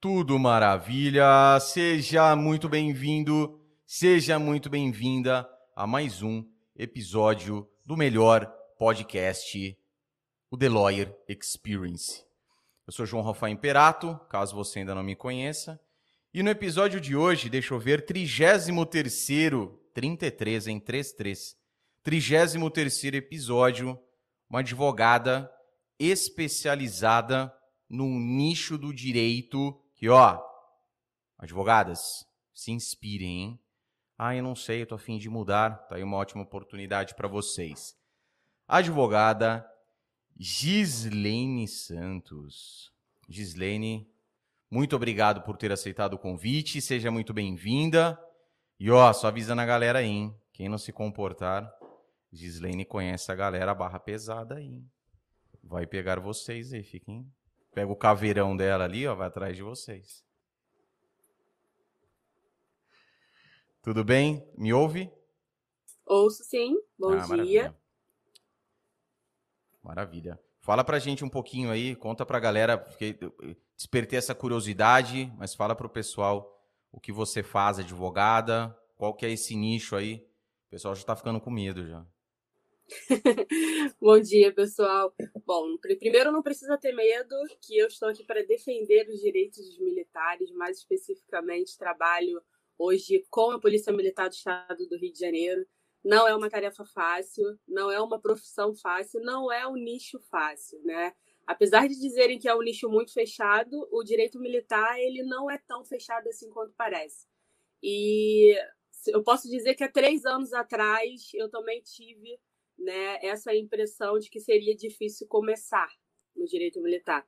Tudo maravilha! Seja muito bem-vindo, seja muito bem-vinda a mais um episódio do melhor podcast, o The Lawyer Experience. Eu sou João Rafael Imperato, caso você ainda não me conheça. E no episódio de hoje, deixa eu ver, 33º, 33 em 33, 33º episódio, uma advogada especializada num nicho do direito que, ó, advogadas, se inspirem, hein? Ah, eu não sei, eu tô afim de mudar. Tá aí uma ótima oportunidade para vocês. Advogada Gislene Santos. Gislene, muito obrigado por ter aceitado o convite. Seja muito bem-vinda. E ó, só avisando a galera aí, hein? Quem não se comportar, Gislene conhece a galera barra pesada aí. Vai pegar vocês aí, fiquem Pega o caveirão dela ali, ó, vai atrás de vocês. Tudo bem? Me ouve? Ouço sim. Bom ah, dia. Maravilha. maravilha. Fala pra gente um pouquinho aí, conta pra galera, porque despertei essa curiosidade, mas fala pro pessoal o que você faz, advogada, qual que é esse nicho aí. O pessoal já tá ficando com medo já. Bom dia, pessoal. Bom, primeiro não precisa ter medo, que eu estou aqui para defender os direitos dos militares, mais especificamente trabalho hoje com a Polícia Militar do Estado do Rio de Janeiro. Não é uma tarefa fácil, não é uma profissão fácil, não é um nicho fácil, né? Apesar de dizerem que é um nicho muito fechado, o direito militar ele não é tão fechado assim quanto parece. E eu posso dizer que há três anos atrás eu também tive né, essa impressão de que seria difícil começar no direito militar.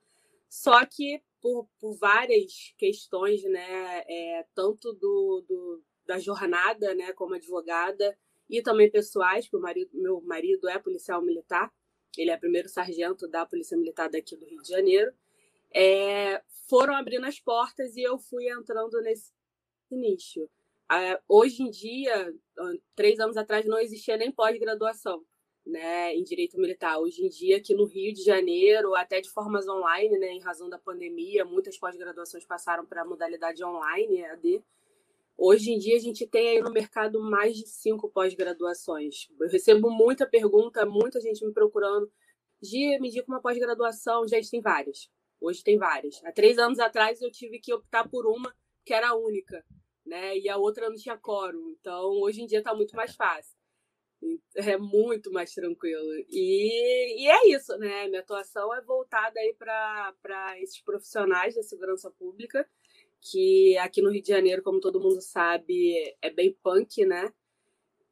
Só que por, por várias questões, né, é, tanto do, do, da jornada, né, como advogada, e também pessoais, porque marido, meu marido é policial militar, ele é primeiro sargento da Polícia Militar daqui do Rio de Janeiro, é, foram abrindo as portas e eu fui entrando nesse nicho. É, hoje em dia, três anos atrás, não existia nem pós-graduação né, em direito militar. Hoje em dia, aqui no Rio de Janeiro, até de formas online, né, em razão da pandemia, muitas pós-graduações passaram para a modalidade online, EAD. Hoje em dia, a gente tem aí no mercado mais de cinco pós-graduações. Eu recebo muita pergunta, muita gente me procurando. Gia, me diga uma pós-graduação. Gente, tem várias. Hoje tem várias. Há três anos atrás, eu tive que optar por uma que era única, né? E a outra não tinha quórum. Então, hoje em dia está muito mais fácil. É muito mais tranquilo. E, e é isso, né? Minha atuação é voltada aí para esses profissionais da segurança pública, que aqui no Rio de Janeiro, como todo mundo sabe, é bem punk, né?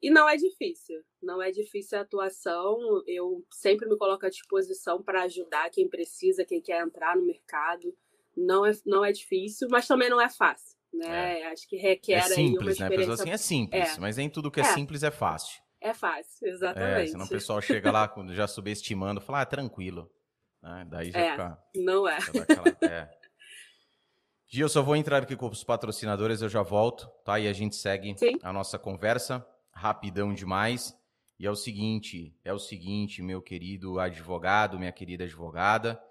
E não é difícil, não é difícil a atuação. Eu sempre me coloco à disposição para ajudar quem precisa, quem quer entrar no mercado. Não é, não é difícil, mas também não é fácil, né? É. Acho que requer é simples, aí uma experiência... né? A pessoa assim é simples, é. mas nem tudo que é, é simples é fácil. É fácil, exatamente. É, senão o pessoal chega lá já subestimando, fala, ah, tranquilo. Né? Daí já é, fica. Não é. Aquela, é. Gia, eu só vou entrar aqui com os patrocinadores, eu já volto, tá? E a gente segue Sim. a nossa conversa, rapidão demais. E é o seguinte, é o seguinte, meu querido advogado, minha querida advogada,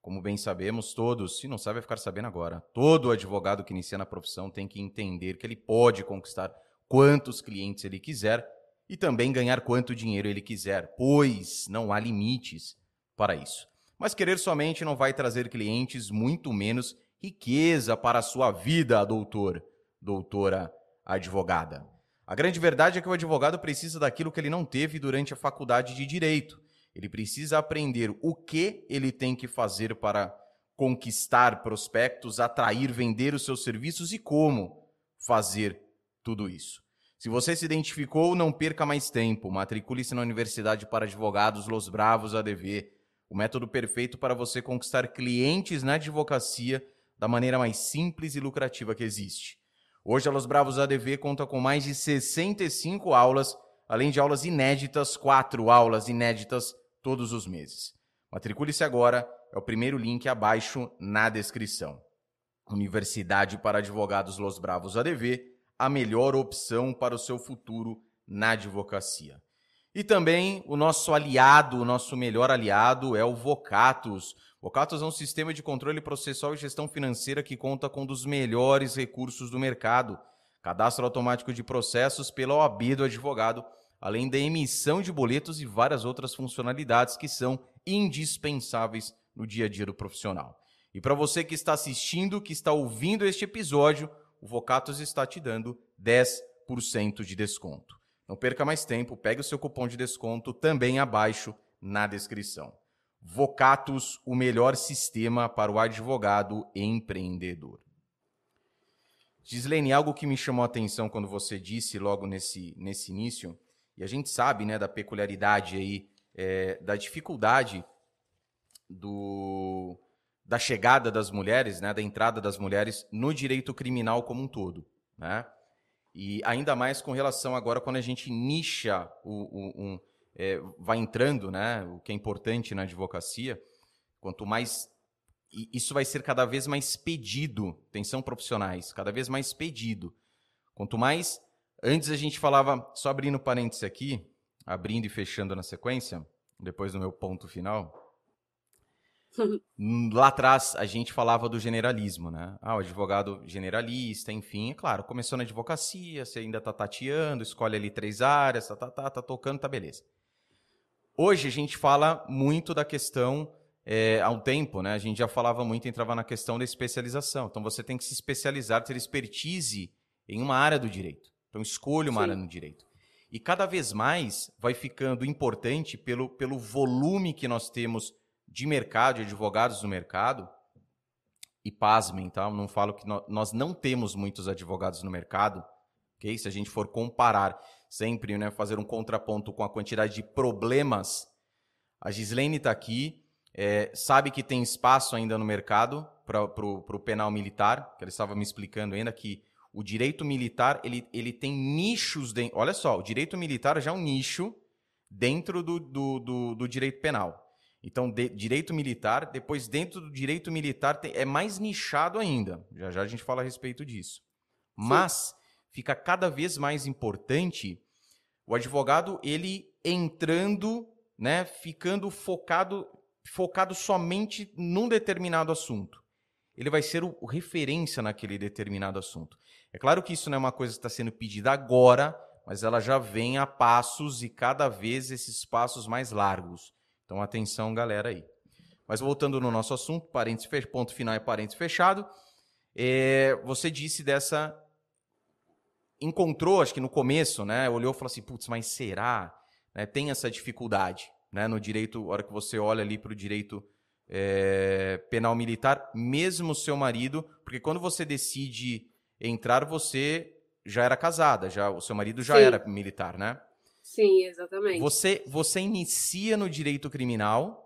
como bem sabemos todos, se não sabe vai ficar sabendo agora, todo advogado que inicia na profissão tem que entender que ele pode conquistar quantos clientes ele quiser e também ganhar quanto dinheiro ele quiser, pois não há limites para isso. Mas querer somente não vai trazer clientes, muito menos riqueza para a sua vida, doutor, doutora advogada. A grande verdade é que o advogado precisa daquilo que ele não teve durante a faculdade de direito. Ele precisa aprender o que ele tem que fazer para conquistar prospectos, atrair, vender os seus serviços e como fazer tudo isso. Se você se identificou, não perca mais tempo. Matricule-se na Universidade para Advogados Los Bravos ADV, o método perfeito para você conquistar clientes na advocacia da maneira mais simples e lucrativa que existe. Hoje a Los Bravos ADV conta com mais de 65 aulas, além de aulas inéditas, quatro aulas inéditas todos os meses. Matricule-se agora, é o primeiro link abaixo na descrição. Universidade para Advogados Los Bravos ADV a melhor opção para o seu futuro na advocacia. E também o nosso aliado, o nosso melhor aliado é o Vocatus. Vocatus é um sistema de controle processual e gestão financeira que conta com um dos melhores recursos do mercado. Cadastro automático de processos pela OAB do advogado, além da emissão de boletos e várias outras funcionalidades que são indispensáveis no dia a dia do profissional. E para você que está assistindo, que está ouvindo este episódio, o Vocatus está te dando 10% de desconto. Não perca mais tempo, pegue o seu cupom de desconto também abaixo na descrição. Vocatus, o melhor sistema para o advogado empreendedor. Gislene, algo que me chamou a atenção quando você disse logo nesse, nesse início, e a gente sabe né, da peculiaridade aí, é, da dificuldade do, da chegada das mulheres, né, da entrada das mulheres no direito criminal como um todo. Né? E ainda mais com relação agora quando a gente nicha, o, o um, é, vai entrando, né, o que é importante na advocacia, quanto mais. Isso vai ser cada vez mais pedido, atenção profissionais, cada vez mais pedido. Quanto mais. Antes a gente falava, só abrindo parênteses aqui, abrindo e fechando na sequência, depois do meu ponto final. Lá atrás a gente falava do generalismo, né? Ah, o advogado generalista, enfim, é claro, começou na advocacia, você ainda tá tateando, escolhe ali três áreas, tá, tá, tá, tá tocando, tá beleza. Hoje a gente fala muito da questão, é, há um tempo, né? A gente já falava muito, entrava na questão da especialização. Então você tem que se especializar, ter expertise em uma área do direito. Então escolha uma Sim. área no direito. E cada vez mais vai ficando importante pelo, pelo volume que nós temos de mercado, de advogados no mercado, e pasmem, tá? não falo que nós não temos muitos advogados no mercado, ok? Se a gente for comparar sempre, né, fazer um contraponto com a quantidade de problemas, a Gislene está aqui, é, sabe que tem espaço ainda no mercado para o penal militar, que ela estava me explicando ainda que o direito militar ele, ele tem nichos, olha só, o direito militar já é um nicho dentro do, do, do, do direito penal. Então, de, direito militar, depois dentro do direito militar tem, é mais nichado ainda. Já já a gente fala a respeito disso. Sim. Mas fica cada vez mais importante o advogado ele entrando, né, ficando focado focado somente num determinado assunto. Ele vai ser o, o referência naquele determinado assunto. É claro que isso não é uma coisa que está sendo pedida agora, mas ela já vem a passos e cada vez esses passos mais largos. Então, atenção, galera aí. Mas voltando no nosso assunto, parênteses, ponto final e parênteses fechado, é, você disse dessa. Encontrou, acho que no começo, né? Olhou e falou assim: putz, mas será? Né, tem essa dificuldade né, no direito, a hora que você olha ali para o direito é, penal militar, mesmo seu marido, porque quando você decide entrar, você já era casada, já o seu marido já Sim. era militar, né? Sim, exatamente. Você, você inicia no direito criminal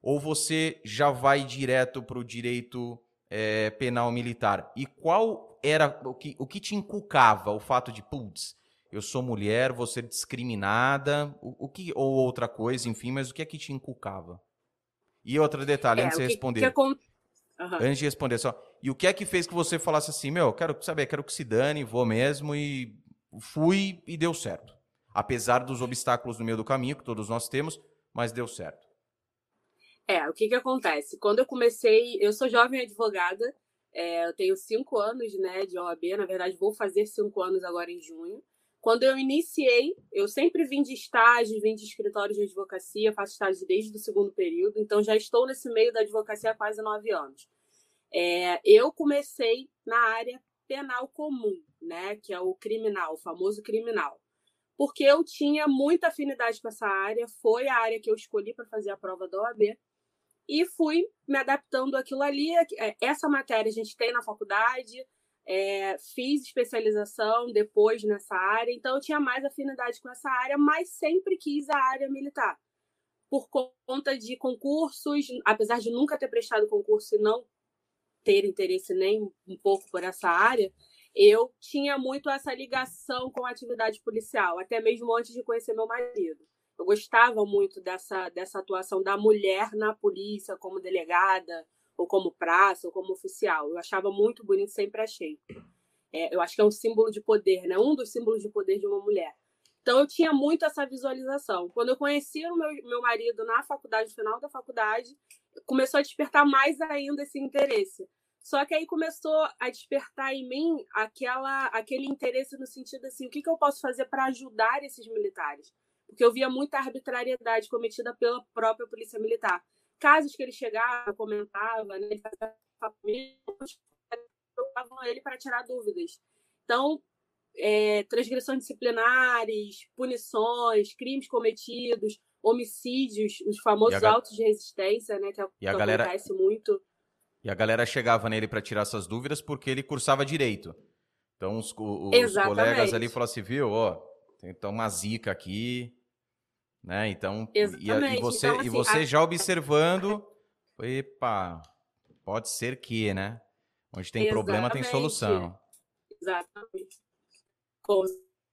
ou você já vai direto para o direito é, penal militar? E qual era o que, o que te inculcava o fato de, putz, eu sou mulher, vou ser discriminada, o, o, que, ou outra coisa, enfim, mas o que é que te inculcava? E outro detalhe, é, antes de você responder. Que, que uhum. Antes de responder só. E o que é que fez que você falasse assim, meu, quero saber, quero que se dane, vou mesmo, e fui e deu certo apesar dos obstáculos no meio do caminho, que todos nós temos, mas deu certo. É, o que que acontece? Quando eu comecei, eu sou jovem advogada, é, eu tenho cinco anos né, de OAB, na verdade vou fazer cinco anos agora em junho. Quando eu iniciei, eu sempre vim de estágio, vim de escritórios de advocacia, faço estágio desde o segundo período, então já estou nesse meio da advocacia há quase nove anos. É, eu comecei na área penal comum, né, que é o criminal, o famoso criminal porque eu tinha muita afinidade com essa área, foi a área que eu escolhi para fazer a prova da OAB, e fui me adaptando àquilo ali. É, essa matéria a gente tem na faculdade, é, fiz especialização depois nessa área, então eu tinha mais afinidade com essa área, mas sempre quis a área militar. Por conta de concursos, apesar de nunca ter prestado concurso e não ter interesse nem um pouco por essa área, eu tinha muito essa ligação com a atividade policial, até mesmo antes de conhecer meu marido. Eu gostava muito dessa, dessa atuação da mulher na polícia, como delegada, ou como praça, ou como oficial. Eu achava muito bonito, sempre achei. É, eu acho que é um símbolo de poder, né? um dos símbolos de poder de uma mulher. Então eu tinha muito essa visualização. Quando eu conheci o meu, meu marido na faculdade, no final da faculdade, começou a despertar mais ainda esse interesse. Só que aí começou a despertar em mim aquela, aquele interesse no sentido assim, o que, que eu posso fazer para ajudar esses militares? Porque eu via muita arbitrariedade cometida pela própria polícia militar. Casos que ele chegava, comentava, né, ele fazia procuravam ele para tirar dúvidas. Então, é, transgressões disciplinares, punições, crimes cometidos, homicídios, os famosos a... autos de resistência, né, que, e a galera... acontece muito. E a galera chegava nele para tirar essas dúvidas porque ele cursava direito. Então os, os colegas ali falaram assim, viu, ó, tem então uma zica aqui, né? Então, e, e, você, então, assim, e você a... já observando, epa, pode ser que, né? Onde tem Exatamente. problema tem solução. Exatamente. Com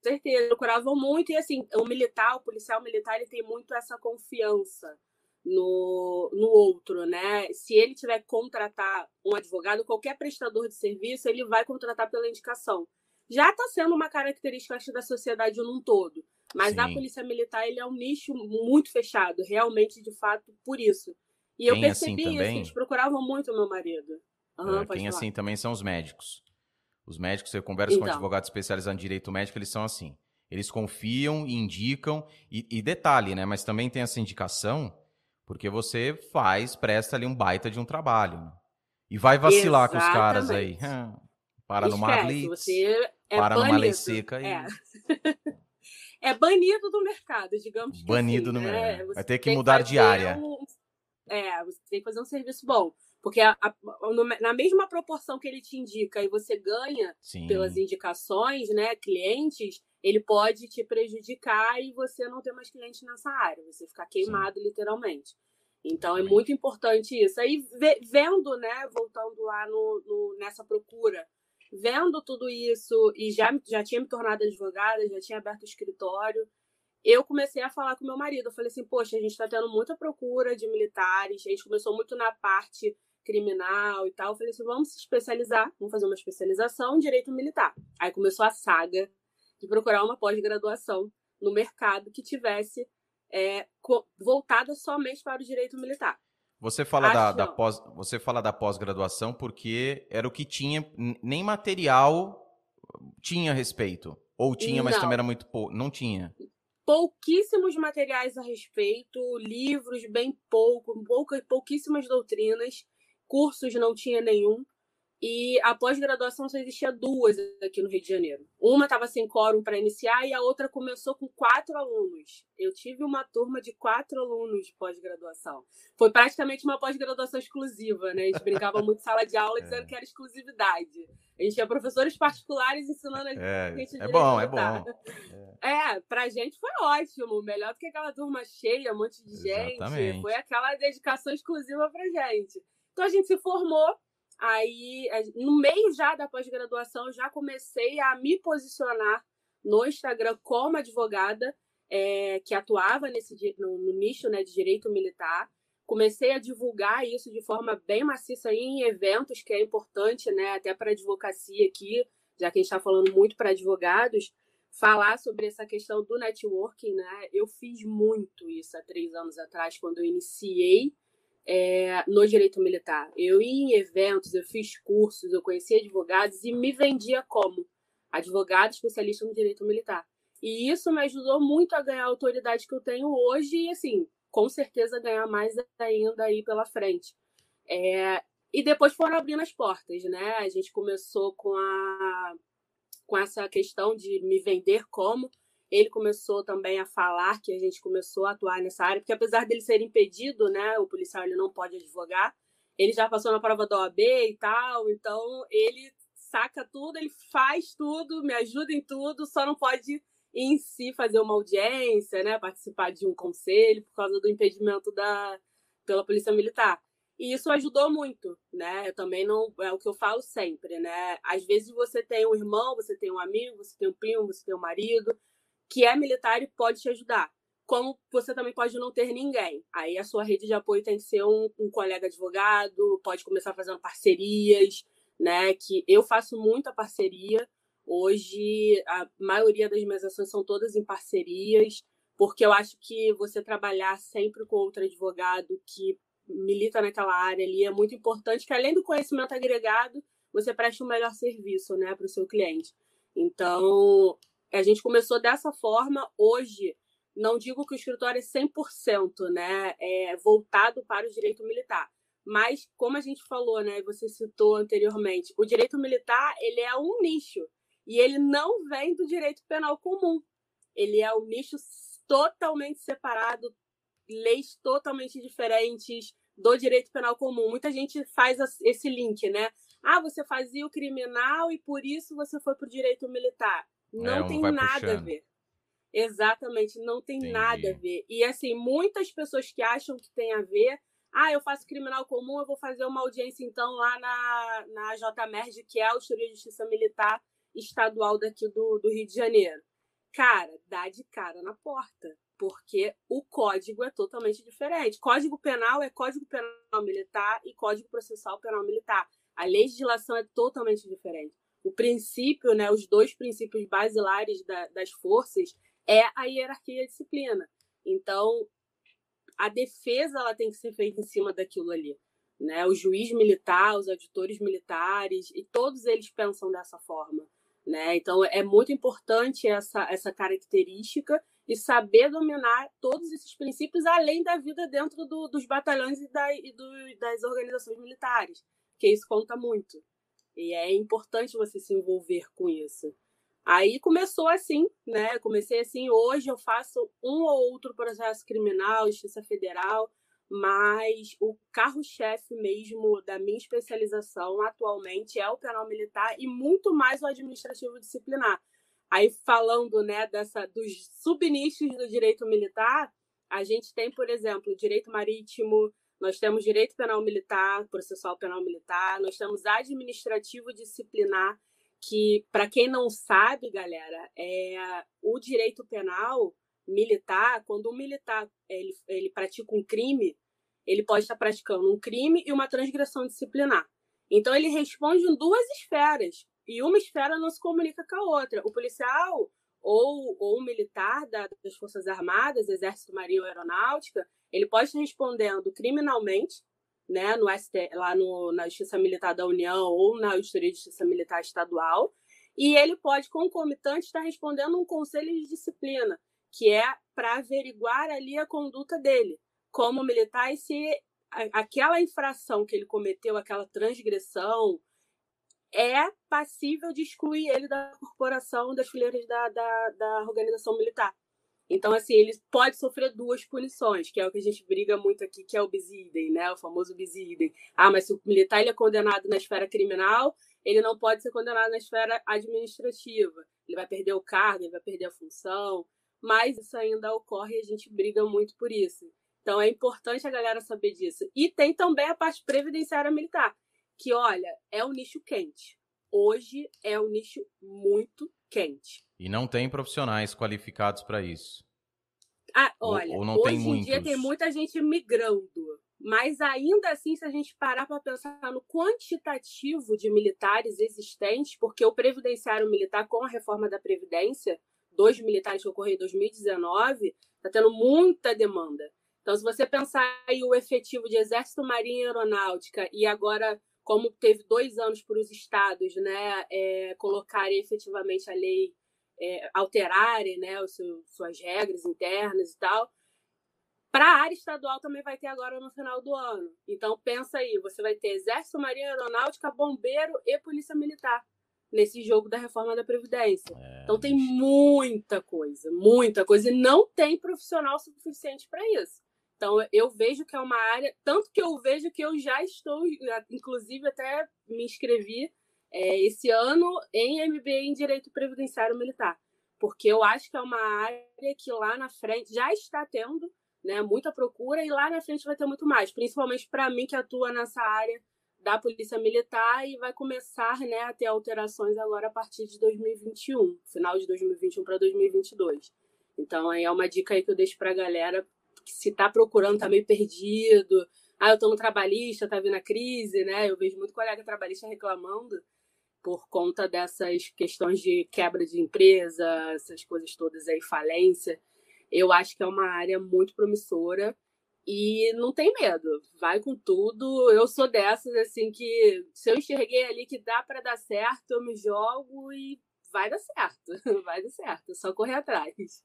certeza, procuravam muito e assim, o militar, o policial militar, ele tem muito essa confiança no, no outro, né? Se ele tiver que contratar um advogado, qualquer prestador de serviço, ele vai contratar pela indicação. Já está sendo uma característica, acho, da sociedade num todo. Mas Sim. a polícia militar, ele é um nicho muito fechado, realmente, de fato, por isso. E eu assim percebi assim, isso, eles procuravam muito o meu marido. Uhum, quem assim também são os médicos. Os médicos, você conversa então. com advogados especializados em direito médico, eles são assim. Eles confiam, indicam, e, e detalhe, né? Mas também tem essa indicação porque você faz, presta ali um baita de um trabalho. Né? E vai vacilar Exatamente. com os caras aí. para no blitz, é para banido. numa lei seca aí. É. é. banido do mercado, digamos que Banido assim, no né? mercado. Vai ter que mudar de área. Um... É, você tem que fazer um serviço bom. Porque a, a, na mesma proporção que ele te indica e você ganha Sim. pelas indicações, né, clientes, ele pode te prejudicar e você não ter mais clientes nessa área, você ficar queimado Sim. literalmente. Então é muito importante isso. Aí vendo, né, voltando lá no, no, nessa procura, vendo tudo isso e já, já tinha me tornado advogada, já tinha aberto o escritório, eu comecei a falar com meu marido. Eu falei assim, poxa, a gente está tendo muita procura de militares, a gente começou muito na parte criminal e tal. Eu falei assim, vamos se especializar, vamos fazer uma especialização em direito militar. Aí começou a saga de procurar uma pós-graduação no mercado que tivesse é, voltada somente para o direito militar. Você fala da, da, pós, você fala da pós-graduação porque era o que tinha, nem material tinha a respeito. Ou tinha, mas também era muito pouco. Não tinha. Pouquíssimos materiais a respeito, livros bem pouco, pouca, pouquíssimas doutrinas cursos não tinha nenhum. E a pós-graduação só existia duas aqui no Rio de Janeiro. Uma estava sem quórum para iniciar e a outra começou com quatro alunos. Eu tive uma turma de quatro alunos de pós-graduação. Foi praticamente uma pós-graduação exclusiva, né? A gente brincava muito em sala de aula dizendo é. que era exclusividade. A gente tinha professores particulares ensinando a é, gente é, é bom, é bom. É, pra gente foi ótimo. Melhor do que aquela turma cheia, um monte de Exatamente. gente. Foi aquela dedicação exclusiva pra gente. Então a gente se formou, aí no meio já da pós-graduação já comecei a me posicionar no Instagram como advogada é, que atuava nesse no, no, nicho né, de direito militar. Comecei a divulgar isso de forma bem maciça em eventos, que é importante, né, até para a advocacia aqui, já que a gente está falando muito para advogados, falar sobre essa questão do networking. Né? Eu fiz muito isso há três anos atrás, quando eu iniciei é, no direito militar. Eu ia em eventos, eu fiz cursos, eu conhecia advogados e me vendia como advogado especialista no direito militar. E isso me ajudou muito a ganhar a autoridade que eu tenho hoje e, assim, com certeza ganhar mais ainda aí pela frente. É, e depois foram abrindo as portas, né? A gente começou com a com essa questão de me vender como ele começou também a falar que a gente começou a atuar nessa área, porque apesar dele ser impedido, né, o policial ele não pode advogar, ele já passou na prova da OAB e tal, então ele saca tudo, ele faz tudo, me ajuda em tudo, só não pode em si fazer uma audiência, né, participar de um conselho por causa do impedimento da pela polícia militar. E isso ajudou muito, né? Eu também não é o que eu falo sempre, né? Às vezes você tem um irmão, você tem um amigo, você tem um primo, você tem um marido, que é militar e pode te ajudar. Como você também pode não ter ninguém. Aí a sua rede de apoio tem que ser um, um colega advogado, pode começar fazendo parcerias, né? Que eu faço muita parceria. Hoje, a maioria das minhas ações são todas em parcerias, porque eu acho que você trabalhar sempre com outro advogado que milita naquela área ali, é muito importante que, além do conhecimento agregado, você preste um melhor serviço né, para o seu cliente. Então, a gente começou dessa forma. Hoje, não digo que o escritório é 100% né, é voltado para o direito militar, mas, como a gente falou, né, você citou anteriormente, o direito militar ele é um nicho e ele não vem do direito penal comum. Ele é um nicho totalmente separado, leis totalmente diferentes do direito penal comum. Muita gente faz esse link, né? Ah, você fazia o criminal e por isso você foi para o direito militar. Não é, tem nada puxando. a ver. Exatamente, não tem Entendi. nada a ver. E assim, muitas pessoas que acham que tem a ver, ah, eu faço criminal comum, eu vou fazer uma audiência então lá na, na JMERG, que é a Autoria de Justiça Militar Estadual daqui do, do Rio de Janeiro. Cara, dá de cara na porta, porque o código é totalmente diferente. Código penal é Código Penal Militar e Código Processual Penal Militar. A legislação é totalmente diferente. O princípio, né, os dois princípios basilares da, das forças é a hierarquia e a disciplina. Então, a defesa ela tem que ser feita em cima daquilo ali. Né? O juiz militar, os auditores militares, e todos eles pensam dessa forma. Né? Então, é muito importante essa, essa característica e saber dominar todos esses princípios, além da vida dentro do, dos batalhões e, da, e do, das organizações militares, que isso conta muito. E é importante você se envolver com isso. Aí começou assim, né? Comecei assim, hoje eu faço um ou outro processo criminal, justiça federal, mas o carro-chefe mesmo da minha especialização atualmente é o penal militar e muito mais o administrativo disciplinar. Aí falando, né, dessa dos subnichos do direito militar, a gente tem, por exemplo, direito marítimo, nós temos direito penal militar, processual penal militar, nós temos administrativo disciplinar que, para quem não sabe, galera, é o direito penal militar, quando um militar ele, ele pratica um crime, ele pode estar praticando um crime e uma transgressão disciplinar. Então, ele responde em duas esferas, e uma esfera não se comunica com a outra. O policial ou, ou o militar da, das Forças Armadas, Exército, Marinha ou Aeronáutica, ele pode estar respondendo criminalmente, né, no ST, lá no, na Justiça Militar da União ou na Auditoria de Justiça Militar Estadual, e ele pode, concomitante, estar respondendo um conselho de disciplina, que é para averiguar ali a conduta dele como militar e se aquela infração que ele cometeu, aquela transgressão, é passível de excluir ele da corporação das fileiras da, da, da organização militar. Então, assim, ele pode sofrer duas punições, que é o que a gente briga muito aqui, que é o bis né? O famoso bis. Ah, mas se o militar ele é condenado na esfera criminal, ele não pode ser condenado na esfera administrativa. Ele vai perder o cargo, ele vai perder a função, mas isso ainda ocorre e a gente briga muito por isso. Então, é importante a galera saber disso. E tem também a parte previdenciária militar, que, olha, é um nicho quente. Hoje é um nicho muito quente. E não tem profissionais qualificados para isso. Ah, olha, ou, ou hoje em muitos. dia tem muita gente migrando, mas ainda assim, se a gente parar para pensar no quantitativo de militares existentes, porque o previdenciário militar, com a reforma da Previdência, dois militares que ocorreu em 2019, está tendo muita demanda. Então, se você pensar aí o efetivo de Exército, Marinha e Aeronáutica, e agora, como teve dois anos para os estados né, é, colocarem efetivamente a lei é, alterarem né, os suas regras internas e tal. Para a área estadual também vai ter agora no final do ano. Então pensa aí, você vai ter Exército, Marinha Aeronáutica, Bombeiro e Polícia Militar nesse jogo da reforma da Previdência. É, então tem muita coisa, muita coisa, e não tem profissional suficiente para isso. Então eu vejo que é uma área, tanto que eu vejo que eu já estou, inclusive até me inscrevi é, esse ano em MBA em Direito Previdenciário Militar, porque eu acho que é uma área que lá na frente já está tendo né, muita procura e lá na frente vai ter muito mais, principalmente para mim que atua nessa área da Polícia Militar e vai começar né, a ter alterações agora a partir de 2021, final de 2021 para 2022. Então, aí é uma dica aí que eu deixo para a galera se está procurando, está meio perdido. Ah, eu estou no trabalhista, está vindo a crise, né? Eu vejo muito colega trabalhista reclamando por conta dessas questões de quebra de empresa, essas coisas todas aí, falência. Eu acho que é uma área muito promissora E não tem medo, vai com tudo. Eu sou dessas, assim, que se eu enxerguei ali que dá para dar certo, eu me jogo e vai dar certo. Vai dar certo, é só correr atrás.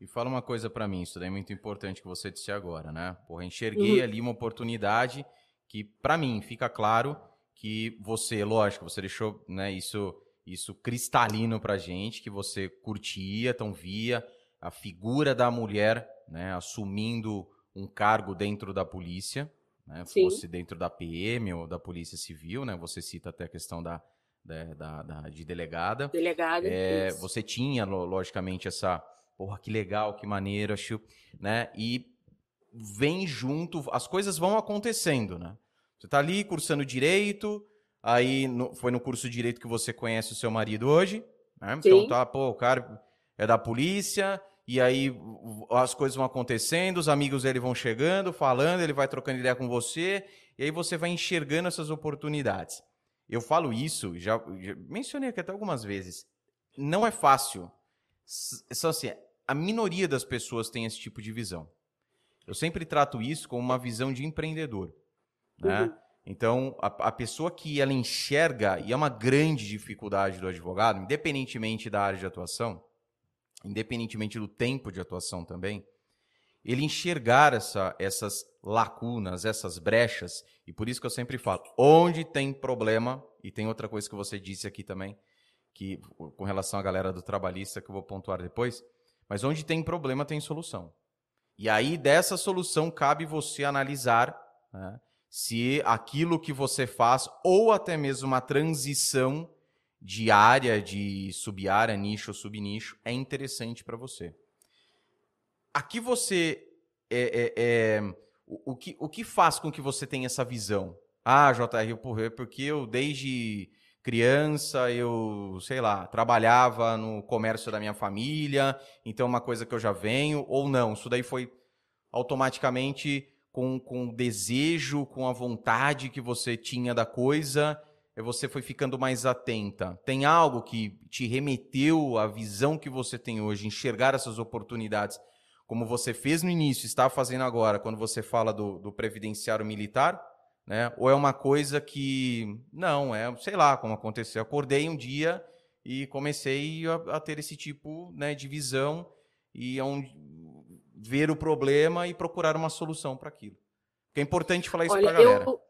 E fala uma coisa para mim, isso daí é muito importante que você disse agora, né? Porra, enxerguei uhum. ali uma oportunidade que, para mim, fica claro que você, lógico, você deixou né, isso, isso cristalino pra gente, que você curtia, então via a figura da mulher né, assumindo um cargo dentro da polícia, né, fosse dentro da PM ou da Polícia Civil, né? Você cita até a questão da, da, da, da de delegada. Delegada. É, você tinha, logicamente, essa. Porra, que legal, que maneiro, acho. Né? E vem junto, as coisas vão acontecendo, né? Você está ali cursando direito, aí no, foi no curso de direito que você conhece o seu marido hoje, né? Então tá, pô, o cara é da polícia, e aí as coisas vão acontecendo, os amigos dele vão chegando, falando, ele vai trocando ideia com você, e aí você vai enxergando essas oportunidades. Eu falo isso, já, já mencionei aqui até algumas vezes. Não é fácil. Só assim, a minoria das pessoas tem esse tipo de visão. Eu sempre trato isso como uma visão de empreendedor. Né? Uhum. Então, a, a, pessoa que ela enxerga, e é uma grande dificuldade do advogado, independentemente da área de atuação, independentemente do tempo de atuação também, ele enxergar essa, essas lacunas, essas brechas, e por isso que eu sempre falo, onde tem problema, e tem outra coisa que você disse aqui também, que com relação à galera do trabalhista, que eu vou pontuar depois, mas onde tem problema tem solução. E aí, dessa solução, cabe você analisar né, se aquilo que você faz, ou até mesmo uma transição de área, de sub-área, nicho ou subnicho, é interessante para você. Aqui você. É, é, é, o, o, que, o que faz com que você tenha essa visão? Ah, JR, porra, porque eu desde criança eu, sei lá, trabalhava no comércio da minha família, então é uma coisa que eu já venho, ou não, isso daí foi automaticamente com, com o desejo, com a vontade que você tinha da coisa, você foi ficando mais atenta? Tem algo que te remeteu à visão que você tem hoje, enxergar essas oportunidades, como você fez no início, está fazendo agora, quando você fala do, do previdenciário militar? Né? Ou é uma coisa que, não, é, sei lá, como aconteceu. Acordei um dia e comecei a, a ter esse tipo né, de visão e um, ver o problema e procurar uma solução para aquilo. é importante falar isso para a galera. Eu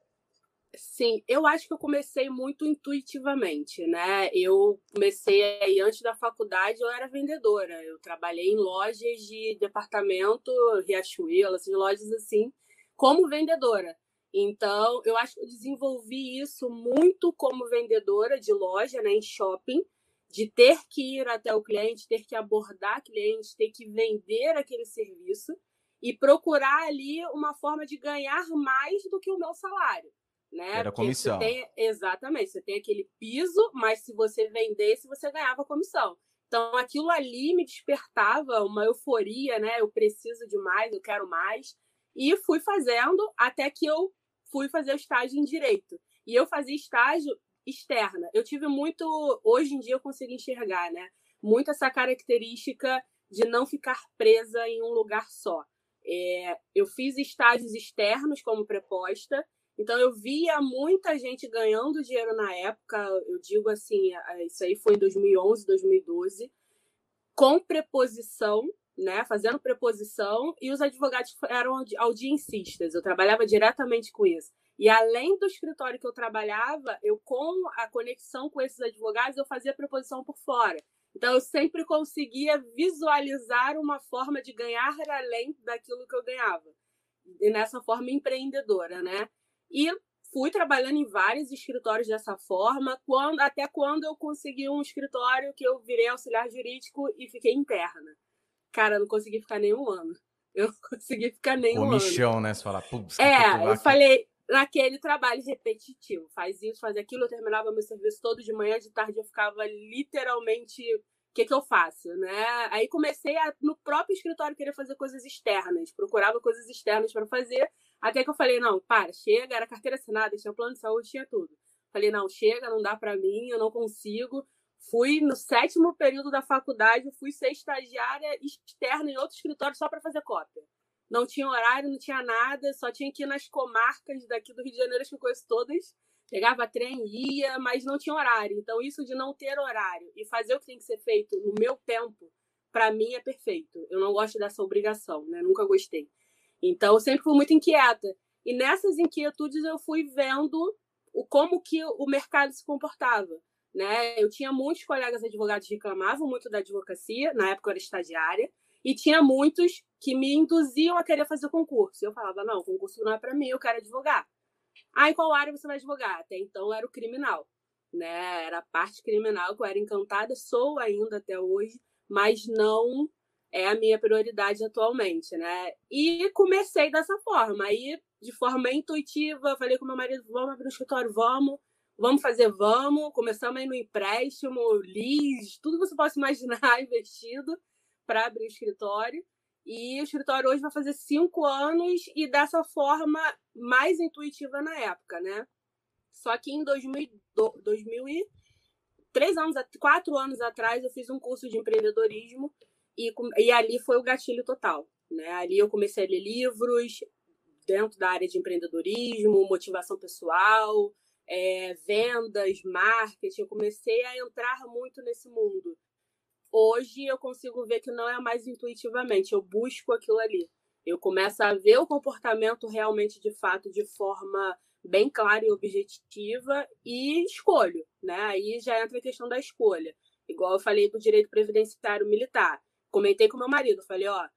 Sim, eu acho que eu comecei muito intuitivamente, né? Eu comecei aí antes da faculdade, eu era vendedora. Eu trabalhei em lojas de departamento, Riachuelo, essas lojas assim, como vendedora. Então, eu acho que eu desenvolvi isso muito como vendedora de loja, né, em shopping, de ter que ir até o cliente, ter que abordar cliente, ter que vender aquele serviço e procurar ali uma forma de ganhar mais do que o meu salário. Né? Era comissão. Você tem, exatamente, você tem aquele piso, mas se você vendesse, você ganhava comissão. Então aquilo ali me despertava uma euforia, né? Eu preciso de mais, eu quero mais. E fui fazendo até que eu fui fazer estágio em direito. E eu fazia estágio externa. Eu tive muito, hoje em dia eu consigo enxergar, né? Muito essa característica de não ficar presa em um lugar só. É, eu fiz estágios externos como preposta então eu via muita gente ganhando dinheiro na época, eu digo assim, isso aí foi em 2011, 2012, com preposição, né, fazendo preposição, e os advogados eram audiencistas. Eu trabalhava diretamente com isso. E além do escritório que eu trabalhava, eu com a conexão com esses advogados, eu fazia preposição por fora. Então eu sempre conseguia visualizar uma forma de ganhar além daquilo que eu ganhava. E nessa forma empreendedora, né? E fui trabalhando em vários escritórios dessa forma, quando, até quando eu consegui um escritório que eu virei auxiliar jurídico e fiquei interna. Cara, eu não consegui ficar nem um ano. Eu não consegui ficar nem um michão, ano. né? Você fala, putz, É, eu falei, naquele trabalho repetitivo, faz isso, faz aquilo, eu terminava meu serviço todo de manhã, de tarde eu ficava literalmente o que, que eu faço, né? Aí comecei a, no próprio escritório, querer fazer coisas externas, procurava coisas externas para fazer, até que eu falei, não, para, chega, era carteira assinada, tinha plano de saúde, tinha tudo. Falei, não, chega, não dá para mim, eu não consigo. Fui no sétimo período da faculdade, fui ser estagiária externa em outro escritório só para fazer cópia. não tinha horário, não tinha nada, só tinha que ir nas comarcas daqui do Rio de Janeiro, que eu conheço todas. Pegava trem, ia, mas não tinha horário. Então, isso de não ter horário e fazer o que tem que ser feito no meu tempo, para mim é perfeito. Eu não gosto dessa obrigação, né? Nunca gostei. Então, eu sempre fui muito inquieta. E nessas inquietudes eu fui vendo o como que o mercado se comportava. Né? Eu tinha muitos colegas advogados que reclamavam muito da advocacia, na época eu era estagiária, e tinha muitos que me induziam a querer fazer concurso. Eu falava, não, concurso não é para mim, eu quero advogar. Ah, em qual área você vai advogar? Até então era o criminal, né? Era a parte criminal que eu era encantada, sou ainda até hoje, mas não é a minha prioridade atualmente, né? E comecei dessa forma. Aí, de forma intuitiva, falei com meu marido, vamos abrir um escritório, vamos. Vamos fazer, vamos. Começamos aí no empréstimo, lease, tudo que você possa imaginar investido para abrir o escritório. E o escritório hoje vai fazer cinco anos e dessa forma mais intuitiva na época, né? Só que em 2000, 2000 e três anos, quatro anos atrás, eu fiz um curso de empreendedorismo e, e ali foi o gatilho total, né? Ali eu comecei a ler livros dentro da área de empreendedorismo, motivação pessoal, é, vendas, marketing. Eu comecei a entrar muito nesse mundo hoje eu consigo ver que não é mais intuitivamente, eu busco aquilo ali. Eu começo a ver o comportamento realmente de fato de forma bem clara e objetiva e escolho, né? Aí já entra a questão da escolha. Igual eu falei do direito previdenciário militar. Comentei com meu marido, falei, ó,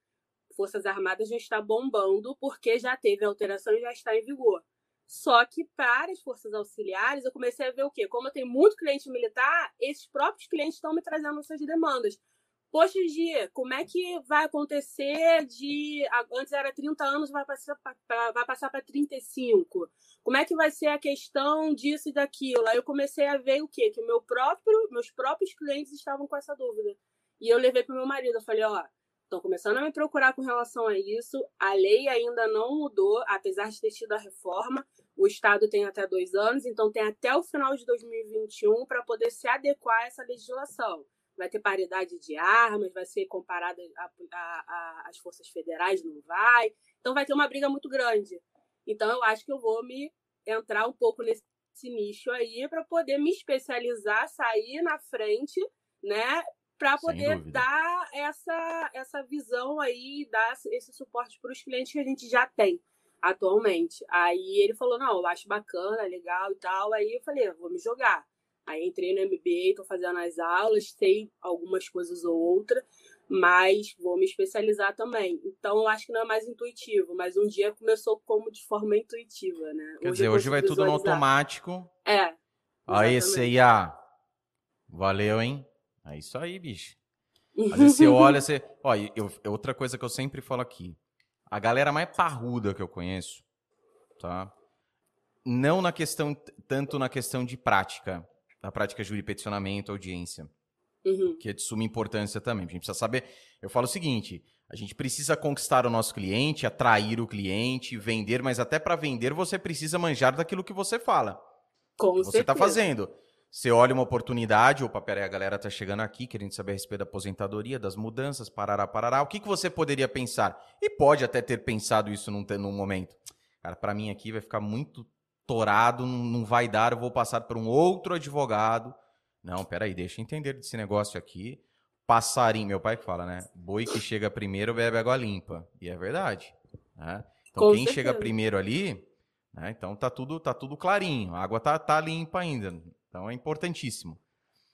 Forças Armadas já está bombando porque já teve alteração e já está em vigor. Só que para as forças auxiliares, eu comecei a ver o quê? Como eu tenho muito cliente militar, esses próprios clientes estão me trazendo essas demandas. Poxa, Gia, como é que vai acontecer de. Antes era 30 anos, vai passar para vai passar para 35. Como é que vai ser a questão disso e daquilo? Aí eu comecei a ver o quê? Que meu próprio, meus próprios clientes estavam com essa dúvida. E eu levei para o meu marido. Eu falei: ó, estão começando a me procurar com relação a isso. A lei ainda não mudou, apesar de ter tido a reforma. O Estado tem até dois anos, então tem até o final de 2021 para poder se adequar a essa legislação. Vai ter paridade de armas, vai ser comparada às forças federais, não vai. Então vai ter uma briga muito grande. Então eu acho que eu vou me entrar um pouco nesse nicho aí para poder me especializar, sair na frente, né? Para poder dar essa, essa visão aí, dar esse suporte para os clientes que a gente já tem atualmente. Aí ele falou: não, eu acho bacana, legal e tal. Aí eu falei: vou me jogar. Aí entrei no MBA, tô fazendo as aulas, sei algumas coisas ou outra, mas vou me especializar também. Então eu acho que não é mais intuitivo, mas um dia começou como de forma intuitiva, né? Quer hoje dizer, hoje vai tudo no automático. É. Aí, CIA. Valeu, hein? É isso aí, bicho. Às vezes você olha, você. Ó, eu, outra coisa que eu sempre falo aqui. A galera mais parruda que eu conheço, tá? Não na questão, tanto na questão de prática, da prática de peticionamento, audiência, uhum. que é de suma importância também. A gente precisa saber. Eu falo o seguinte: a gente precisa conquistar o nosso cliente, atrair o cliente, vender, mas até para vender você precisa manjar daquilo que você fala. Com você está fazendo. Você olha uma oportunidade, opa, peraí, a galera tá chegando aqui querendo saber a respeito da aposentadoria, das mudanças, parará, parará. O que, que você poderia pensar? E pode até ter pensado isso num, num momento. Cara, para mim aqui vai ficar muito torado, não vai dar, eu vou passar por um outro advogado. Não, peraí, deixa eu entender desse negócio aqui. Passarinho, meu pai que fala, né? Boi que chega primeiro bebe água limpa. E é verdade. Né? Então, Com quem certeza. chega primeiro ali, né? então tá tudo, tá tudo clarinho. A água tá, tá limpa ainda. Então é importantíssimo.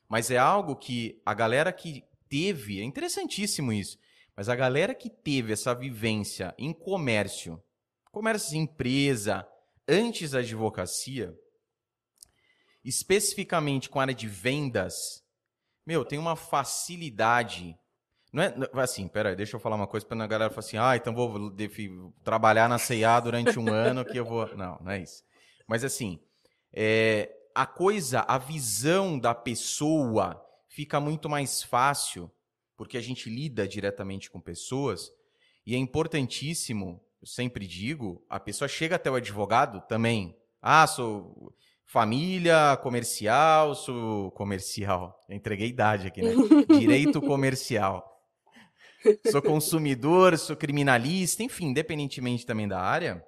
Mas é algo que a galera que teve, é interessantíssimo isso, mas a galera que teve essa vivência em comércio, comércio de empresa, antes da advocacia, especificamente com a área de vendas, meu, tem uma facilidade. Não é assim, peraí, deixa eu falar uma coisa para a galera falar assim, ah, então vou trabalhar na CIA durante um ano que eu vou. Não, não é isso. Mas assim, é, a coisa, a visão da pessoa fica muito mais fácil, porque a gente lida diretamente com pessoas, e é importantíssimo, eu sempre digo, a pessoa chega até o advogado também. Ah, sou família, comercial, sou comercial. Eu entreguei idade aqui, né? Direito comercial. sou consumidor, sou criminalista, enfim, independentemente também da área,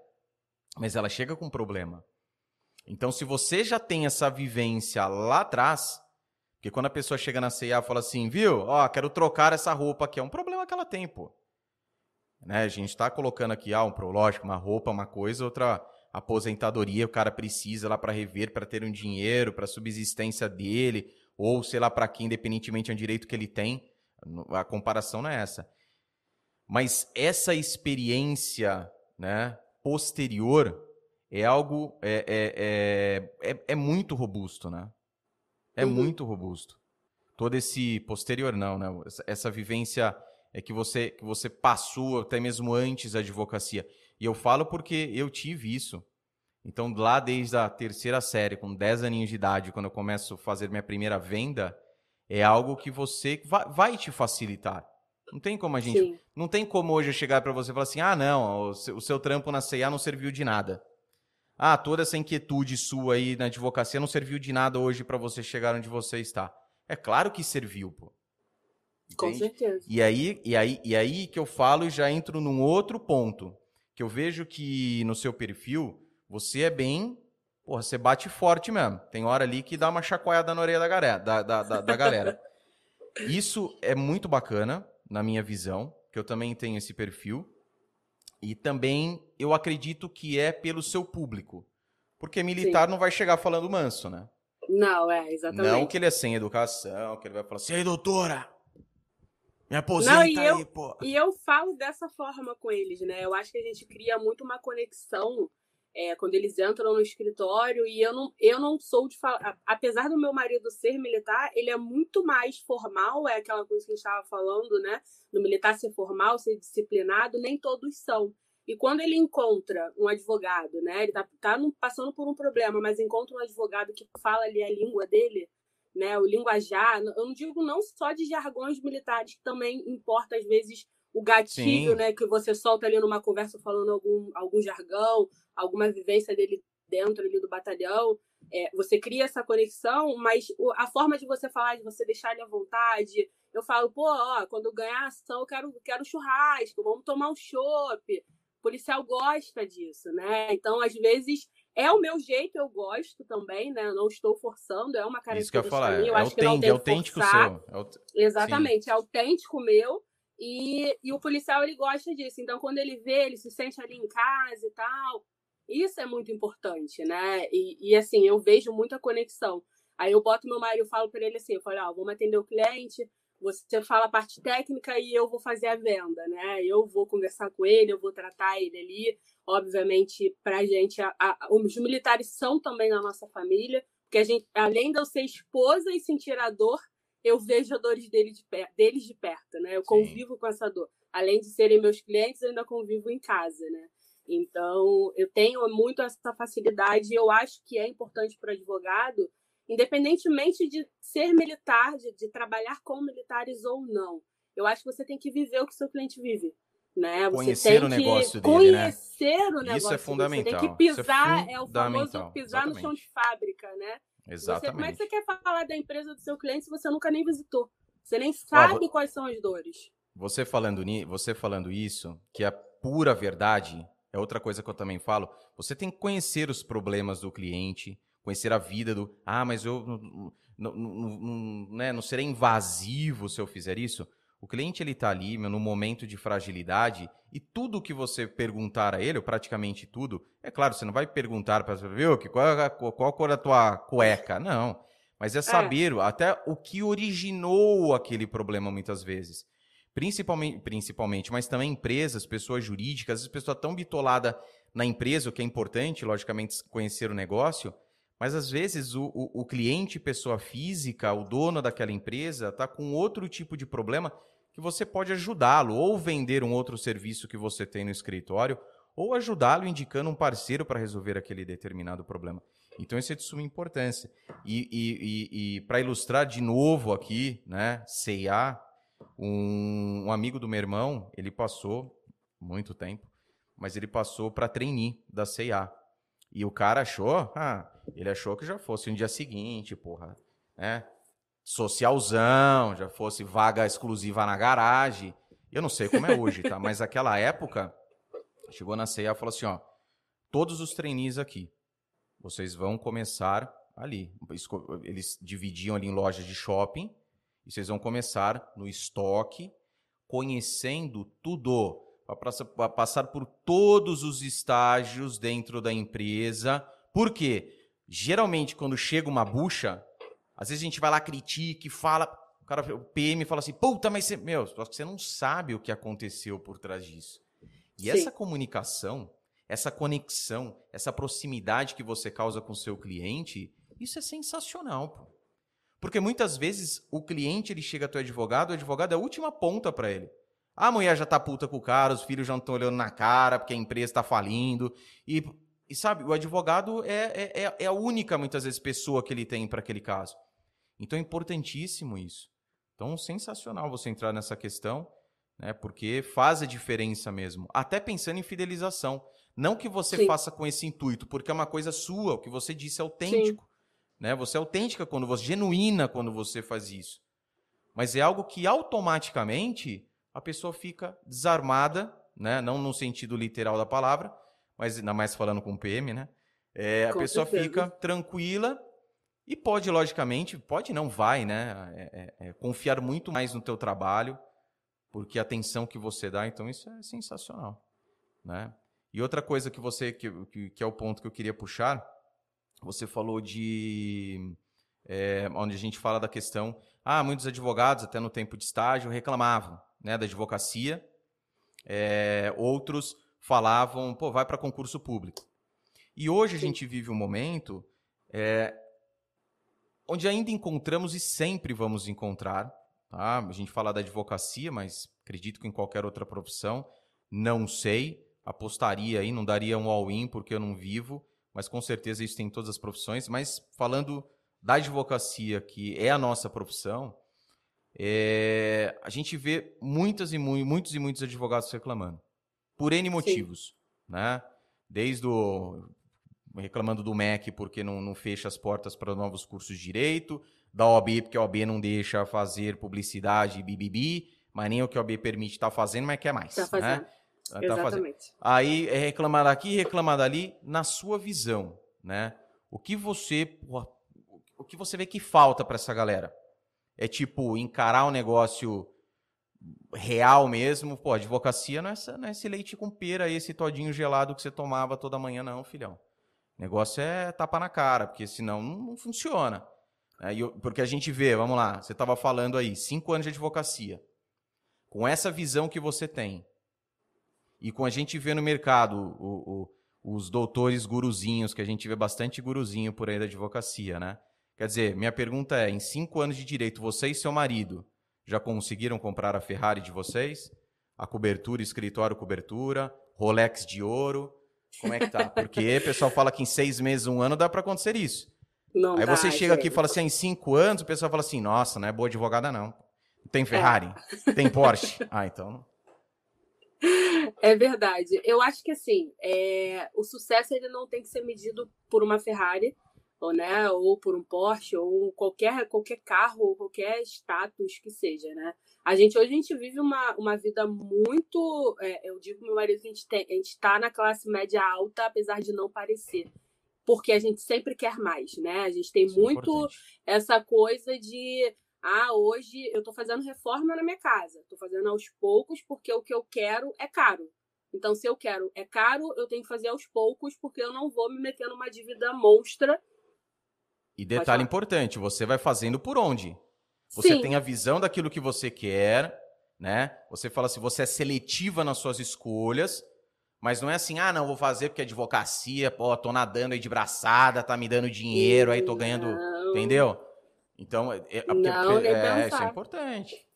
mas ela chega com um problema. Então, se você já tem essa vivência lá atrás, porque quando a pessoa chega na CIA e fala assim, viu, ó, quero trocar essa roupa aqui, é um problema que ela tem, pô. Né? A gente está colocando aqui, ah, um, lógico, uma roupa, uma coisa, outra aposentadoria, o cara precisa lá para rever, para ter um dinheiro, para subsistência dele, ou sei lá para quem, independentemente do direito que ele tem. A comparação não é essa. Mas essa experiência né, posterior é algo. É, é, é, é, é muito robusto, né? É uhum. muito robusto. Todo esse posterior, não, né? Essa, essa vivência é que você, que você passou até mesmo antes da advocacia. E eu falo porque eu tive isso. Então, lá desde a terceira série, com 10 aninhos de idade, quando eu começo a fazer minha primeira venda, é algo que você vai, vai te facilitar. Não tem como a gente. Sim. Não tem como hoje eu chegar para você e falar assim: ah, não, o seu, o seu trampo na CIA não serviu de nada. Ah, toda essa inquietude sua aí na advocacia não serviu de nada hoje para você chegar onde você está. É claro que serviu, pô. Com certeza. E aí, e, aí, e aí que eu falo e já entro num outro ponto. Que eu vejo que no seu perfil, você é bem. Porra, você bate forte mesmo. Tem hora ali que dá uma chacoalhada na orelha da galera. Da, da, da, da galera. Isso é muito bacana, na minha visão, que eu também tenho esse perfil. E também eu acredito que é pelo seu público. Porque militar Sim. não vai chegar falando manso, né? Não, é, exatamente. Não que ele é sem educação, que ele vai falar assim, ei, doutora, me aposenta não, e aí, eu, pô. E eu falo dessa forma com eles, né? Eu acho que a gente cria muito uma conexão é, quando eles entram no escritório e eu não, eu não sou de falar. Apesar do meu marido ser militar, ele é muito mais formal, é aquela coisa que a gente estava falando, né? Do militar ser formal, ser disciplinado, nem todos são. E quando ele encontra um advogado, né? Ele tá, tá passando por um problema, mas encontra um advogado que fala ali a língua dele, né, o linguajar, eu não digo não só de jargões militares, que também importa às vezes o gatilho, Sim. né, que você solta ali numa conversa falando algum, algum jargão, alguma vivência dele dentro ali do batalhão, é, você cria essa conexão, mas a forma de você falar, de você deixar ele à vontade, eu falo, pô, ó, quando ganhar ação, eu quero, quero churrasco, vamos tomar um chopp. O policial gosta disso, né? Então, às vezes, é o meu jeito, eu gosto também, né? Eu não estou forçando, é uma característica Isso que eu falar, eu é, acho que não é autêntico seu. É Exatamente, Sim. é autêntico meu. E, e o policial, ele gosta disso. Então, quando ele vê, ele se sente ali em casa e tal. Isso é muito importante, né? E, e assim, eu vejo muita conexão. Aí eu boto meu marido e falo para ele assim, eu falo, ah, vamos atender o cliente, você fala a parte técnica e eu vou fazer a venda, né? Eu vou conversar com ele, eu vou tratar ele ali. Obviamente, para a gente, os militares são também na nossa família, porque a gente, além de eu ser esposa e sentir a dor, eu vejo a dores dele de per, deles de perto, né? Eu Sim. convivo com essa dor. Além de serem meus clientes, eu ainda convivo em casa, né? Então, eu tenho muito essa facilidade e eu acho que é importante para o advogado independentemente de ser militar, de, de, trabalhar com militares ou não. Eu acho que você tem que viver o que seu cliente vive. Né? Você conhecer o negócio dele, né? Conhecer né? o negócio. Isso é fundamental. Você tem que é pisar, é, é, o famoso pisar Exatamente. no chão de fábrica, né? Exatamente. Você, como é que você quer falar da empresa do seu cliente se você nunca nem visitou? Você nem sabe ah, quais são as dores. Você falando, você falando isso, que é a pura verdade, é outra coisa que eu também falo. Você tem que conhecer os problemas do cliente, conhecer a vida do. Ah, mas eu não, não, não, né, não serei invasivo se eu fizer isso. O cliente ele está ali meu, no momento de fragilidade e tudo que você perguntar a ele, ou praticamente tudo, é claro, você não vai perguntar para viu que qual, qual a cor da tua cueca, não. Mas é, é. saber é. até o que originou aquele problema muitas vezes. Principalmente, principalmente, mas também empresas, pessoas jurídicas, as pessoas tão bitolada na empresa, o que é importante, logicamente, conhecer o negócio, mas às vezes o, o, o cliente, pessoa física, o dono daquela empresa, está com outro tipo de problema que você pode ajudá-lo, ou vender um outro serviço que você tem no escritório, ou ajudá-lo indicando um parceiro para resolver aquele determinado problema. Então isso é de suma importância. E, e, e, e para ilustrar de novo aqui, né, CIA, um, um, amigo do meu irmão, ele passou muito tempo, mas ele passou para trainee da CIA. E o cara achou, ah, ele achou que já fosse no dia seguinte, porra, né? Socialzão, já fosse vaga exclusiva na garagem. Eu não sei como é hoje, tá? Mas aquela época, chegou na CEA e falou assim, ó, todos os trainees aqui, vocês vão começar ali. Eles dividiam ali em lojas de shopping, e vocês vão começar no estoque, conhecendo tudo, para passar por todos os estágios dentro da empresa. Por quê? Geralmente, quando chega uma bucha, às vezes a gente vai lá, critica e fala. O, cara, o PM fala assim: puta, mas você. Meu, você não sabe o que aconteceu por trás disso. E Sim. essa comunicação, essa conexão, essa proximidade que você causa com o seu cliente, isso é sensacional, pô. Porque muitas vezes o cliente ele chega até o advogado, o advogado é a última ponta para ele. A mulher já tá puta com o cara, os filhos já não estão olhando na cara porque a empresa está falindo. E, e, sabe, o advogado é, é, é, é a única, muitas vezes, pessoa que ele tem para aquele caso. Então é importantíssimo isso. Então, sensacional você entrar nessa questão, né? Porque faz a diferença mesmo. Até pensando em fidelização. Não que você Sim. faça com esse intuito, porque é uma coisa sua, o que você disse é autêntico. Sim. Né? Você é autêntica quando você, genuína quando você faz isso. Mas é algo que automaticamente a pessoa fica desarmada, né? Não no sentido literal da palavra, mas ainda mais falando com o PM, né? É, a pessoa certeza. fica tranquila e pode, logicamente, pode não vai, né? É, é, é, confiar muito mais no teu trabalho, porque a atenção que você dá, então isso é sensacional, né? E outra coisa que você que, que, que é o ponto que eu queria puxar você falou de. É, onde a gente fala da questão. Ah, muitos advogados, até no tempo de estágio, reclamavam né, da advocacia. É, outros falavam, pô, vai para concurso público. E hoje a gente vive um momento é, onde ainda encontramos e sempre vamos encontrar. Tá? A gente fala da advocacia, mas acredito que em qualquer outra profissão, não sei. Apostaria aí, não daria um all-in porque eu não vivo mas com certeza isso tem em todas as profissões. Mas falando da advocacia, que é a nossa profissão, é, a gente vê muitas e mu muitos e muitos advogados reclamando, por N motivos, Sim. né? Desde o reclamando do MEC porque não, não fecha as portas para novos cursos de direito, da OAB porque a OAB não deixa fazer publicidade bibibi, mas nem o que a OAB permite estar tá fazendo, mas quer mais. Tá fazendo. Né? Tá Exatamente. Aí é reclamar daqui, reclamar dali, na sua visão, né? O que você, o que você vê que falta para essa galera? É tipo encarar o um negócio real mesmo, pô, advocacia não é, essa, não é esse leite com pera, esse todinho gelado que você tomava toda manhã, não, filhão. O negócio é tapa na cara, porque senão não, funciona. É, eu, porque a gente vê, vamos lá, você estava falando aí, cinco anos de advocacia. Com essa visão que você tem, e com a gente vê no mercado o, o, os doutores guruzinhos, que a gente vê bastante guruzinho por aí da advocacia, né? Quer dizer, minha pergunta é: em cinco anos de direito, você e seu marido já conseguiram comprar a Ferrari de vocês? A cobertura, escritório cobertura, Rolex de ouro? Como é que tá? Porque o pessoal fala que em seis meses, um ano, dá para acontecer isso. Não Aí dá, você chega gente. aqui e fala assim, ah, em cinco anos, o pessoal fala assim, nossa, não é boa advogada não. Tem Ferrari? É. Tem Porsche? Ah, então é verdade. Eu acho que assim, é... o sucesso ele não tem que ser medido por uma Ferrari, ou, né, ou por um Porsche, ou qualquer, qualquer carro, ou qualquer status que seja, né? A gente hoje a gente vive uma, uma vida muito. É, eu digo meu marido que a gente, tem, a gente tá na classe média alta, apesar de não parecer. Porque a gente sempre quer mais, né? A gente tem Isso é muito é essa coisa de ah, hoje eu estou fazendo reforma na minha casa. Estou fazendo aos poucos porque o que eu quero é caro. Então, se eu quero é caro, eu tenho que fazer aos poucos porque eu não vou me meter numa dívida monstra. E detalhe importante, você vai fazendo por onde? Você Sim. tem a visão daquilo que você quer, né? Você fala assim, você é seletiva nas suas escolhas, mas não é assim, ah, não, vou fazer porque é advocacia, pô, tô nadando aí de braçada, tá me dando dinheiro, aí tô ganhando, não. entendeu? Então, é, é, não, é, isso é importante.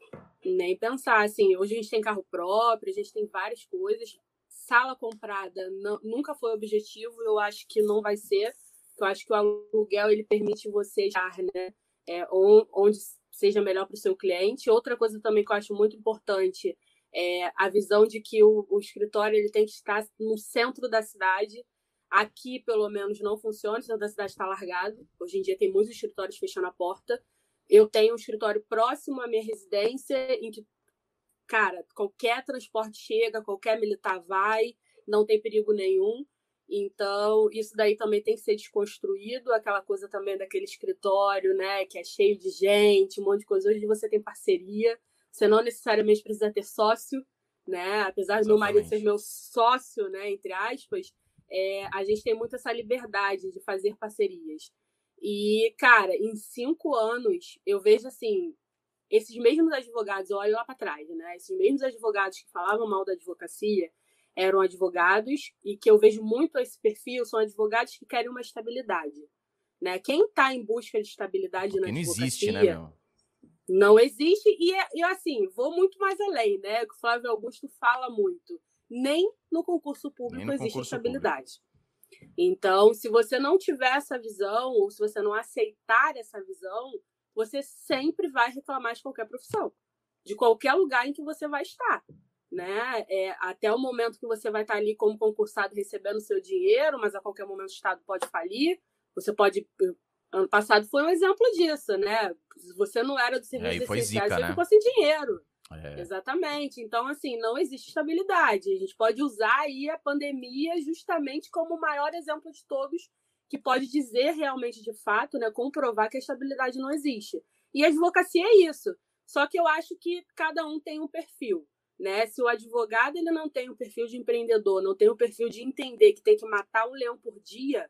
Nem pensar, assim, hoje a gente tem carro próprio, a gente tem várias coisas. Sala comprada não, nunca foi objetivo, eu acho que não vai ser. Eu acho que o aluguel ele permite você estar, né, é, onde seja melhor para o seu cliente. Outra coisa também que eu acho muito importante é a visão de que o, o escritório ele tem que estar no centro da cidade Aqui, pelo menos, não funciona, o centro da cidade está largado. Hoje em dia tem muitos escritórios fechando a porta. Eu tenho um escritório próximo à minha residência, em que cara, qualquer transporte chega, qualquer militar vai, não tem perigo nenhum. Então, isso daí também tem que ser desconstruído, aquela coisa também daquele escritório, né, que é cheio de gente, um monte de coisa. Hoje você tem parceria, você não necessariamente precisa ter sócio, né? Apesar do meu marido ser meu sócio, né, entre aspas, é, a gente tem muito essa liberdade de fazer parcerias. E, cara, em cinco anos, eu vejo assim, esses mesmos advogados, eu olho lá para trás, né? Esses mesmos advogados que falavam mal da advocacia, eram advogados e que eu vejo muito esse perfil são advogados que querem uma estabilidade. Né? Quem está em busca de estabilidade Porque na não. Existe, né, meu? Não existe, e, é, e assim, vou muito mais além, né? O Flávio Augusto fala muito. Nem no concurso público no existe concurso estabilidade. Público. Então, se você não tiver essa visão, ou se você não aceitar essa visão, você sempre vai reclamar de qualquer profissão, de qualquer lugar em que você vai estar né? É, até o momento que você vai estar ali como concursado recebendo seu dinheiro, mas a qualquer momento o Estado pode falir. Você pode. Ano passado foi um exemplo disso, né? Você não era do serviço é, essenciais, zica, você né? ficou sem dinheiro. É. Exatamente. Então, assim, não existe estabilidade. A gente pode usar aí a pandemia justamente como o maior exemplo de todos que pode dizer realmente de fato, né, comprovar que a estabilidade não existe. E a advocacia é isso. Só que eu acho que cada um tem um perfil. Né? Se o advogado ele não tem o perfil de empreendedor, não tem o perfil de entender que tem que matar um leão por dia,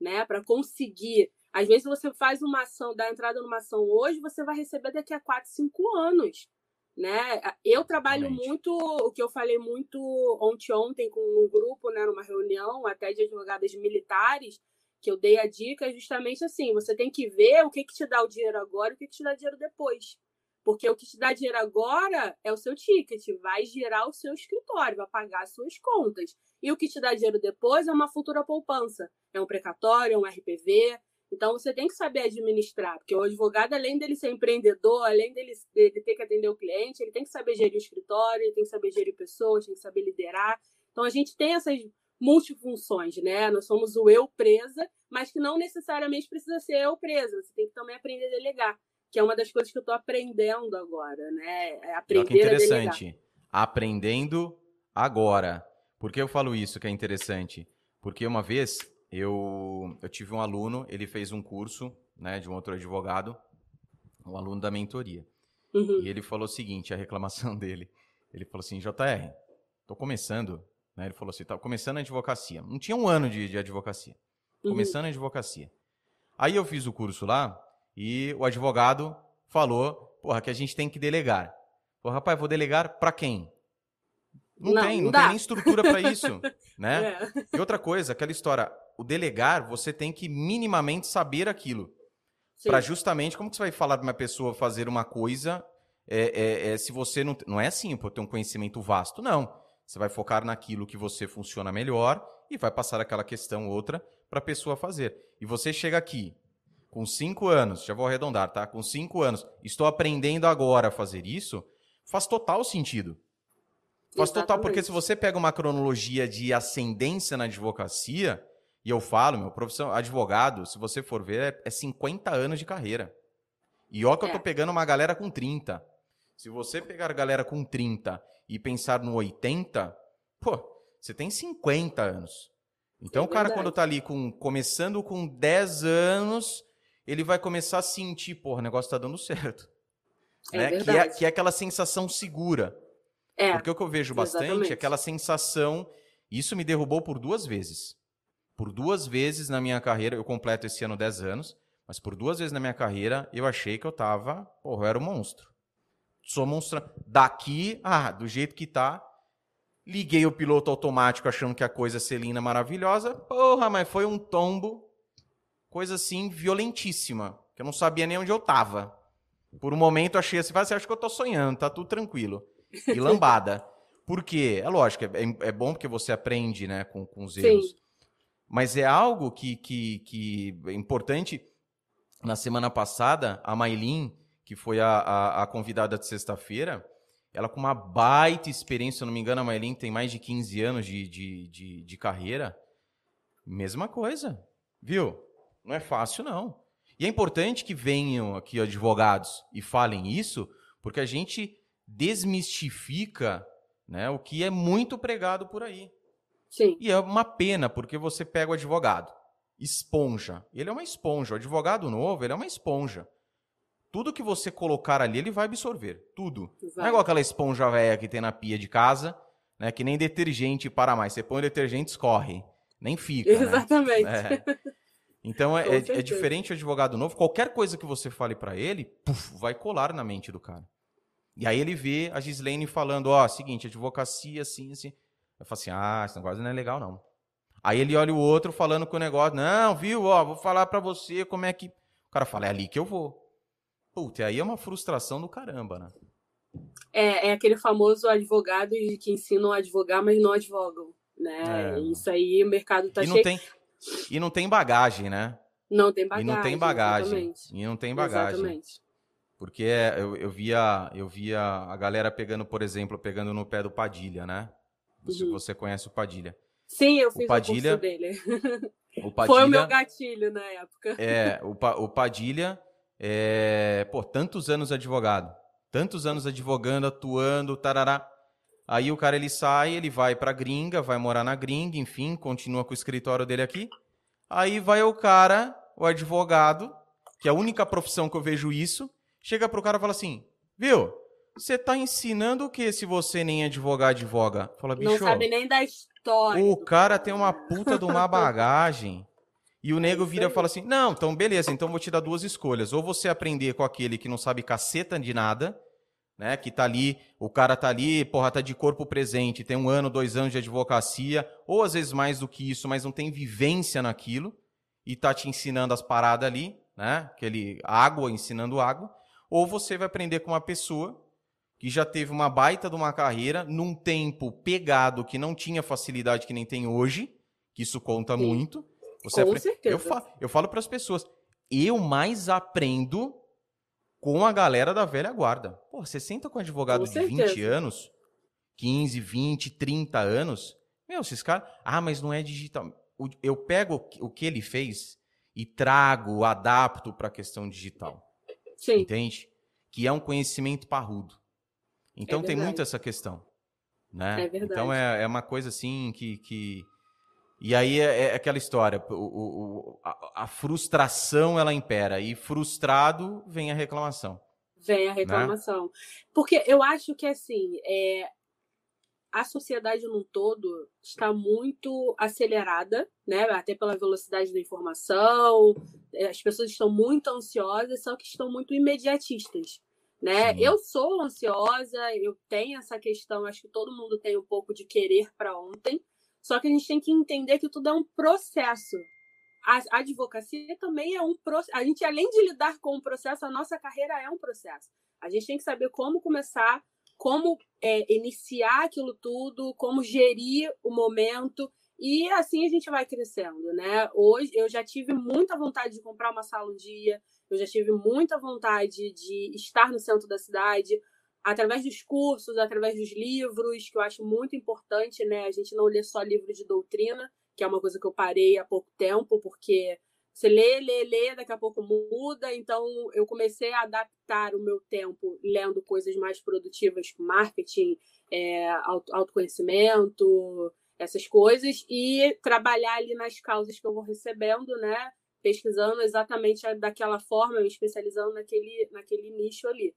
né, para conseguir. Às vezes você faz uma ação, dá entrada numa ação hoje, você vai receber daqui a 4, 5 anos. Né? Eu trabalho Realmente. muito, o que eu falei muito ontem, ontem com um grupo, né, numa reunião até de advogadas militares, que eu dei a dica justamente assim, você tem que ver o que, que te dá o dinheiro agora e o que, que te dá dinheiro depois. Porque o que te dá dinheiro agora é o seu ticket, vai girar o seu escritório, vai pagar as suas contas. E o que te dá dinheiro depois é uma futura poupança. É um precatório, é um RPV. Então você tem que saber administrar, porque o advogado, além dele ser empreendedor, além dele, dele ter que atender o cliente, ele tem que saber gerir o escritório, ele tem que saber gerir pessoas, tem que saber liderar. Então a gente tem essas multifunções, né? Nós somos o eu presa, mas que não necessariamente precisa ser eu presa. Você tem que também aprender a delegar que é uma das coisas que eu estou aprendendo agora, né? É aprender que interessante. Aprendendo agora. Por que eu falo isso que é interessante? Porque uma vez eu, eu tive um aluno, ele fez um curso né, de um outro advogado, um aluno da mentoria. Uhum. E ele falou o seguinte, a reclamação dele. Ele falou assim, JR, tô começando, né? Ele falou assim, tá começando a advocacia. Não tinha um ano de, de advocacia. Uhum. Começando uhum. a advocacia. Aí eu fiz o curso lá, e o advogado falou, porra, que a gente tem que delegar. Pô, rapaz, vou delegar para quem? Não, não tem, não, tem nem estrutura para isso, né? É. E outra coisa, aquela história, o delegar, você tem que minimamente saber aquilo. Para justamente, como que você vai falar para uma pessoa fazer uma coisa é, é, é, se você não... Não é assim, por ter um conhecimento vasto, não. Você vai focar naquilo que você funciona melhor e vai passar aquela questão outra para a pessoa fazer. E você chega aqui, com cinco anos, já vou arredondar, tá? Com cinco anos, estou aprendendo agora a fazer isso, faz total sentido. Faz Exatamente. total, porque se você pega uma cronologia de ascendência na advocacia, e eu falo, meu, profissão, advogado, se você for ver, é 50 anos de carreira. E ó que é. eu tô é. pegando uma galera com 30. Se você pegar a galera com 30 e pensar no 80, pô, você tem 50 anos. Então é o cara, quando tá ali com, começando com 10 anos, ele vai começar a sentir, porra, o negócio tá dando certo. É né? que, é, que é aquela sensação segura. É, Porque o que eu vejo bastante exatamente. é aquela sensação. Isso me derrubou por duas vezes. Por duas vezes na minha carreira, eu completo esse ano 10 anos, mas por duas vezes na minha carreira eu achei que eu tava. Porra, eu era um monstro. Sou monstro. Daqui, ah, do jeito que tá. Liguei o piloto automático achando que a coisa selina maravilhosa. Porra, mas foi um tombo coisa assim violentíssima, que eu não sabia nem onde eu tava. Por um momento eu achei assim, você acha que eu tô sonhando, tá tudo tranquilo. E lambada. Por quê? É lógico, é, é bom porque você aprende, né, com, com os erros. Sim. Mas é algo que, que, que é importante. Na semana passada, a Mailin, que foi a, a, a convidada de sexta-feira, ela com uma baita experiência, se eu não me engano, a Mailin tem mais de 15 anos de, de, de, de carreira. Mesma coisa, viu? Não é fácil, não. E é importante que venham aqui advogados e falem isso, porque a gente desmistifica né, o que é muito pregado por aí. Sim. E é uma pena, porque você pega o advogado, esponja. Ele é uma esponja. O advogado novo, ele é uma esponja. Tudo que você colocar ali, ele vai absorver. Tudo. Exato. Não é igual aquela esponja velha que tem na pia de casa, né? Que nem detergente para mais. Você põe o detergente, escorre. Nem fica. Né? Exatamente. Né? É. Então é, é, é, diferente o advogado novo. Qualquer coisa que você fale para ele, puf, vai colar na mente do cara. E aí ele vê a Gislaine falando, ó, oh, seguinte, advocacia, assim, assim. Eu falo assim, ah, esse negócio não é legal, não. Aí ele olha o outro falando com o negócio, não, viu, ó, vou falar para você como é que... O cara fala, é ali que eu vou. Puta, e aí é uma frustração do caramba, né? É, é aquele famoso advogado que ensinam a advogar, mas não advogam, né? É. Isso aí o mercado tá e cheio... Tem, e não tem bagagem, né? Não tem bagagem. E não tem bagagem. Exatamente. E não tem bagagem. Exatamente. Porque eu, eu, via, eu via a galera pegando, por exemplo, pegando no pé do Padilha, né? Se uhum. você conhece o Padilha. Sim, eu fiz o, Padilha, o dele. O Padilha, Foi o meu gatilho na época. É, o, o Padilha, é, pô, tantos anos advogado. Tantos anos advogando, atuando, tarará. Aí o cara ele sai, ele vai pra gringa, vai morar na gringa, enfim, continua com o escritório dele aqui. Aí vai o cara, o advogado, que é a única profissão que eu vejo isso, chega pro cara e fala assim: Viu? Você tá ensinando o que se você nem advogar advoga? Fala, bicho. Não sabe nem da história. O cara tem uma puta de uma bagagem. E o nego vira e fala assim: Não, então beleza, então vou te dar duas escolhas. Ou você aprender com aquele que não sabe caceta de nada, né? Que tá ali, o cara tá ali, porra, tá de corpo presente, tem um ano, dois anos de advocacia, ou às vezes mais do que isso, mas não tem vivência naquilo, e tá te ensinando as paradas ali, né? Aquele água ensinando água ou você vai aprender com uma pessoa que já teve uma baita de uma carreira num tempo pegado que não tinha facilidade que nem tem hoje, que isso conta Sim. muito. Você com certeza. Eu falo, eu falo para as pessoas, eu mais aprendo com a galera da velha guarda. Pô, você senta com um advogado com de certeza. 20 anos, 15, 20, 30 anos, meu, esses caras, ah, mas não é digital. Eu pego o que ele fez e trago, adapto para a questão digital. Sim. Entende? Que é um conhecimento parrudo. Então é tem muito essa questão. Né? É verdade. Então é, é uma coisa assim que. que... E aí é, é aquela história, o, o, a, a, frustração ela impera, e frustrado vem a reclamação. Vem a né? reclamação. Né? Porque eu acho que assim, é, a sociedade no todo está muito acelerada, né? Até pela velocidade da informação, é, as pessoas estão muito ansiosas, só que estão muito imediatistas, né? Sim. Eu sou ansiosa, eu tenho essa questão, acho que todo mundo tem um pouco de querer para ontem, só que a gente tem que entender que tudo é um processo. A advocacia também é um processo. A gente, além de lidar com o processo, a nossa carreira é um processo. A gente tem que saber como começar como é, iniciar aquilo tudo, como gerir o momento. E assim a gente vai crescendo, né? Hoje eu já tive muita vontade de comprar uma sala um dia, eu já tive muita vontade de estar no centro da cidade, através dos cursos, através dos livros, que eu acho muito importante, né? A gente não lê só livro de doutrina, que é uma coisa que eu parei há pouco tempo, porque você lê, lê, lê, daqui a pouco muda. Então, eu comecei a adaptar o meu tempo lendo coisas mais produtivas, marketing, é, autoconhecimento, essas coisas, e trabalhar ali nas causas que eu vou recebendo, né? Pesquisando exatamente daquela forma, me especializando naquele, naquele nicho ali.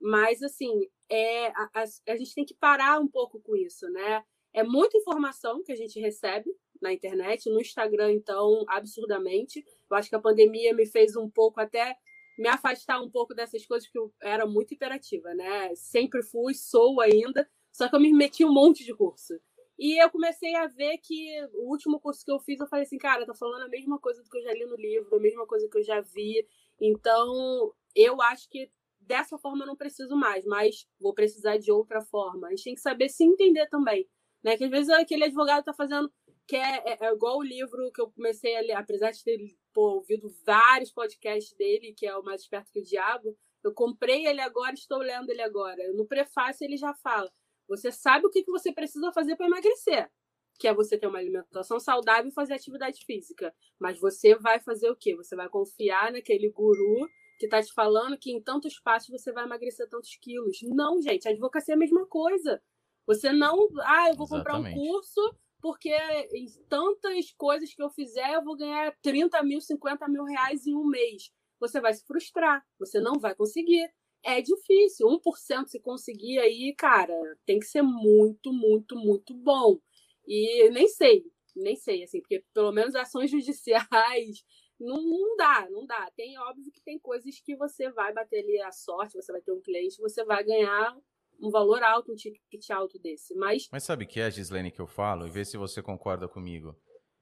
Mas, assim, é, a, a, a gente tem que parar um pouco com isso, né? É muita informação que a gente recebe, na internet, no Instagram, então, absurdamente. Eu acho que a pandemia me fez um pouco até me afastar um pouco dessas coisas, porque eu era muito imperativa, né? Sempre fui, sou ainda, só que eu me meti um monte de curso. E eu comecei a ver que o último curso que eu fiz, eu falei assim, cara, tá falando a mesma coisa do que eu já li no livro, a mesma coisa que eu já vi. Então, eu acho que dessa forma eu não preciso mais, mas vou precisar de outra forma. A gente tem que saber se entender também. Né? Que às vezes aquele advogado tá fazendo que é, é, é, igual o livro que eu comecei a ler, apesar de ter pô, ouvido vários podcasts dele, que é o Mais Esperto que o Diabo, eu comprei ele agora estou lendo ele agora. No prefácio ele já fala: você sabe o que, que você precisa fazer para emagrecer, que é você ter uma alimentação saudável e fazer atividade física. Mas você vai fazer o quê? Você vai confiar naquele guru que está te falando que em tantos passos você vai emagrecer tantos quilos. Não, gente, a advocacia é a mesma coisa. Você não, ah, eu vou comprar um curso porque em tantas coisas que eu fizer eu vou ganhar 30 mil, 50 mil reais em um mês. Você vai se frustrar, você não vai conseguir. É difícil. 1% se conseguir aí, cara, tem que ser muito, muito, muito bom. E nem sei, nem sei, assim, porque pelo menos ações judiciais não, não dá, não dá. Tem, óbvio que tem coisas que você vai bater ali a sorte, você vai ter um cliente, você vai ganhar um valor alto, um ticket alto desse. Mas, Mas sabe o que é, Gislene, que eu falo? E vê se você concorda comigo.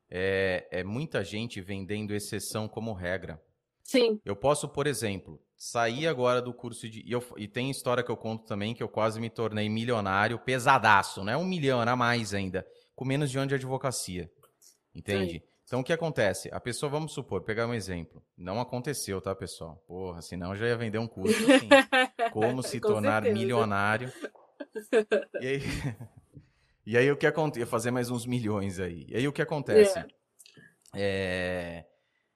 É, é muita gente vendendo exceção como regra. Sim. Eu posso, por exemplo, sair agora do curso de. E, eu, e tem história que eu conto também que eu quase me tornei milionário, pesadaço, né? Um milhão, era mais ainda, com menos de ano de advocacia. Entende? Sim. Então, o que acontece? A pessoa, vamos supor, pegar um exemplo. Não aconteceu, tá, pessoal? Porra, senão eu já ia vender um curso assim. Como se tornar certeza. milionário. E aí, e aí o que acontece? Fazer mais uns milhões aí. E aí o que acontece? É. É,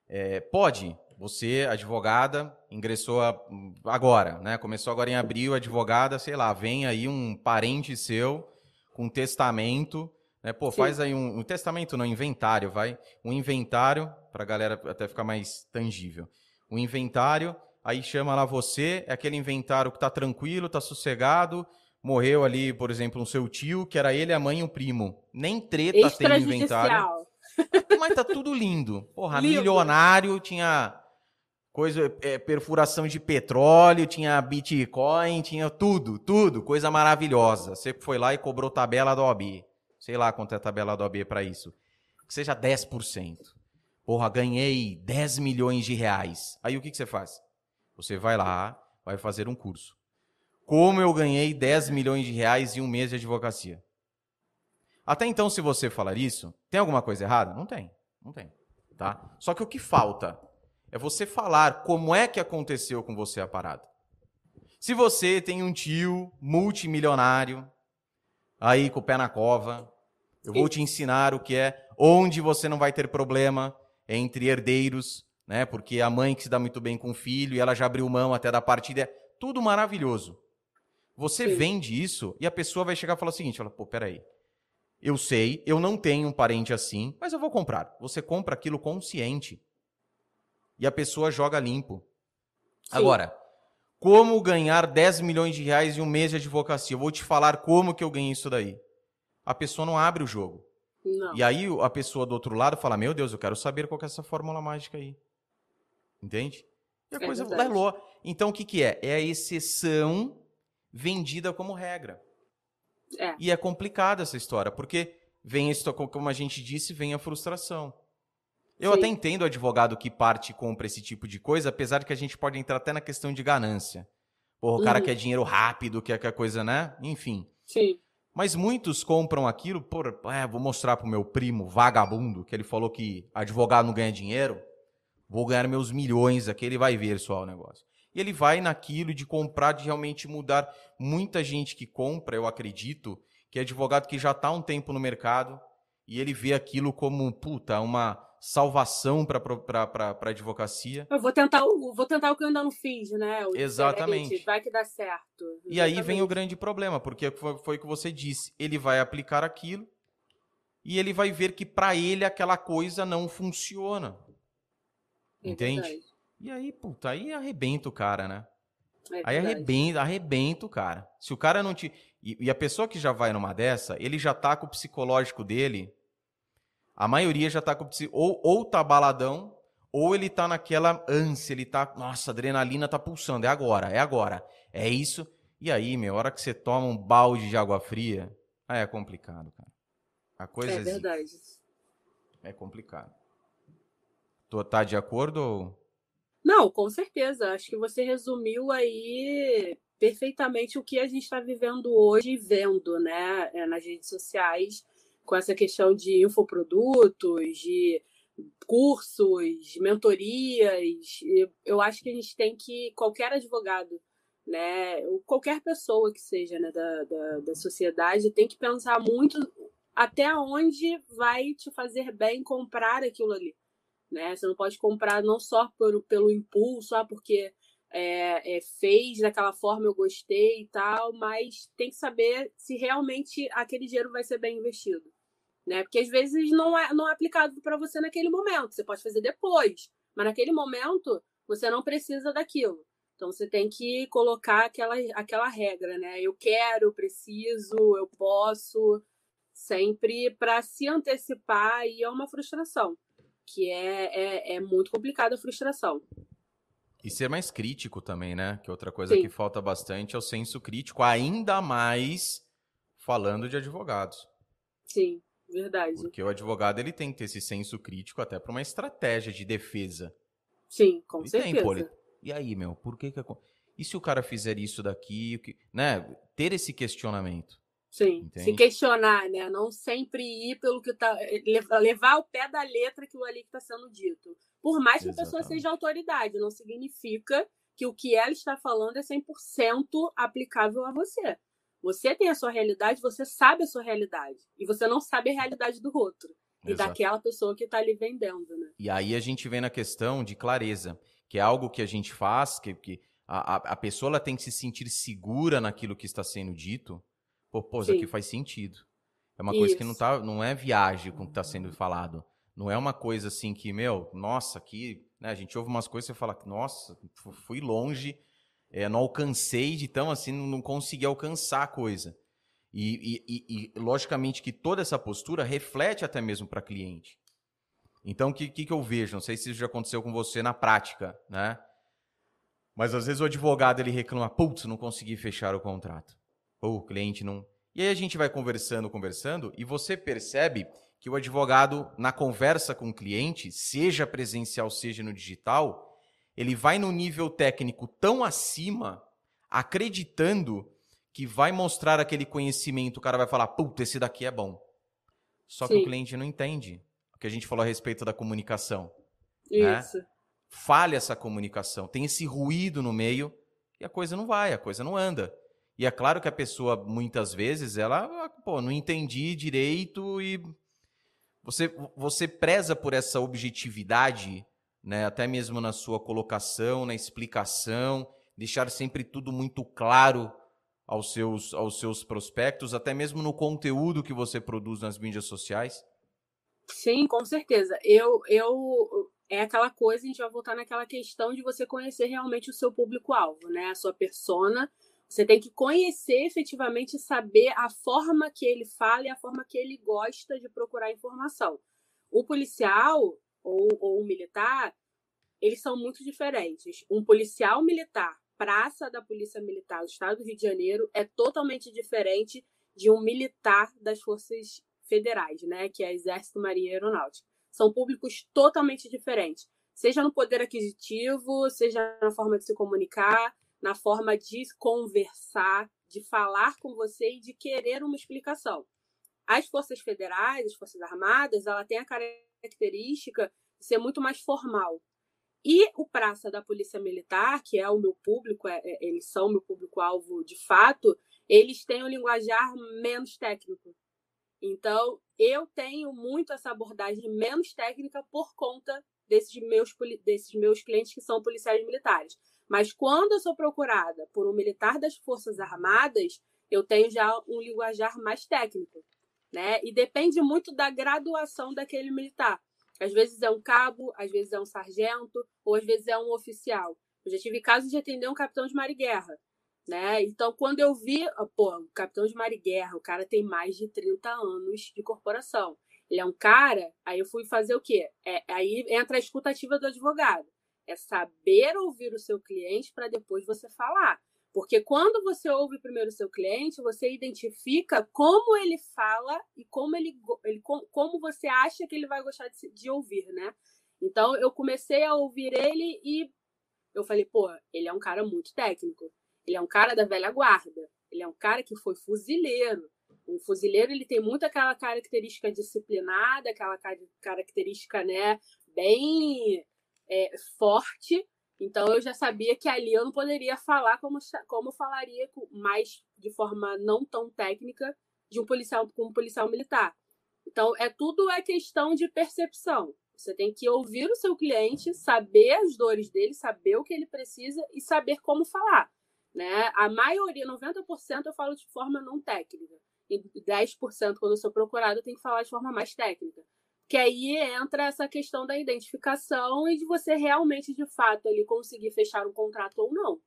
é, pode, você, advogada, ingressou a, agora, né? Começou agora em abril, advogada, sei lá, vem aí um parente seu com testamento né? Pô, Sim. faz aí um, um, testamento, não, inventário, vai. Um inventário, para a galera até ficar mais tangível. Um inventário, aí chama lá você, é aquele inventário que tá tranquilo, tá sossegado, morreu ali, por exemplo, um seu tio, que era ele, a mãe e o primo. Nem treta tem inventário. Mas tá tudo lindo. Porra, lindo. milionário, tinha coisa, é, perfuração de petróleo, tinha Bitcoin, tinha tudo, tudo, coisa maravilhosa. Você foi lá e cobrou tabela da OAB sei lá quanto é a tabela do AB para isso, que seja 10%. Porra, ganhei 10 milhões de reais. Aí o que, que você faz? Você vai lá, vai fazer um curso. Como eu ganhei 10 milhões de reais em um mês de advocacia? Até então, se você falar isso, tem alguma coisa errada? Não tem, não tem. Tá? Só que o que falta é você falar como é que aconteceu com você a parada. Se você tem um tio multimilionário, aí com o pé na cova. Eu vou te ensinar o que é onde você não vai ter problema entre herdeiros, né? Porque a mãe que se dá muito bem com o filho e ela já abriu mão até da partida, é tudo maravilhoso. Você Sim. vende isso e a pessoa vai chegar e falar o seguinte, fala, pô, peraí. Eu sei, eu não tenho um parente assim, mas eu vou comprar. Você compra aquilo consciente. E a pessoa joga limpo. Sim. Agora, como ganhar 10 milhões de reais em um mês de advocacia? Eu vou te falar como que eu ganhei isso daí. A pessoa não abre o jogo. Não. E aí a pessoa do outro lado fala: Meu Deus, eu quero saber qual é essa fórmula mágica aí. Entende? E a é coisa lelou. Então o que, que é? É a exceção vendida como regra. É. E é complicada essa história, porque vem, como a gente disse, vem a frustração. Eu Sim. até entendo o advogado que parte e compra esse tipo de coisa, apesar de que a gente pode entrar até na questão de ganância. Porra, o uhum. cara quer dinheiro rápido, quer, quer coisa, né? Enfim. Sim. Mas muitos compram aquilo por, é, vou mostrar pro meu primo vagabundo, que ele falou que advogado não ganha dinheiro, vou ganhar meus milhões aqui, ele vai ver só o negócio. E ele vai naquilo de comprar, de realmente mudar. Muita gente que compra, eu acredito, que é advogado que já está um tempo no mercado, e ele vê aquilo como, puta, uma salvação para a advocacia. Eu vou tentar, o, vou tentar o que eu ainda não fiz, né? O Exatamente. Vai que dá certo. Exatamente. E aí vem o grande problema, porque foi, o que você disse. Ele vai aplicar aquilo e ele vai ver que para ele aquela coisa não funciona. É Entende? Verdade. E aí, puta, aí arrebenta o cara, né? É aí arrebenta, arrebenta o cara. Se o cara não te. E, e, a pessoa que já vai numa dessa, ele já tá com o psicológico dele a maioria já tá com ou ou tá baladão, ou ele tá naquela ânsia, ele tá, nossa, a adrenalina tá pulsando, é agora, é agora. É isso. E aí, meu, a hora que você toma um balde de água fria, aí é complicado, cara. A coisa é verdade. É complicado. Tu tá de acordo ou Não, com certeza. Acho que você resumiu aí perfeitamente o que a gente está vivendo hoje e vendo, né, é, nas redes sociais com essa questão de infoprodutos, de cursos, mentorias. Eu acho que a gente tem que, qualquer advogado, né, qualquer pessoa que seja né, da, da, da sociedade, tem que pensar muito até onde vai te fazer bem comprar aquilo ali. Né? Você não pode comprar não só por, pelo impulso, ah, porque é, é, fez daquela forma, eu gostei e tal, mas tem que saber se realmente aquele dinheiro vai ser bem investido. Né? Porque às vezes não é, não é aplicado para você naquele momento, você pode fazer depois, mas naquele momento você não precisa daquilo. Então você tem que colocar aquela, aquela regra, né? Eu quero, eu preciso, eu posso, sempre para se antecipar e é uma frustração, que é, é, é muito complicada a frustração. E ser mais crítico também, né? Que outra coisa Sim. que falta bastante é o senso crítico, ainda mais falando de advogados. Sim, verdade. Porque o advogado ele tem que ter esse senso crítico até para uma estratégia de defesa. Sim, com ele certeza. Tem, pô, ele... E aí, meu, por que que e se o cara fizer isso daqui, que... né? Ter esse questionamento. Sim, Entende? se questionar, né? Não sempre ir pelo que tá. levar ao pé da letra aquilo ali que está sendo dito. Por mais que Exatamente. a pessoa seja autoridade, não significa que o que ela está falando é 100% aplicável a você. Você tem a sua realidade, você sabe a sua realidade. E você não sabe a realidade do outro. E Exato. daquela pessoa que está ali vendendo, né? E aí a gente vem na questão de clareza, que é algo que a gente faz, que, que a, a pessoa ela tem que se sentir segura naquilo que está sendo dito. Pô, pô isso aqui faz sentido. É uma isso. coisa que não, tá, não é viagem com o que está sendo falado. Não é uma coisa assim que, meu, nossa, aqui, né, a gente ouve umas coisas e fala, nossa, fui longe, é, não alcancei, então assim, não consegui alcançar a coisa. E, e, e, e logicamente que toda essa postura reflete até mesmo para cliente. Então, o que, que, que eu vejo? Não sei se isso já aconteceu com você na prática, né? Mas às vezes o advogado ele reclama, putz, não consegui fechar o contrato. Ou o cliente não. E aí a gente vai conversando, conversando, e você percebe que o advogado, na conversa com o cliente, seja presencial, seja no digital, ele vai no nível técnico tão acima, acreditando que vai mostrar aquele conhecimento, o cara vai falar, puta, esse daqui é bom. Só Sim. que o cliente não entende o que a gente falou a respeito da comunicação. Né? Isso. Né? Falha essa comunicação, tem esse ruído no meio e a coisa não vai, a coisa não anda. E é claro que a pessoa, muitas vezes, ela, pô, não entendi direito e você, você preza por essa objetividade, né, até mesmo na sua colocação, na explicação, deixar sempre tudo muito claro aos seus, aos seus prospectos, até mesmo no conteúdo que você produz nas mídias sociais? Sim, com certeza. Eu, eu é aquela coisa, a gente vai voltar naquela questão de você conhecer realmente o seu público-alvo, né? A sua persona você tem que conhecer efetivamente saber a forma que ele fala e a forma que ele gosta de procurar informação. O policial ou, ou o militar, eles são muito diferentes. Um policial militar, praça da Polícia Militar do Estado do Rio de Janeiro, é totalmente diferente de um militar das Forças Federais, né? Que é Exército, Marinha e Aeronáutica. São públicos totalmente diferentes. Seja no poder aquisitivo, seja na forma de se comunicar, na forma de conversar, de falar com você e de querer uma explicação. As forças federais, as forças armadas, ela tem a característica de ser muito mais formal. E o praça da polícia militar, que é o meu público, é, é, eles são meu público-alvo de fato, eles têm um linguajar menos técnico. Então, eu tenho muito essa abordagem menos técnica por conta desses meus, desses meus clientes que são policiais militares. Mas quando eu sou procurada por um militar das Forças Armadas, eu tenho já um linguajar mais técnico, né? E depende muito da graduação daquele militar. Às vezes é um cabo, às vezes é um sargento, ou às vezes é um oficial. Eu já tive casos de atender um capitão de mar e guerra, né? Então, quando eu vi, pô, o capitão de mar e guerra, o cara tem mais de 30 anos de corporação. Ele é um cara, aí eu fui fazer o quê? É, aí entra a escutativa do advogado. É saber ouvir o seu cliente para depois você falar. Porque quando você ouve primeiro o seu cliente, você identifica como ele fala e como ele, ele como você acha que ele vai gostar de, de ouvir, né? Então eu comecei a ouvir ele e eu falei, pô, ele é um cara muito técnico. Ele é um cara da velha guarda. Ele é um cara que foi fuzileiro. Um fuzileiro ele tem muito aquela característica disciplinada, aquela característica, né, bem é, forte. Então eu já sabia que ali eu não poderia falar como, como falaria mais de forma não tão técnica de um policial com um policial militar. Então é tudo é questão de percepção. Você tem que ouvir o seu cliente, saber as dores dele, saber o que ele precisa e saber como falar. Né? A maioria, 90%, eu falo de forma não técnica. E 10%, quando eu sou procurado, eu tenho que falar de forma mais técnica. Que aí entra essa questão da identificação e de você realmente, de fato, ali conseguir fechar um contrato ou não.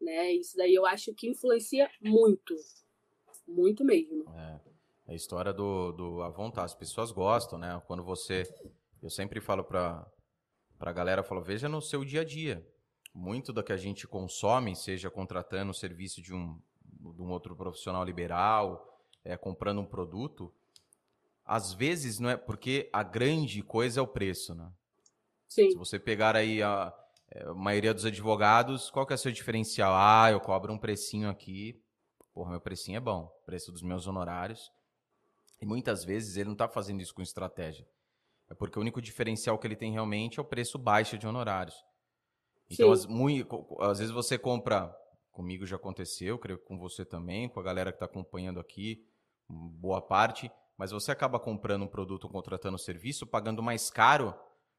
Né? Isso daí eu acho que influencia muito. Muito mesmo. É, a história do, do a vontade. As pessoas gostam, né? Quando você. Eu sempre falo para a galera, falo, veja no seu dia a dia. Muito do que a gente consome, seja contratando o serviço de um, de um outro profissional liberal, é, comprando um produto, às vezes não é porque a grande coisa é o preço, né? Sim. Se você pegar aí a, é, a maioria dos advogados, qual que é o seu diferencial? Ah, eu cobro um precinho aqui, porra, meu precinho é bom, preço dos meus honorários. E muitas vezes ele não está fazendo isso com estratégia. É porque o único diferencial que ele tem realmente é o preço baixo de honorários. Então, às, muito, às vezes você compra, comigo já aconteceu, creio que com você também, com a galera que está acompanhando aqui, boa parte, mas você acaba comprando um produto ou contratando um serviço, pagando mais caro,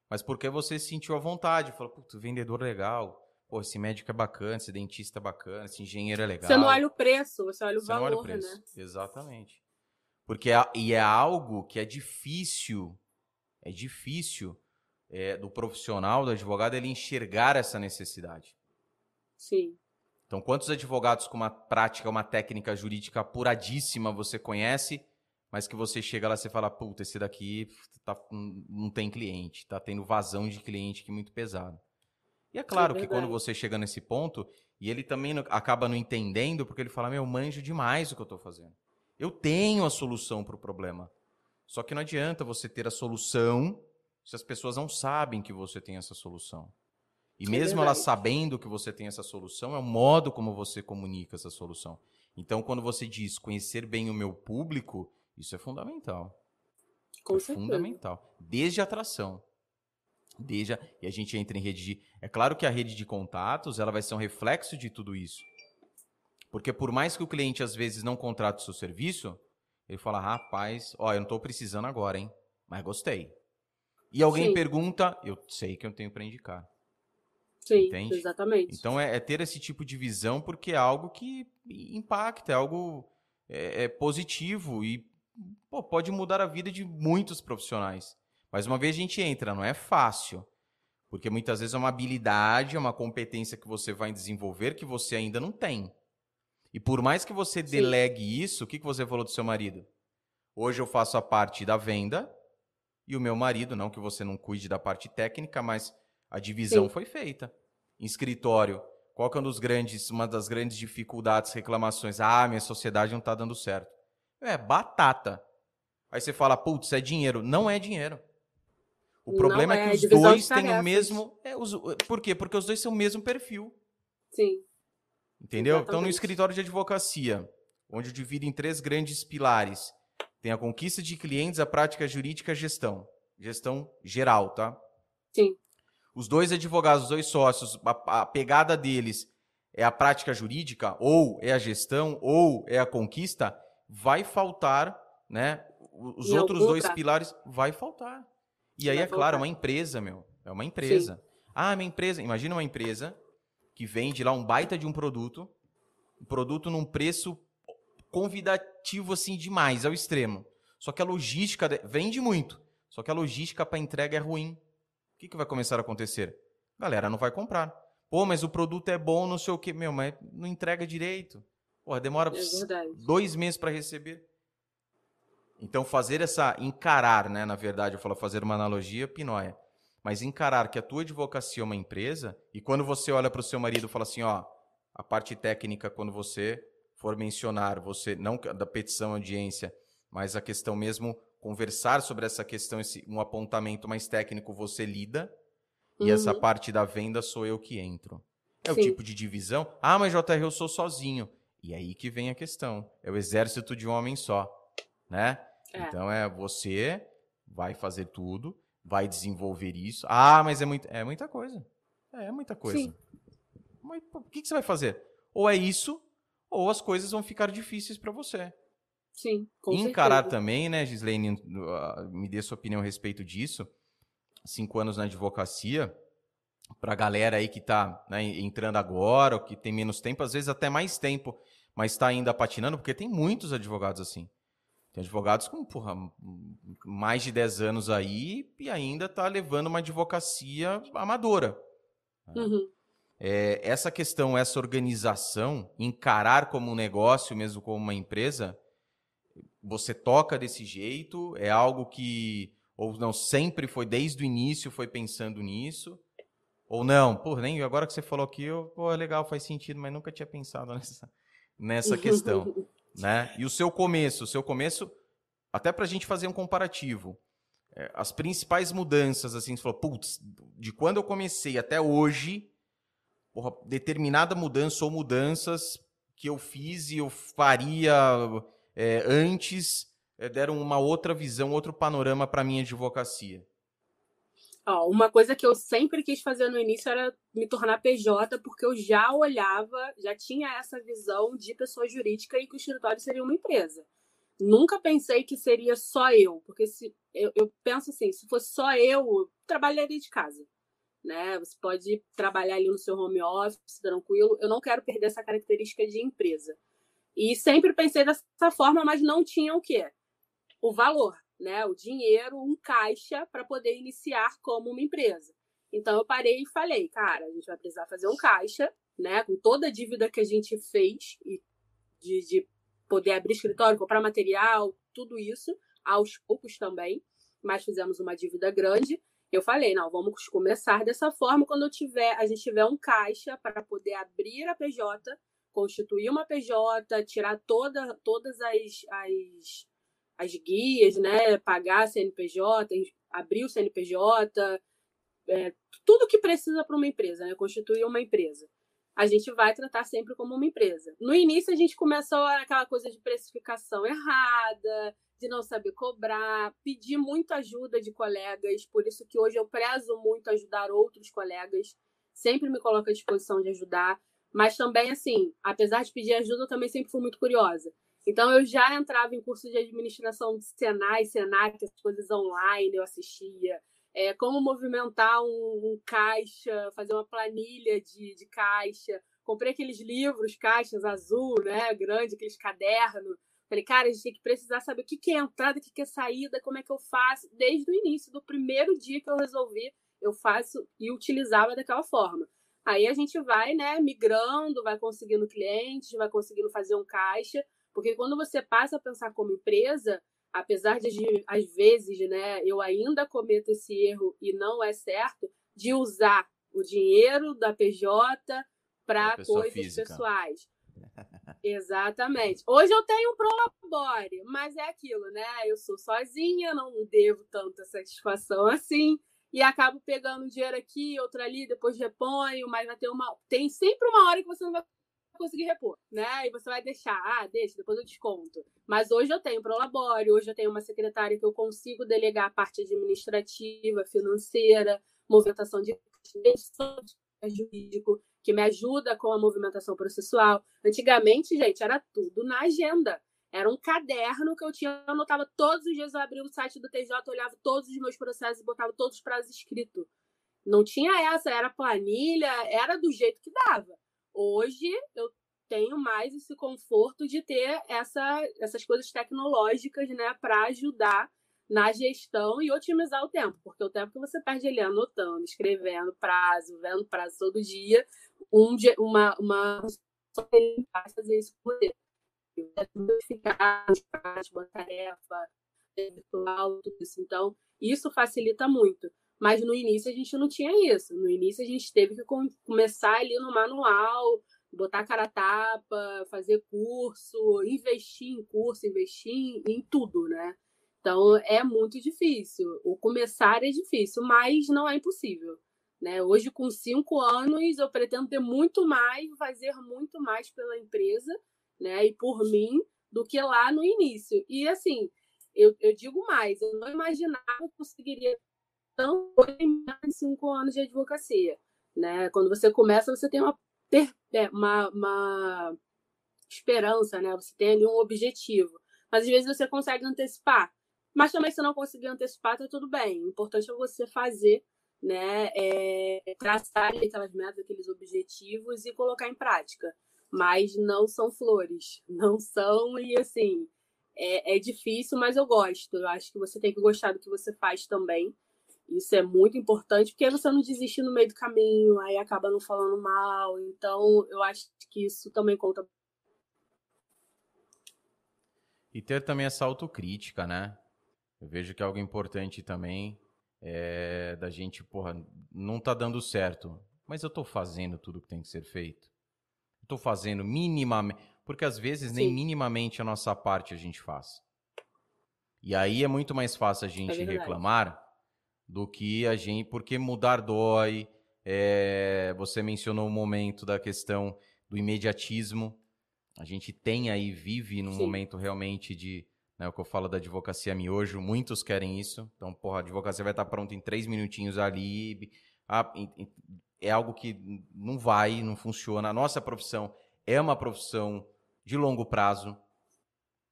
mas porque você sentiu a vontade, falou, putz, vendedor legal, Pô, esse médico é bacana, esse dentista é bacana, esse engenheiro é legal. Você não olha o preço, você olha o você valor, não olha o preço. né? Exatamente. Porque é, e é algo que é difícil, é difícil é, do profissional, do advogado, ele enxergar essa necessidade. Sim. Então, quantos advogados com uma prática, uma técnica jurídica apuradíssima você conhece, mas que você chega lá e fala, puta, esse daqui tá, não tem cliente, tá tendo vazão de cliente que é muito pesado. E é claro é que quando você chega nesse ponto, e ele também acaba não entendendo, porque ele fala, meu, manjo demais o que eu estou fazendo. Eu tenho a solução para o problema. Só que não adianta você ter a solução se as pessoas não sabem que você tem essa solução. E é mesmo elas sabendo que você tem essa solução, é o modo como você comunica essa solução. Então, quando você diz conhecer bem o meu público, isso é fundamental. Com é certeza. fundamental. Desde a atração. Desde a... E a gente entra em rede de. É claro que a rede de contatos ela vai ser um reflexo de tudo isso. Porque por mais que o cliente às vezes não contrate o seu serviço, ele fala: rapaz, ó, eu não estou precisando agora, hein? Mas gostei. E alguém Sim. pergunta, eu sei que eu tenho para indicar. Sim, Entende? exatamente. Então é, é, ter esse tipo de visão porque é algo que impacta, é algo é, é positivo e pô, pode mudar a vida de muitos profissionais. Mas uma vez a gente entra, não é fácil. Porque muitas vezes é uma habilidade, é uma competência que você vai desenvolver que você ainda não tem. E por mais que você Sim. delegue isso, o que, que você falou do seu marido? Hoje eu faço a parte da venda e o meu marido, não que você não cuide da parte técnica, mas a divisão Sim. foi feita. Em escritório, qual que é um dos grandes, uma das grandes dificuldades, reclamações? Ah, minha sociedade não está dando certo. É batata. Aí você fala, putz, é dinheiro. Não é dinheiro. O problema é, é, que os dois têm o mesmo. É, os, por quê? Porque os dois são o mesmo perfil. Sim. Entendeu? Exatamente. Então, no escritório de advocacia, onde eu divido em três grandes pilares: tem a conquista de clientes, a prática jurídica, a gestão. Gestão geral, tá? Sim. Os dois advogados, os dois sócios, a, a pegada deles é a prática jurídica, ou é a gestão, ou é a conquista, vai faltar, né? Os e outros dois pilares vai faltar. E aí, é claro, é uma empresa, meu. É uma empresa. Sim. Ah, minha empresa. Imagina uma empresa que vende lá um baita de um produto, um produto num preço convidativo assim demais, ao extremo. Só que a logística vende muito. Só que a logística para entrega é ruim. O que, que vai começar a acontecer? Galera não vai comprar. Pô, mas o produto é bom, não sei o quê. Meu, mas não entrega direito. Porra, demora é dois meses para receber. Então, fazer essa. encarar, né? Na verdade, eu falo fazer uma analogia, pinóia. Mas encarar que a tua advocacia é uma empresa, e quando você olha para o seu marido e fala assim: ó, a parte técnica, quando você for mencionar, você, não da petição audiência, mas a questão mesmo, conversar sobre essa questão, esse, um apontamento mais técnico, você lida, uhum. e essa parte da venda sou eu que entro. É Sim. o tipo de divisão. Ah, mas JR, eu sou sozinho. E aí que vem a questão. É o exército de um homem só, né? É. Então é você vai fazer tudo, vai desenvolver isso. Ah, mas é, muito, é muita coisa. É, é muita coisa. Sim. Mas o que, que você vai fazer? Ou é isso, ou as coisas vão ficar difíceis para você. Sim, com Encarar certeza. também, né, Gislaine, me dê sua opinião a respeito disso. cinco anos na advocacia, para a galera aí que está né, entrando agora, ou que tem menos tempo, às vezes até mais tempo, mas está ainda patinando, porque tem muitos advogados assim. Tem advogados com porra, mais de 10 anos aí e ainda está levando uma advocacia amadora. Né? Uhum. É, essa questão, essa organização, encarar como um negócio mesmo como uma empresa, você toca desse jeito? É algo que, ou não, sempre foi, desde o início, foi pensando nisso? Ou não, pô, nem agora que você falou aqui, eu, pô, é legal, faz sentido, mas nunca tinha pensado nessa, nessa questão. né? E o seu começo, o seu começo, até para a gente fazer um comparativo, é, as principais mudanças, assim, você falou, putz, de quando eu comecei até hoje, porra, determinada mudança ou mudanças que eu fiz e eu faria é, antes é, deram uma outra visão, outro panorama para minha advocacia? Ó, uma coisa que eu sempre quis fazer no início era me tornar PJ, porque eu já olhava, já tinha essa visão de pessoa jurídica e que o escritório seria uma empresa. Nunca pensei que seria só eu, porque se eu, eu penso assim, se fosse só eu, eu trabalharia de casa. Né? Você pode trabalhar ali no seu home office, tranquilo. Eu não quero perder essa característica de empresa. E sempre pensei dessa forma, mas não tinha o quê? O valor, né? O dinheiro, um caixa para poder iniciar como uma empresa. Então eu parei e falei, cara, a gente vai precisar fazer um caixa, né? Com toda a dívida que a gente fez e de, de poder abrir escritório, comprar material, tudo isso, aos poucos também, mas fizemos uma dívida grande. Eu falei, não, vamos começar dessa forma quando eu tiver, a gente tiver um caixa para poder abrir a PJ constituir uma PJ, tirar toda, todas as, as, as guias, né? pagar CNPJ, abrir o CNPJ, é, tudo que precisa para uma empresa, né? constituir uma empresa. A gente vai tratar sempre como uma empresa. No início, a gente começou aquela coisa de precificação errada, de não saber cobrar, pedir muita ajuda de colegas, por isso que hoje eu prezo muito ajudar outros colegas, sempre me coloco à disposição de ajudar. Mas também, assim, apesar de pedir ajuda, eu também sempre fui muito curiosa. Então, eu já entrava em curso de administração de Senai, Senac, as coisas online, eu assistia. É, como movimentar um, um, caixa, fazer uma planilha de, de caixa. Comprei aqueles livros, caixas azul, né, grande, aqueles cadernos. Falei, cara, a gente tem que precisar saber o que, que é entrada, o que, que é saída, como é que eu faço. Desde o início, do primeiro dia que eu resolvi, eu faço e utilizava daquela forma. Aí a gente vai, né, migrando, vai conseguindo clientes, vai conseguindo fazer um caixa, porque quando você passa a pensar como empresa, apesar de às vezes, né, eu ainda cometo esse erro e não é certo de usar o dinheiro da PJ para coisas física. pessoais. Exatamente. Hoje eu tenho um prolabore, mas é aquilo, né? Eu sou sozinha, não devo tanta satisfação assim e acabo pegando um dinheiro aqui, outro ali, depois reponho, mas vai ter uma. Tem sempre uma hora que você não vai conseguir repor, né? E você vai deixar, ah, deixa, depois eu desconto. Mas hoje eu tenho Prolabore, hoje eu tenho uma secretária que eu consigo delegar a parte administrativa, financeira, movimentação de jurídico, que me ajuda com a movimentação processual. Antigamente, gente, era tudo na agenda. Era um caderno que eu tinha, eu anotava todos os dias, eu abria o site do TJ, olhava todos os meus processos e botava todos os prazos escritos. Não tinha essa, era planilha, era do jeito que dava. Hoje eu tenho mais esse conforto de ter essa, essas coisas tecnológicas, né, para ajudar na gestão e otimizar o tempo, porque o tempo que você perde ali anotando, escrevendo prazo, vendo prazo todo dia, um dia, uma uma fazer isso por uma tarefa virtual, tudo isso. Então, isso facilita muito. Mas no início a gente não tinha isso. No início a gente teve que começar ali no manual, botar cara a tapa, fazer curso, investir em curso, investir em tudo, né? Então é muito difícil. O começar é difícil, mas não é impossível. Né? Hoje, com cinco anos, eu pretendo ter muito mais, fazer muito mais pela empresa né? E por mim, do que lá no início. E assim, eu, eu digo mais, eu não imaginava que conseguiria tão em cinco anos de advocacia. Né? Quando você começa, você tem uma, é, uma, uma esperança, né? Você tem ali um objetivo. Mas às vezes você consegue antecipar. Mas também, se não conseguir antecipar, tá tudo bem. O importante é você fazer, né? É, traçar aquelas metas, aqueles objetivos e colocar em prática. Mas não são flores. Não são, e assim, é, é difícil, mas eu gosto. Eu acho que você tem que gostar do que você faz também. Isso é muito importante, porque você não desiste no meio do caminho, aí acaba não falando mal. Então, eu acho que isso também conta. E ter também essa autocrítica, né? Eu vejo que é algo importante também é da gente, porra, não tá dando certo, mas eu tô fazendo tudo que tem que ser feito. Eu tô fazendo minimamente, porque às vezes Sim. nem minimamente a nossa parte a gente faz. E aí é muito mais fácil a é gente é reclamar do que a gente, porque mudar dói. É, você mencionou o momento da questão do imediatismo. A gente tem aí, vive num Sim. momento realmente de né, o que eu falo da advocacia miojo, muitos querem isso. Então, porra, a advocacia vai estar pronta em três minutinhos ali. Ah, é algo que não vai, não funciona. A nossa profissão é uma profissão de longo prazo.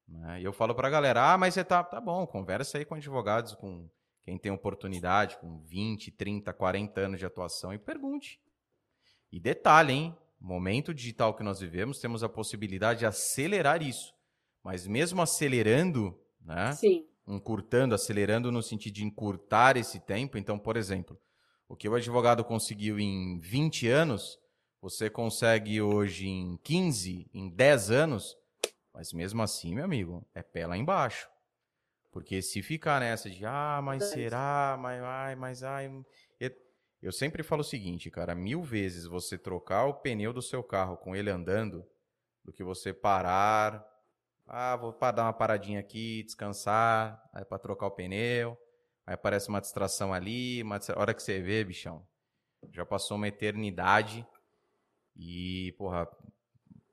Né? E eu falo para a galera: ah, mas você tá, tá bom, conversa aí com advogados, com quem tem oportunidade, com 20, 30, 40 anos de atuação e pergunte. E detalhe, hein? Momento digital que nós vivemos, temos a possibilidade de acelerar isso. Mas mesmo acelerando, né? Sim. Encurtando, acelerando no sentido de encurtar esse tempo. Então, por exemplo, o que o advogado conseguiu em 20 anos, você consegue hoje em 15, em 10 anos, mas mesmo assim, meu amigo, é pé lá embaixo. Porque se ficar nessa de, ah, mas será, mas, ai, mas, ai. Eu sempre falo o seguinte, cara, mil vezes você trocar o pneu do seu carro com ele andando, do que você parar, ah, vou dar uma paradinha aqui, descansar, aí para trocar o pneu. Aí aparece uma distração ali, uma distração... hora que você vê, bichão, já passou uma eternidade e, porra,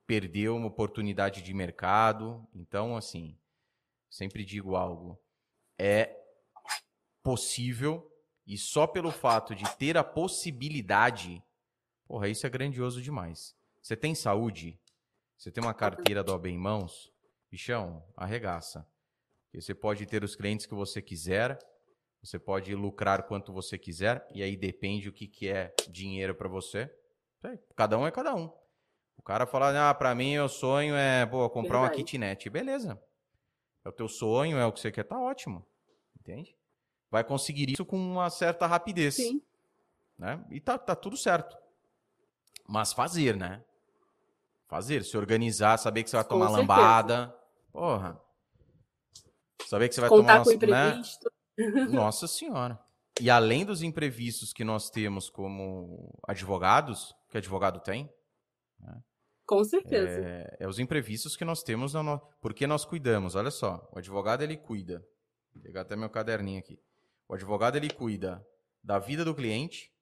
perdeu uma oportunidade de mercado. Então, assim, sempre digo algo, é possível e só pelo fato de ter a possibilidade, porra, isso é grandioso demais. Você tem saúde? Você tem uma carteira do OAB em mãos? bichão, arregaça. Porque você pode ter os clientes que você quiser, você pode lucrar quanto você quiser, e aí depende o que, que é dinheiro para você. Cada um é cada um. O cara fala, ah, para mim o sonho é pô, comprar Verdade. uma kitnet. Beleza. É o teu sonho, é o que você quer, tá ótimo. Entende? Vai conseguir isso com uma certa rapidez. Sim. Né? E tá, tá tudo certo. Mas fazer, né? Fazer, se organizar, saber que você vai tomar lambada. Porra. Saber que você vai Contar tomar com imprevisto. Né? Nossa senhora. E além dos imprevistos que nós temos como advogados, que advogado tem, né? Com certeza. É, é, os imprevistos que nós temos, no... porque nós cuidamos. Olha só, o advogado ele cuida. Vou pegar até meu caderninho aqui. O advogado ele cuida da vida do cliente,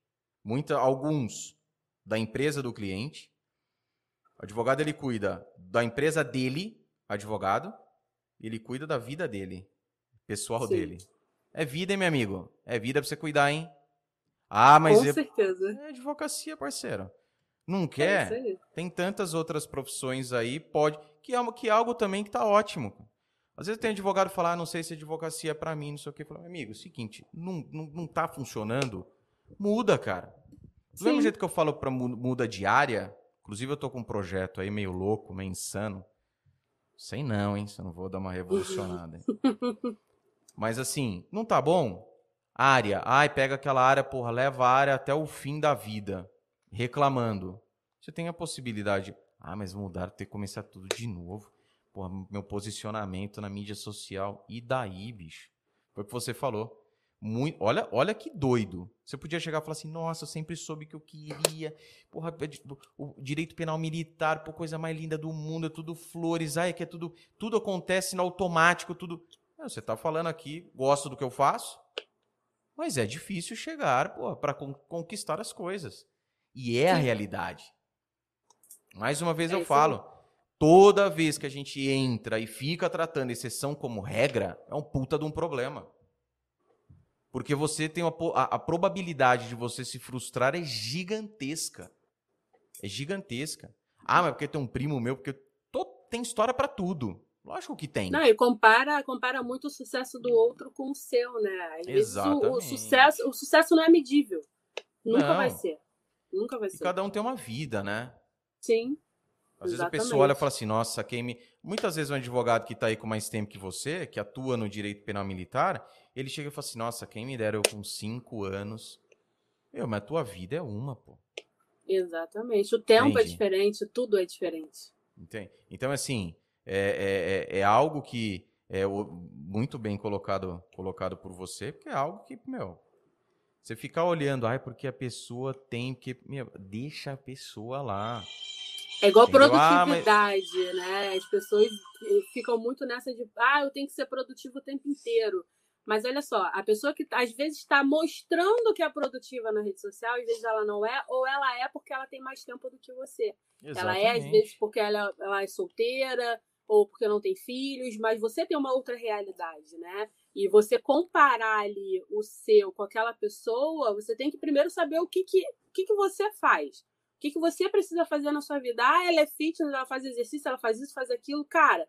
muita, alguns da empresa do cliente, o advogado ele cuida da empresa dele, advogado, ele cuida da vida dele, pessoal Sim. dele. É vida, hein, meu amigo? É vida pra você cuidar, hein? Ah, mas. Com certeza. É advocacia, parceiro. Não é quer? É tem tantas outras profissões aí, pode. Que é, que é algo também que tá ótimo. Às vezes tem advogado falar, ah, não sei se advocacia é para mim, não sei o que. Fala, amigo, é o seguinte, não, não, não tá funcionando, muda, cara. Do mesmo jeito que eu falo para muda diária, Inclusive, eu tô com um projeto aí meio louco, meio insano. Sei não, hein? Se eu não vou dar uma revolucionada. Mas assim, não tá bom? Área. Ai, pega aquela área, porra, leva a área até o fim da vida. Reclamando. Você tem a possibilidade. Ah, mas mudar, ter que começar tudo de novo. Porra, meu posicionamento na mídia social. E daí, bicho? Foi o que você falou. Muito, olha, olha que doido. Você podia chegar e falar assim: nossa, eu sempre soube que eu queria. Porra, é o direito penal militar, pô, coisa mais linda do mundo, é tudo flores, ai, que é tudo. Tudo acontece no automático, tudo. Não, você tá falando aqui, gosto do que eu faço, mas é difícil chegar, para conquistar as coisas. E é a realidade. Mais uma vez é eu falo, toda vez que a gente entra e fica tratando exceção como regra, é um puta de um problema. Porque você tem uma, a, a probabilidade de você se frustrar é gigantesca. É gigantesca. Ah, mas porque tem um primo meu, porque tô, tem história para tudo. Lógico que tem. Não, e compara, compara muito o sucesso do outro com o seu, né? Às Exatamente. o, o, sucesso, o sucesso não é medível. Nunca não. vai ser. Nunca vai ser. E cada um tem uma vida, né? Sim. Às vezes a pessoa olha e fala assim, nossa, quem me. Muitas vezes um advogado que está aí com mais tempo que você, que atua no direito penal militar, ele chega e fala assim, nossa, quem me dera eu com cinco anos. Meu, mas a tua vida é uma, pô. Exatamente. O tempo é Entendi. é diferente, tudo é diferente. Entende? Então, assim, é, é, é, é algo que é muito bem colocado, colocado por você, porque é algo que, meu, você ficar olhando, ai, porque a pessoa tem, que, meu, deixa a pessoa lá. É igual Entendeu? produtividade, ah, mas... né? As pessoas ficam muito nessa de, ah, eu tenho que ser produtivo o tempo inteiro. Mas olha só, a pessoa que às vezes está mostrando que é produtiva na rede social, às vezes ela não é, ou ela é porque ela tem mais tempo do que você. Exatamente. Ela é, às vezes, porque ela, ela é solteira, ou porque não tem filhos, mas você tem uma outra realidade, né? E você comparar ali o seu com aquela pessoa, você tem que primeiro saber o que, que, o que, que você faz. O que, que você precisa fazer na sua vida? Ah, ela é fitness, ela faz exercício, ela faz isso, faz aquilo. Cara,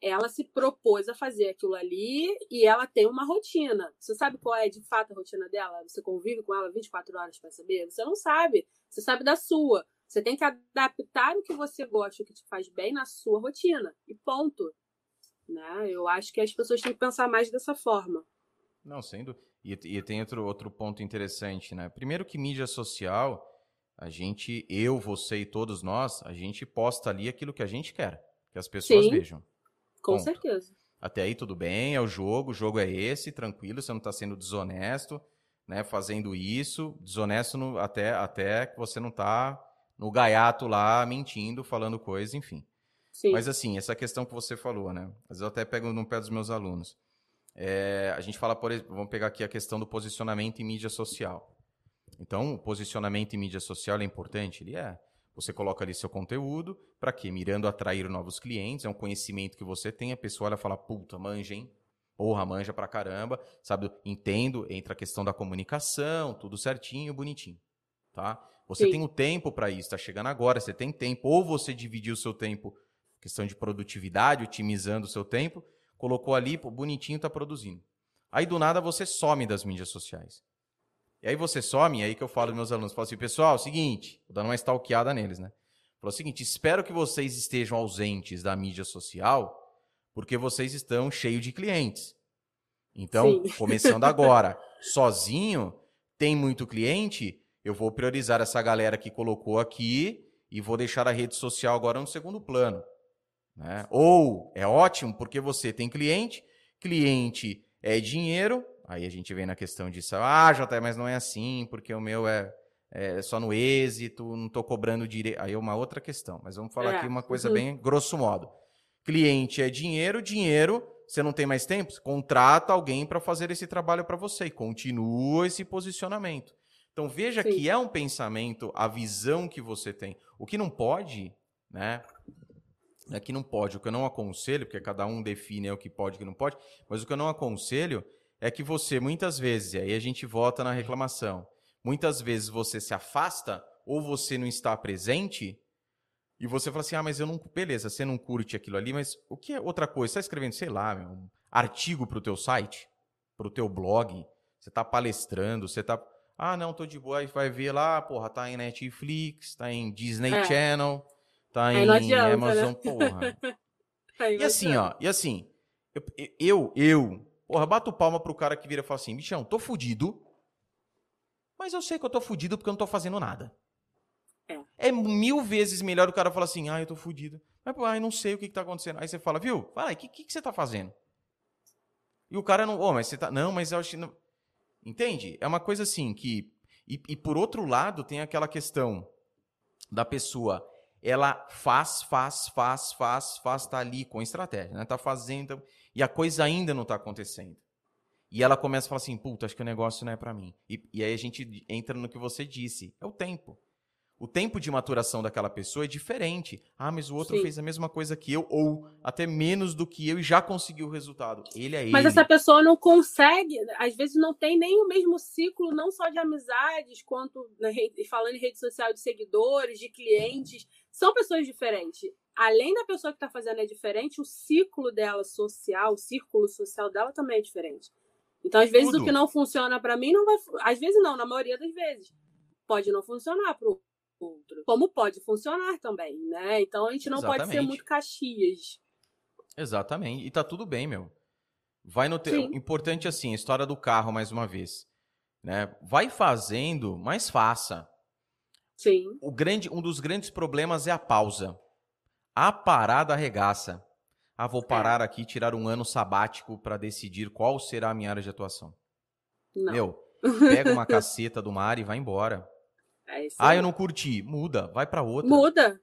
ela se propôs a fazer aquilo ali e ela tem uma rotina. Você sabe qual é de fato a rotina dela? Você convive com ela 24 horas para saber? Você não sabe. Você sabe da sua. Você tem que adaptar o que você gosta, o que te faz bem na sua rotina. E ponto. Né? Eu acho que as pessoas têm que pensar mais dessa forma. Não, sendo. E, e tem outro, outro ponto interessante, né? Primeiro que mídia social, a gente, eu, você e todos nós, a gente posta ali aquilo que a gente quer, que as pessoas Sim. vejam. Com Ponto. certeza. Até aí tudo bem, é o jogo, o jogo é esse, tranquilo, você não está sendo desonesto, né, fazendo isso, desonesto no, até, até que você não está no gaiato lá mentindo, falando coisa, enfim. Sim. Mas assim, essa questão que você falou, né? Às vezes eu até pego no pé dos meus alunos. É, a gente fala, por exemplo, vamos pegar aqui a questão do posicionamento em mídia social. Então, o posicionamento em mídia social é importante? Ele é. Você coloca ali seu conteúdo, para quê? Mirando atrair novos clientes, é um conhecimento que você tem, a pessoa olha e fala, puta, manja, hein? Porra, manja pra caramba, sabe? Entendo, entra a questão da comunicação, tudo certinho, bonitinho, tá? Você Sim. tem o tempo para isso, tá chegando agora, você tem tempo, ou você dividiu o seu tempo, questão de produtividade, otimizando o seu tempo, colocou ali, pô, bonitinho, tá produzindo. Aí do nada você some das mídias sociais. E aí você some, e aí que eu falo meus alunos, falo assim, pessoal, seguinte, vou dando uma stalkeada neles, né? Falo o seguinte, espero que vocês estejam ausentes da mídia social, porque vocês estão cheios de clientes. Então, Sim. começando agora, sozinho, tem muito cliente, eu vou priorizar essa galera que colocou aqui e vou deixar a rede social agora no segundo plano. Né? Ou é ótimo porque você tem cliente, cliente é dinheiro, Aí a gente vem na questão disso, ah, JT, mas não é assim, porque o meu é, é só no êxito, não estou cobrando direito. Aí é uma outra questão, mas vamos falar é. aqui uma coisa uhum. bem grosso modo. Cliente é dinheiro, dinheiro, você não tem mais tempo, contrata alguém para fazer esse trabalho para você e continua esse posicionamento. Então veja Sim. que é um pensamento, a visão que você tem. O que não pode, né? É que não pode, o que eu não aconselho, porque cada um define o que pode e o que não pode, mas o que eu não aconselho é que você, muitas vezes, e aí a gente volta na reclamação, muitas vezes você se afasta ou você não está presente e você fala assim, ah, mas eu não... Beleza, você não curte aquilo ali, mas o que é outra coisa? Você está escrevendo, sei lá, um artigo para o teu site, para o teu blog, você está palestrando, você está... Ah, não, tô de boa, aí vai ver lá, porra, tá em Netflix, tá em Disney é. Channel, tá em adianta, né? Amazon, né? porra. e assim, ó, e assim, eu, eu, eu Porra, bato palma pro cara que vira e fala assim: bichão, tô fudido. Mas eu sei que eu tô fudido porque eu não tô fazendo nada. É. é mil vezes melhor o cara falar assim: ah, eu tô fudido. Mas, pô, ai, não sei o que, que tá acontecendo. Aí você fala, viu? Fala aí, o que, que, que você tá fazendo? E o cara não. Ô, oh, mas você tá. Não, mas eu acho que. Não... Entende? É uma coisa assim que. E, e por outro lado, tem aquela questão da pessoa. Ela faz, faz, faz, faz, faz, tá ali com estratégia, né? Tá fazendo e a coisa ainda não está acontecendo. E ela começa a falar assim, puta, acho que o negócio não é para mim. E, e, aí a gente entra no que você disse, é o tempo. O tempo de maturação daquela pessoa é diferente. Ah, mas o outro Sim. fez a mesma coisa que eu, ou até menos do que eu e já conseguiu o resultado. Ele é mas ele. Mas essa pessoa não consegue, às vezes não tem nem o mesmo ciclo, não só de amizades, quanto falando em rede social de seguidores, de clientes. São pessoas diferentes além da pessoa que está fazendo é diferente, o ciclo dela social, o círculo social dela também é diferente. Então, às vezes, Tudo. o que não funciona para mim não vai. Às vezes, não, na maioria das vezes. Pode não funcionar para o outro. Como pode funcionar também, né? Então, a gente não Exatamente. pode ser muito caxias. Exatamente. E tá tudo bem, meu. Vai no te... importante assim, a história do carro mais uma vez, né? Vai fazendo, mas faça. Sim. O grande, um dos grandes problemas é a pausa. A parada arregaça. Ah, vou é. parar é. aqui, tirar um ano sabático para decidir qual será a minha área de atuação. Não. Meu, pega uma caceta do mar e vai embora. É ah, eu não curti. Muda, vai para outra. Muda.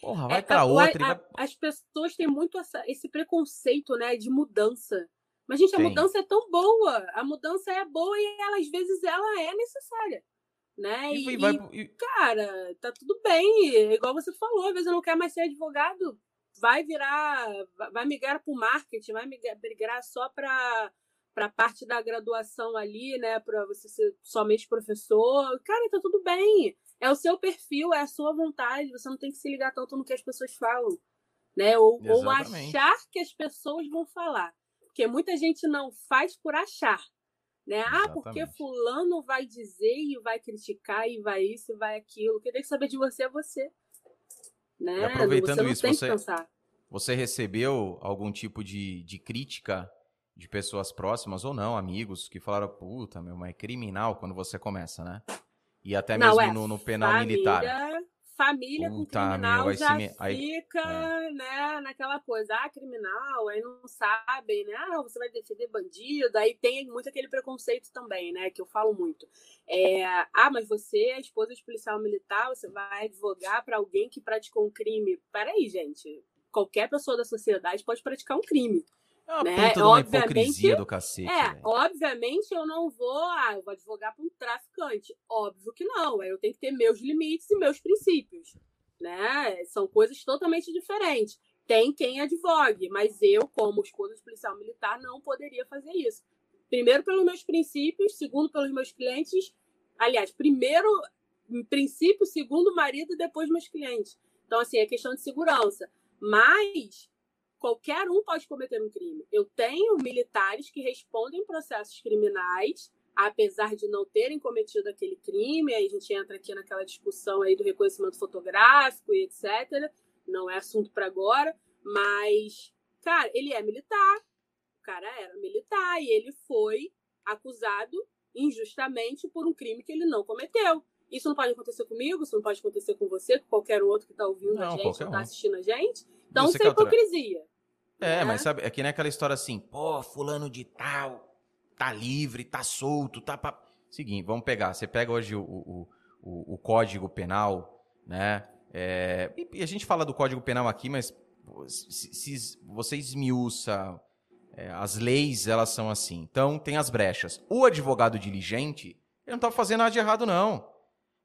Porra, vai é, para outra. A, vai... As pessoas têm muito essa, esse preconceito, né, de mudança. Mas, gente, a Tem. mudança é tão boa. A mudança é boa e ela, às vezes ela é necessária. Né? E, e, vai, e, cara, tá tudo bem. Igual você falou, às vezes eu não quero mais ser advogado. Vai virar, vai migrar para o marketing, vai migrar só para para parte da graduação ali, né, para você ser somente professor. Cara, tá tudo bem. É o seu perfil, é a sua vontade. Você não tem que se ligar tanto no que as pessoas falam, né? Ou, ou achar que as pessoas vão falar. Porque muita gente não faz por achar. Né? Ah, porque fulano vai dizer e vai criticar e vai isso e vai aquilo. Quem tem que saber de você é você. Né? E aproveitando você isso, você, você recebeu algum tipo de, de crítica de pessoas próximas ou não, amigos, que falaram, puta, meu, mas é criminal quando você começa, né? E até não, mesmo é, no, no, penal família, militar família Puta, com criminal meu, já me... fica, é. né, naquela coisa, ah, criminal, aí não sabem, né, ah, você vai defender bandido, aí tem muito aquele preconceito também, né, que eu falo muito. É, ah, mas você é esposa de policial militar, você vai advogar para alguém que praticou um crime. Peraí, gente, qualquer pessoa da sociedade pode praticar um crime. É uma né? puta uma hipocrisia do cacete. É, véio. obviamente eu não vou, ah, eu vou advogar para um traficante. Óbvio que não. Eu tenho que ter meus limites e meus princípios. Né? São coisas totalmente diferentes. Tem quem advogue, mas eu, como esposa de policial militar, não poderia fazer isso. Primeiro, pelos meus princípios, segundo, pelos meus clientes. Aliás, primeiro princípio, segundo marido, depois meus clientes. Então, assim, é questão de segurança. Mas qualquer um pode cometer um crime. Eu tenho militares que respondem processos criminais, apesar de não terem cometido aquele crime. Aí a gente entra aqui naquela discussão aí do reconhecimento fotográfico e etc. Não é assunto para agora, mas, cara, ele é militar. O cara era militar e ele foi acusado injustamente por um crime que ele não cometeu. Isso não pode acontecer comigo, isso não pode acontecer com você, com qualquer outro que está ouvindo não, a gente, que está assistindo a gente. Então, isso é hipocrisia. É, né? mas sabe, é que nem aquela história assim, pô, fulano de tal, tá livre, tá solto, tá. Pa... Seguinte, vamos pegar. Você pega hoje o, o, o, o Código Penal, né? É, e a gente fala do Código Penal aqui, mas se, se você esmiuça é, as leis, elas são assim. Então, tem as brechas. O advogado diligente, ele não tá fazendo nada de errado, não.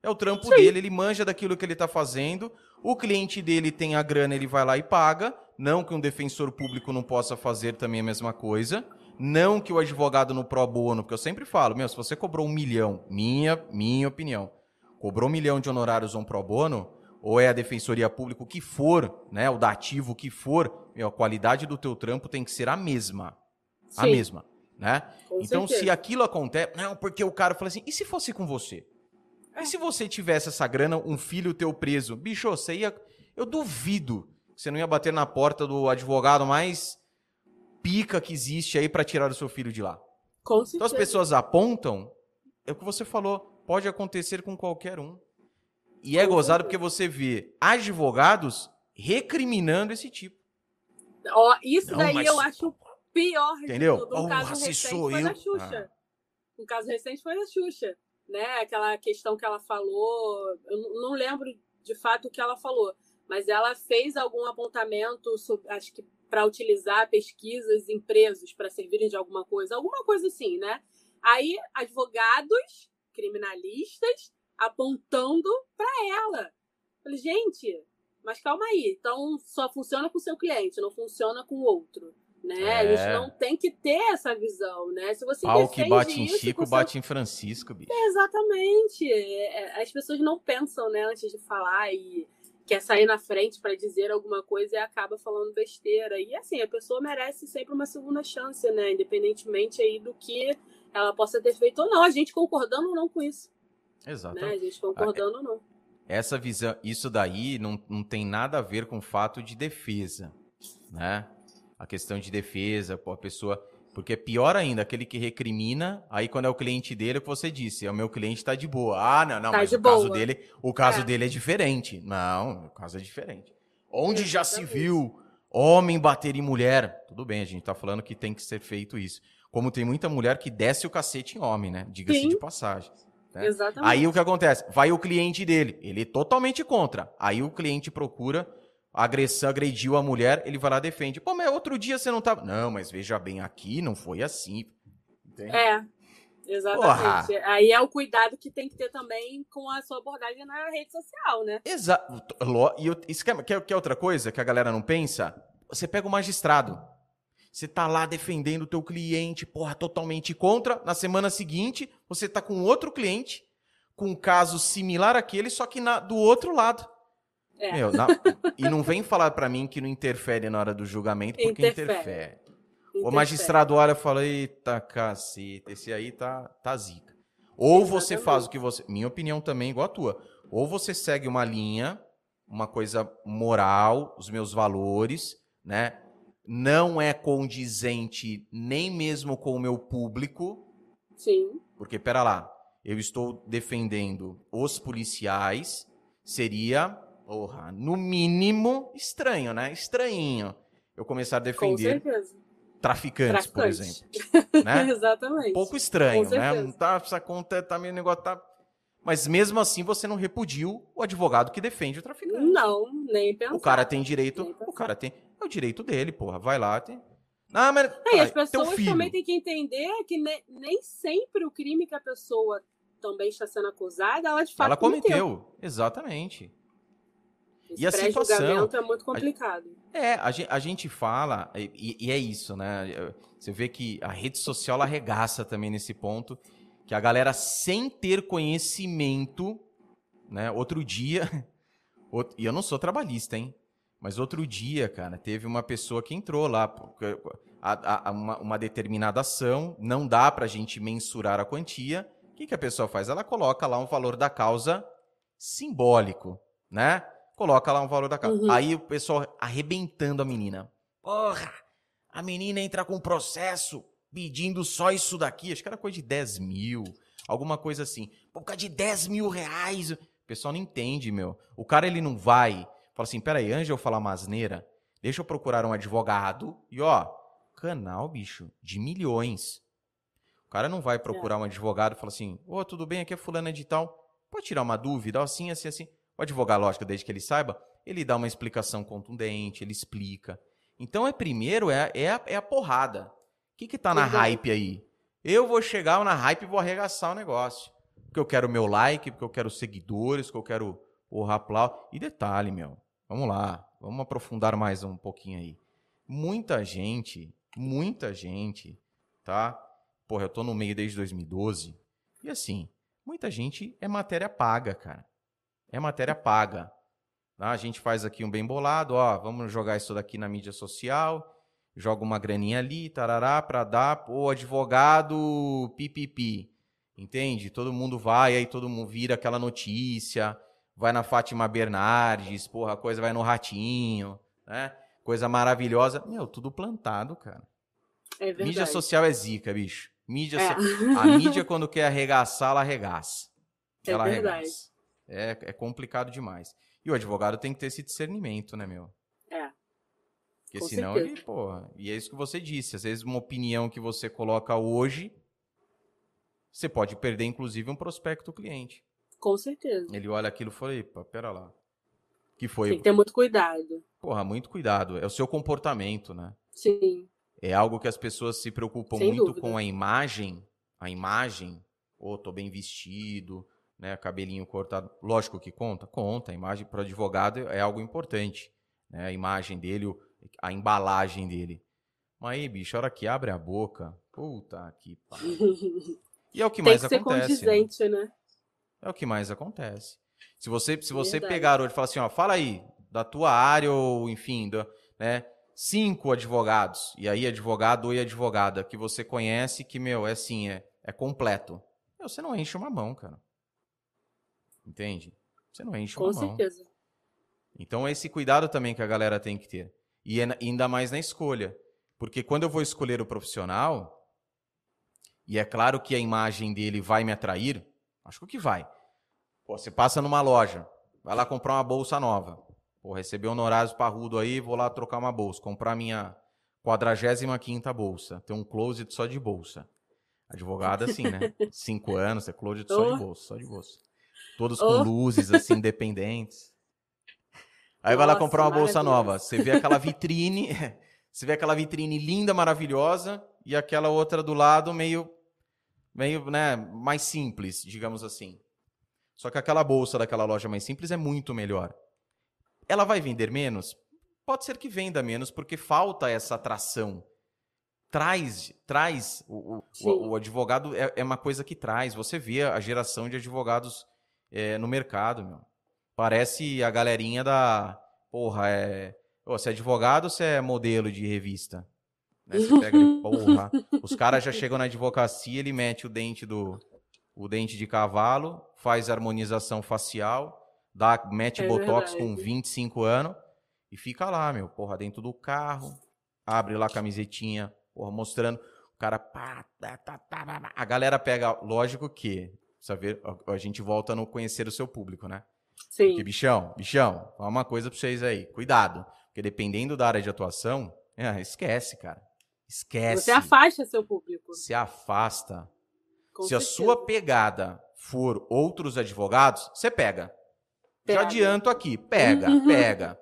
É o trampo Sim. dele, ele manja daquilo que ele está fazendo. O cliente dele tem a grana, ele vai lá e paga. Não que um defensor público não possa fazer também a mesma coisa. Não que o advogado no pro bono, porque eu sempre falo, meu, se você cobrou um milhão, minha, minha opinião, cobrou um milhão de honorários um pro bono, ou é a defensoria pública, o que for, né, o dativo, o que for, meu, a qualidade do teu trampo tem que ser a mesma. Sim. A mesma, né? Com então, certeza. se aquilo acontece, não, porque o cara fala assim, e se fosse com você? E se você tivesse essa grana, um filho teu preso? Bicho, você ia. Eu duvido que você não ia bater na porta do advogado mais pica que existe aí para tirar o seu filho de lá. Com certeza. Então as pessoas apontam, é o que você falou, pode acontecer com qualquer um. E é gozado porque você vê advogados recriminando esse tipo. Ó, isso não, daí mas... eu acho pior. Entendeu? Um oh, caso recente foi eu. da Xuxa. Ah. Um caso recente foi da Xuxa né? Aquela questão que ela falou, eu não lembro de fato o que ela falou, mas ela fez algum apontamento, sobre, acho que para utilizar pesquisas em presos para servirem de alguma coisa, alguma coisa assim, né? Aí advogados, criminalistas apontando para ela. Falei, gente, mas calma aí, então só funciona com o seu cliente, não funciona com o outro né? É. A gente não tem que ter essa visão, né? Se você Pau que bate em Chico, bate em Francisco, bicho. exatamente. É, as pessoas não pensam, né, antes de falar e, quer sair na frente para dizer alguma coisa e acaba falando besteira. E assim, a pessoa merece sempre uma segunda chance, né? Independentemente aí do que ela possa ter feito ou não, a gente concordando ou não com isso. Exato. Né? A gente concordando ou não. Essa visão, isso daí não, não tem nada a ver com o fato de defesa, né? A questão de defesa, a pessoa porque é pior ainda, aquele que recrimina, aí quando é o cliente dele, é o que você disse, é o meu cliente tá de boa. Ah, não, não, tá mas o boa. caso dele, o caso é. dele é diferente. Não, o caso é diferente. Onde já se viu homem bater em mulher? Tudo bem, a gente tá falando que tem que ser feito isso. Como tem muita mulher que desce o cacete em homem, né? Diga-se de passagem. Né? Exatamente. Aí o que acontece? Vai o cliente dele, ele é totalmente contra. Aí o cliente procura agressão, agrediu a mulher, ele vai lá e defende. Pô, mas outro dia você não tava. Não, mas veja bem, aqui não foi assim. Entende? É, exatamente. Porra. Aí é o cuidado que tem que ter também com a sua abordagem na rede social, né? Exato. E eu, isso quer, quer, quer outra coisa que a galera não pensa? Você pega o magistrado. Você tá lá defendendo o teu cliente, porra, totalmente contra. Na semana seguinte, você tá com outro cliente com um caso similar àquele, só que na, do outro lado. É. Meu, na... e não vem falar para mim que não interfere na hora do julgamento, porque interfere. interfere. interfere. O magistrado olha e fala: eita cacete, esse aí tá, tá zica. Ou Exatamente. você faz o que você. Minha opinião também é igual a tua. Ou você segue uma linha, uma coisa moral, os meus valores, né? Não é condizente nem mesmo com o meu público. Sim. Porque, pera lá, eu estou defendendo os policiais, seria Porra, no mínimo estranho, né? Estranhinho. Eu começar a defender traficantes, por exemplo. né? Exatamente. Pouco estranho, né? Não tá, essa conta tá meio negócio tá mas mesmo assim você não repudiu o advogado que defende o traficante. Não, nem pensar. O cara tem direito, o cara tem, é o direito dele, porra. Vai lá, tem. Ah, mas é, as pessoas também têm que entender que ne, nem sempre o crime que a pessoa também está sendo acusada, ela de fato ela cometeu. cometeu. Exatamente. Esse e a situação é muito complicado. A, é, a, a gente fala, e, e, é isso, né? Você vê que a rede social arregaça também nesse ponto, que a galera sem ter conhecimento, né? Outro dia, outro, e eu não sou trabalhista, hein? Mas outro dia, cara, teve uma pessoa que entrou lá, porque a, a, uma, uma, determinada ação, não dá para a gente mensurar a quantia. O que, que a pessoa faz? Ela coloca lá um valor da causa simbólico, né? Coloca lá um valor da casa. Uhum. Aí o pessoal arrebentando a menina. Porra, a menina entra com processo pedindo só isso daqui. Acho que era coisa de 10 mil, alguma coisa assim. Por causa de 10 mil reais. O pessoal não entende, meu. O cara, ele não vai. Fala assim, peraí, antes de eu falar masneira, deixa eu procurar um advogado. E ó, canal, bicho, de milhões. O cara não vai procurar é. um advogado e fala assim, ô, oh, tudo bem, aqui é fulano de tal. Pode tirar uma dúvida? Assim, assim, assim. O advogado, lógico, desde que ele saiba, ele dá uma explicação contundente, ele explica. Então, é primeiro, é, é, a, é a porrada. O que que tá na hype aí? Eu vou chegar na hype e vou arregaçar o negócio. Porque eu quero meu like, porque eu quero seguidores, porque eu quero o raplau. E detalhe, meu, vamos lá, vamos aprofundar mais um pouquinho aí. Muita gente, muita gente, tá? Porra, eu tô no meio desde 2012. E assim, muita gente é matéria paga, cara é matéria paga. Tá? A gente faz aqui um bem bolado, ó, vamos jogar isso daqui na mídia social, joga uma graninha ali, tarará, para dar o advogado pipipi. Entende? Todo mundo vai, aí todo mundo vira aquela notícia, vai na Fátima Bernardes, porra, a coisa vai no Ratinho, né? Coisa maravilhosa. Meu, tudo plantado, cara. É verdade. Mídia social é zica, bicho. Mídia é. so... A mídia, quando quer arregaçar, ela arregaça. É ela verdade. Arregaça. É, é complicado demais. E o advogado tem que ter esse discernimento, né, meu? É. Porque Com senão certeza. ele, porra. E é isso que você disse. Às vezes, uma opinião que você coloca hoje, você pode perder, inclusive, um prospecto cliente. Com certeza. Ele olha aquilo e fala, epa, pera lá. Que foi? Tem que ter muito cuidado. Porra, muito cuidado. É o seu comportamento, né? Sim. É algo que as pessoas se preocupam Sem muito dúvida. com a imagem. A imagem. Ô, oh, tô bem vestido né, cabelinho cortado, lógico que conta, conta, a imagem para o advogado é algo importante, né, a imagem dele, a embalagem dele. Mas aí, bicho, a hora que abre a boca, puta que pariu. E é o que mais que acontece. Ser condizente, né? né? É o que mais acontece. Se você, se você pegar hoje e falar assim, ó, fala aí, da tua área ou, enfim, do, né, cinco advogados, e aí advogado e advogada que você conhece que, meu, é assim, é, é completo. Meu, você não enche uma mão, cara. Entende? Você não enche Com uma mão. Com certeza. Então, esse cuidado também que a galera tem que ter. E é ainda mais na escolha. Porque quando eu vou escolher o profissional, e é claro que a imagem dele vai me atrair, acho que vai. Pô, você passa numa loja, vai lá comprar uma bolsa nova. Pô, receber honorários parrudo aí, vou lá trocar uma bolsa, comprar minha 45 bolsa. Tem um closet só de bolsa. Advogado assim, né? Cinco anos, é closet só de bolsa, só de bolsa. Todos com oh. luzes, assim, independentes. Aí Nossa, vai lá comprar uma bolsa nova. Você vê aquela vitrine, você vê aquela vitrine linda, maravilhosa, e aquela outra do lado meio, meio, né, mais simples, digamos assim. Só que aquela bolsa daquela loja mais simples é muito melhor. Ela vai vender menos? Pode ser que venda menos, porque falta essa atração. Traz, traz o, o, o advogado é, é, uma coisa que traz. Você vê a geração de advogados é, no mercado, meu. Parece a galerinha da. Porra, é. você é advogado ou você é modelo de revista? Né? Você pega ele, porra. Os caras já chegam na advocacia, ele mete o dente do. O dente de cavalo, faz harmonização facial, dá, mete é botox verdade. com 25 anos e fica lá, meu, porra, dentro do carro, abre lá a camisetinha, porra, mostrando. O cara, pá, tá, tá, tá, a galera pega, lógico que, saber, a gente volta no conhecer o seu público, né? Sim. Porque, bichão, bichão, fala uma coisa pra vocês aí. Cuidado. Porque dependendo da área de atuação, é, esquece, cara. Esquece. Você afasta seu público. Se afasta. Com Se certeza. a sua pegada for outros advogados, você pega. pega. Já adianto aqui. Pega, uhum. pega.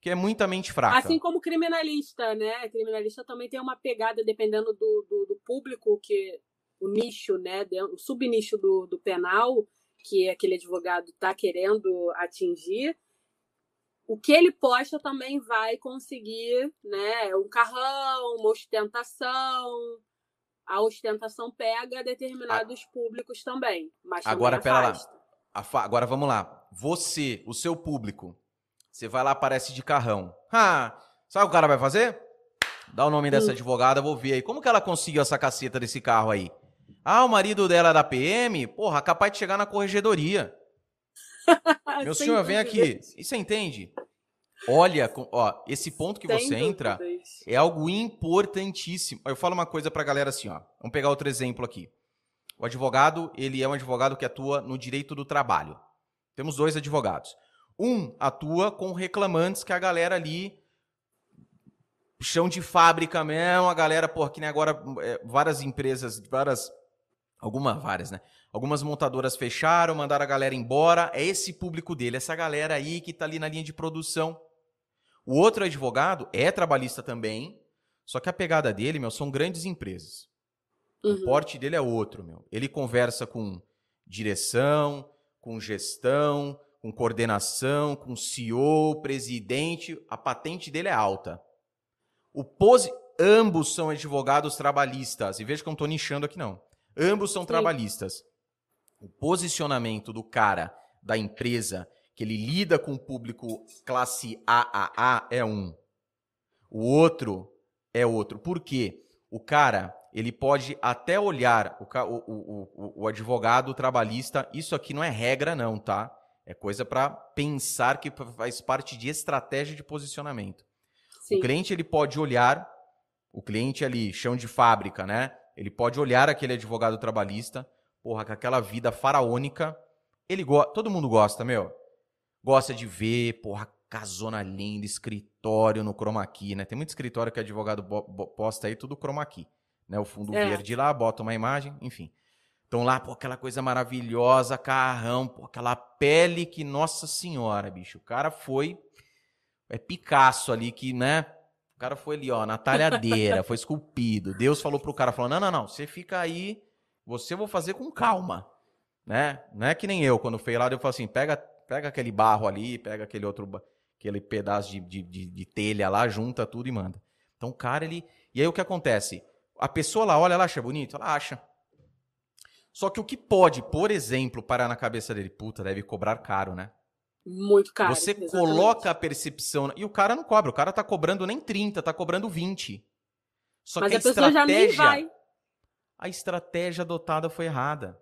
Que é muita mente fraca. Assim como criminalista, né? Criminalista também tem uma pegada, dependendo do, do, do público, que o nicho, né? O subnicho do, do penal que aquele advogado está querendo atingir, o que ele posta também vai conseguir, né? Um carrão, uma ostentação. A ostentação pega determinados a... públicos também. Mas agora, pera lá. Agora vamos lá. Você, o seu público, você vai lá, aparece de carrão. Ah, sabe o que o cara vai fazer? Dá o nome dessa hum. advogada, vou ver aí. Como que ela conseguiu essa caceta desse carro aí? Ah, o marido dela é da PM, porra, capaz de chegar na corregedoria. Meu senhor, vem aqui. E você entende? Olha, ó, esse ponto que Sem você entra é algo importantíssimo. Eu falo uma coisa pra galera assim, ó. Vamos pegar outro exemplo aqui. O advogado, ele é um advogado que atua no direito do trabalho. Temos dois advogados. Um atua com reclamantes que a galera ali chão de fábrica mesmo, a galera, porra, que nem agora é, várias empresas, várias Algumas, várias, né? Algumas montadoras fecharam, mandaram a galera embora. É esse público dele, essa galera aí que está ali na linha de produção. O outro advogado é trabalhista também, só que a pegada dele, meu, são grandes empresas. Uhum. O porte dele é outro, meu. Ele conversa com direção, com gestão, com coordenação, com CEO, presidente. A patente dele é alta. O pose... Ambos são advogados trabalhistas. E veja que eu não estou nichando aqui, não. Ambos são Sim. trabalhistas. O posicionamento do cara, da empresa, que ele lida com o público classe AAA é um. O outro é outro. Por quê? O cara, ele pode até olhar, o, o, o, o advogado trabalhista, isso aqui não é regra não, tá? É coisa para pensar que faz parte de estratégia de posicionamento. Sim. O cliente ele pode olhar, o cliente ali, chão de fábrica, né? Ele pode olhar aquele advogado trabalhista, porra, com aquela vida faraônica. Ele go todo mundo gosta, meu. Gosta de ver, porra, casona linda, escritório no chroma key, né? Tem muito escritório que advogado posta aí tudo chroma key, né? O fundo é. verde lá, bota uma imagem, enfim. Então lá, pô, aquela coisa maravilhosa, carrão, pô, aquela pele que, nossa senhora, bicho, o cara foi é Picasso ali que, né? O cara foi ali, ó, na talhadeira, foi esculpido. Deus falou pro cara, falou, não, não, não, você fica aí, você vou fazer com calma, né? Não é que nem eu, quando fui lá, eu falei assim, pega, pega aquele barro ali, pega aquele outro, aquele pedaço de, de, de, de telha lá, junta tudo e manda. Então o cara, ele... E aí o que acontece? A pessoa lá olha, ela acha bonito? Ela acha. Só que o que pode, por exemplo, parar na cabeça dele, puta, deve cobrar caro, né? Muito caro. Você exatamente. coloca a percepção. E o cara não cobra, o cara tá cobrando nem 30, tá cobrando 20. Só Mas que a, a vai. A estratégia adotada foi errada.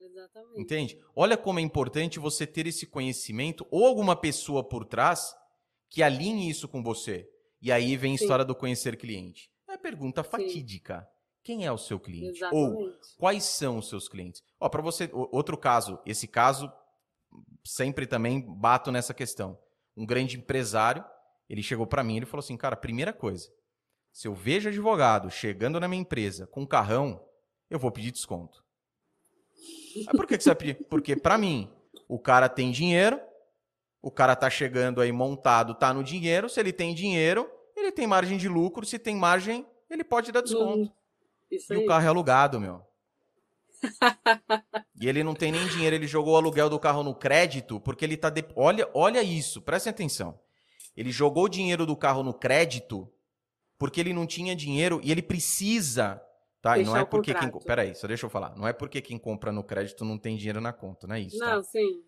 Exatamente. Entende? Olha como é importante você ter esse conhecimento ou alguma pessoa por trás que alinhe isso com você. E aí vem a Sim. história do conhecer cliente. É a pergunta fatídica. Sim. Quem é o seu cliente? Exatamente. Ou quais são os seus clientes? Ó, para você, outro caso, esse caso sempre também bato nessa questão. Um grande empresário, ele chegou para mim, ele falou assim: "Cara, primeira coisa, se eu vejo advogado chegando na minha empresa com um carrão, eu vou pedir desconto. Mas por que, que você vai pedir? Porque para mim, o cara tem dinheiro, o cara tá chegando aí montado, tá no dinheiro. Se ele tem dinheiro, ele tem margem de lucro. Se tem margem, ele pode dar desconto. Hum, e o carro é alugado, meu. E ele não tem nem dinheiro, ele jogou o aluguel do carro no crédito, porque ele tá. De... Olha, olha isso, prestem atenção. Ele jogou o dinheiro do carro no crédito porque ele não tinha dinheiro e ele precisa. Tá? e não é porque quem. Peraí, só deixa eu falar. Não é porque quem compra no crédito não tem dinheiro na conta, não é isso? Tá? Não, tá? sim.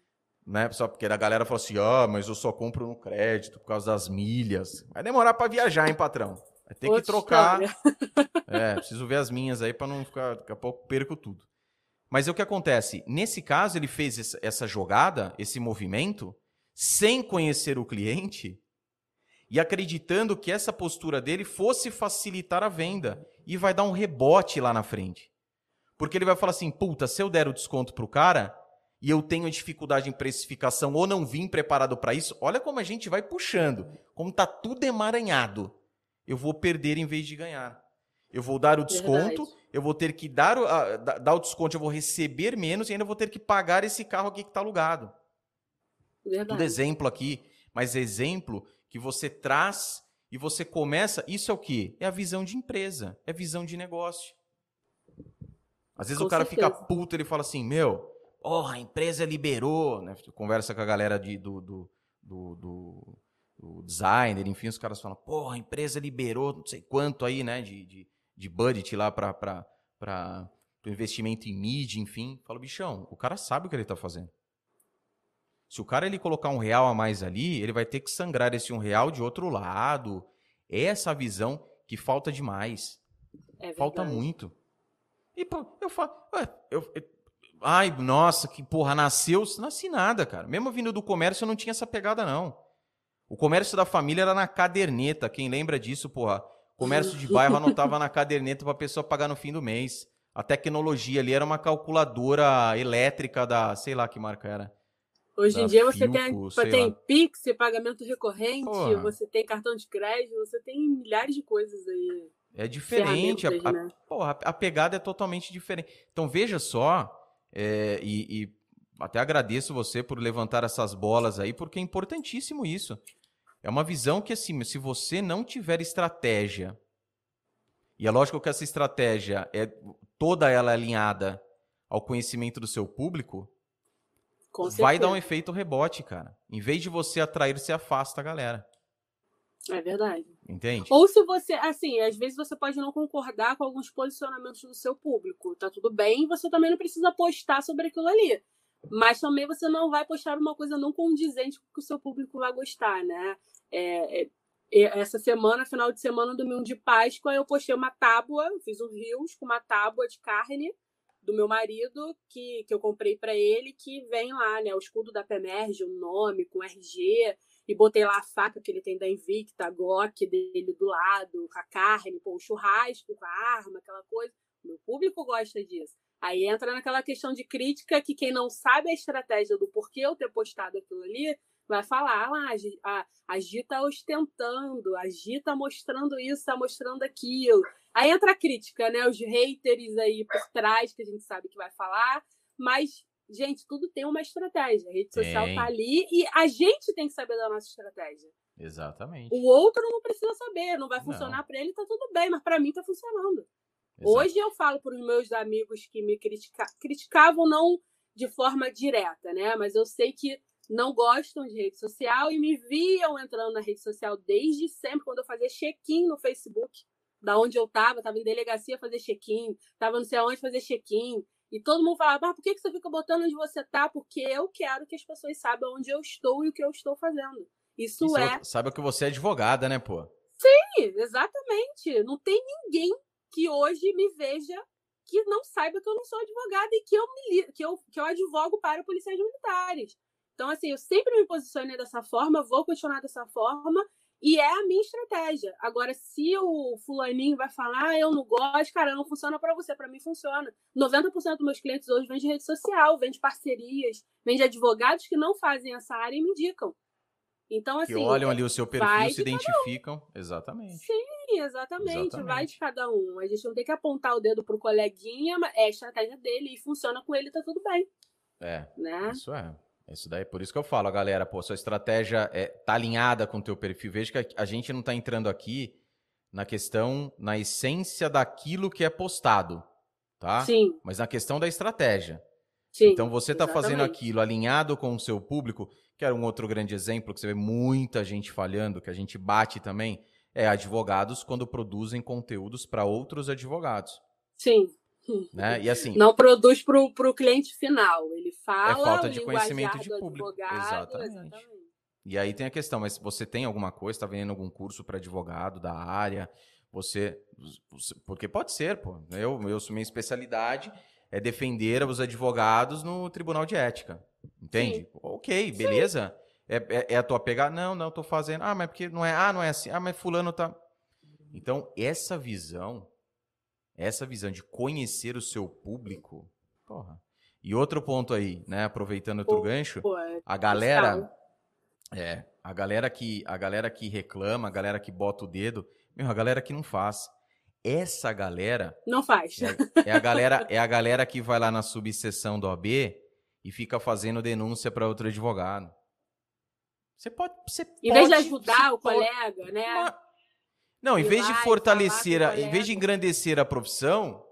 Não é só porque a galera fala assim, ah, mas eu só compro no crédito por causa das milhas. Vai demorar para viajar, hein, patrão? Vai ter Outra que trocar. é, preciso ver as minhas aí para não ficar. Daqui a pouco perco tudo. Mas é o que acontece? Nesse caso, ele fez essa jogada, esse movimento, sem conhecer o cliente e acreditando que essa postura dele fosse facilitar a venda. E vai dar um rebote lá na frente. Porque ele vai falar assim: puta, se eu der o desconto pro cara e eu tenho dificuldade em precificação ou não vim preparado para isso, olha como a gente vai puxando. Como tá tudo emaranhado. Eu vou perder em vez de ganhar. Eu vou dar o desconto, Verdade. Eu vou ter que dar o, a, dar o desconto, eu vou receber menos e ainda vou ter que pagar esse carro aqui que está alugado. Verdade. Tudo exemplo aqui, mas exemplo que você traz e você começa. Isso é o que? É a visão de empresa, é visão de negócio. Às vezes com o cara certeza. fica puto, ele fala assim: Meu, oh, a empresa liberou. Né? Conversa com a galera de, do, do, do, do, do designer, enfim, os caras falam: Porra, a empresa liberou não sei quanto aí, né, de, de de budget lá para o investimento em mídia, enfim. Fala, bichão, o cara sabe o que ele está fazendo. Se o cara ele colocar um real a mais ali, ele vai ter que sangrar esse um real de outro lado. É essa visão que falta demais. É falta muito. E pô, eu falo, eu, eu, ai, nossa, que porra, nasceu, nasci nada, cara. Mesmo vindo do comércio, eu não tinha essa pegada não. O comércio da família era na caderneta. Quem lembra disso, porra? Comércio de bairro anotava na caderneta para a pessoa pagar no fim do mês. A tecnologia ali era uma calculadora elétrica da, sei lá que marca era. Hoje em dia você tem, tem Pix, pagamento recorrente, Porra. você tem cartão de crédito, você tem milhares de coisas aí. É diferente, a, a, né? porra, a pegada é totalmente diferente. Então veja só, é, e, e até agradeço você por levantar essas bolas aí, porque é importantíssimo isso. É uma visão que, assim, se você não tiver estratégia, e é lógico que essa estratégia é toda ela alinhada ao conhecimento do seu público, vai dar um efeito rebote, cara. Em vez de você atrair, você afasta a galera. É verdade. Entende? Ou se você, assim, às vezes você pode não concordar com alguns posicionamentos do seu público. Tá tudo bem, você também não precisa postar sobre aquilo ali. Mas também você não vai postar uma coisa não condizente com o seu público vai gostar, né? É, é, essa semana, final de semana, domingo de Páscoa, eu postei uma tábua, fiz um rios com uma tábua de carne do meu marido que, que eu comprei para ele, que vem lá, né, o escudo da Pemerge, o nome com RG, e botei lá a faca que ele tem da Invicta, a Glock dele do lado, com a carne, pô, o churrasco com a arma, aquela coisa. O meu público gosta disso. Aí entra naquela questão de crítica que quem não sabe a estratégia do porquê eu ter postado aquilo ali, vai falar, ah, a, Gi tá ostentando, a Gi tá mostrando isso, tá mostrando aquilo. Aí entra a crítica, né? Os haters aí por trás, que a gente sabe que vai falar, mas, gente, tudo tem uma estratégia. A rede social tá ali e a gente tem que saber da nossa estratégia. Exatamente. O outro não precisa saber, não vai funcionar para ele, tá tudo bem, mas para mim tá funcionando. Exato. Hoje eu falo para os meus amigos que me critica... criticavam, não de forma direta, né? Mas eu sei que não gostam de rede social e me viam entrando na rede social desde sempre, quando eu fazia check-in no Facebook, da onde eu estava, estava em delegacia fazer check-in, estava não sei aonde fazer check-in. E todo mundo falava, mas por que você fica botando onde você tá? Porque eu quero que as pessoas saibam onde eu estou e o que eu estou fazendo. Isso, Isso é. Sabe que você é advogada, né, pô? Sim, exatamente. Não tem ninguém que hoje me veja que não saiba que eu não sou advogada e que eu, me, que eu, que eu advogo para policiais militares. Então, assim, eu sempre me posicionei dessa forma, vou continuar dessa forma, e é a minha estratégia. Agora, se o fulaninho vai falar, ah, eu não gosto, cara, não funciona para você, para mim funciona. 90% dos meus clientes hoje vêm de rede social, vêm de parcerias, vêm de advogados que não fazem essa área e me indicam. Então, assim. Que olham ali o seu perfil, se identificam. Exatamente. Sim, exatamente. exatamente. Vai de cada um. A gente não tem que apontar o dedo pro coleguinha, é a estratégia dele e funciona com ele, tá tudo bem. É. Né? Isso é. Isso daí, por isso que eu falo, galera, pô, sua estratégia é, tá alinhada com o teu perfil. Veja que a, gente não tá entrando aqui na questão, na essência daquilo que é postado, tá? Sim. Mas na questão da estratégia. Sim, então você tá exatamente. fazendo aquilo alinhado com o seu público, que era um outro grande exemplo que você vê muita gente falhando, que a gente bate também, é advogados quando produzem conteúdos para outros advogados. Sim. Né? E assim, não produz para o cliente final. Ele fala. É falta de conhecimento de público. Exatamente. exatamente. E aí tem a questão, mas você tem alguma coisa, está vendendo algum curso para advogado da área? Você, porque pode ser, pô. Eu, eu minha especialidade é defender os advogados no Tribunal de Ética. Entende? Sim. Ok, beleza. É, é, é, a tua pegada? Não, não, tô fazendo. Ah, mas porque não é. Ah, não é assim. Ah, mas fulano tá. Então, essa visão essa visão de conhecer o seu público, porra. E outro ponto aí, né, aproveitando outro gancho, é a galera é, a galera que a galera que reclama, a galera que bota o dedo, meu, a galera que não faz. Essa galera não faz. É, é a galera é a galera que vai lá na subseção do OAB e fica fazendo denúncia para outro advogado. Você pode, você em vez de ajudar o pode, colega, né? Uma, não, em vez de fortalecer, a, em vez de engrandecer a profissão,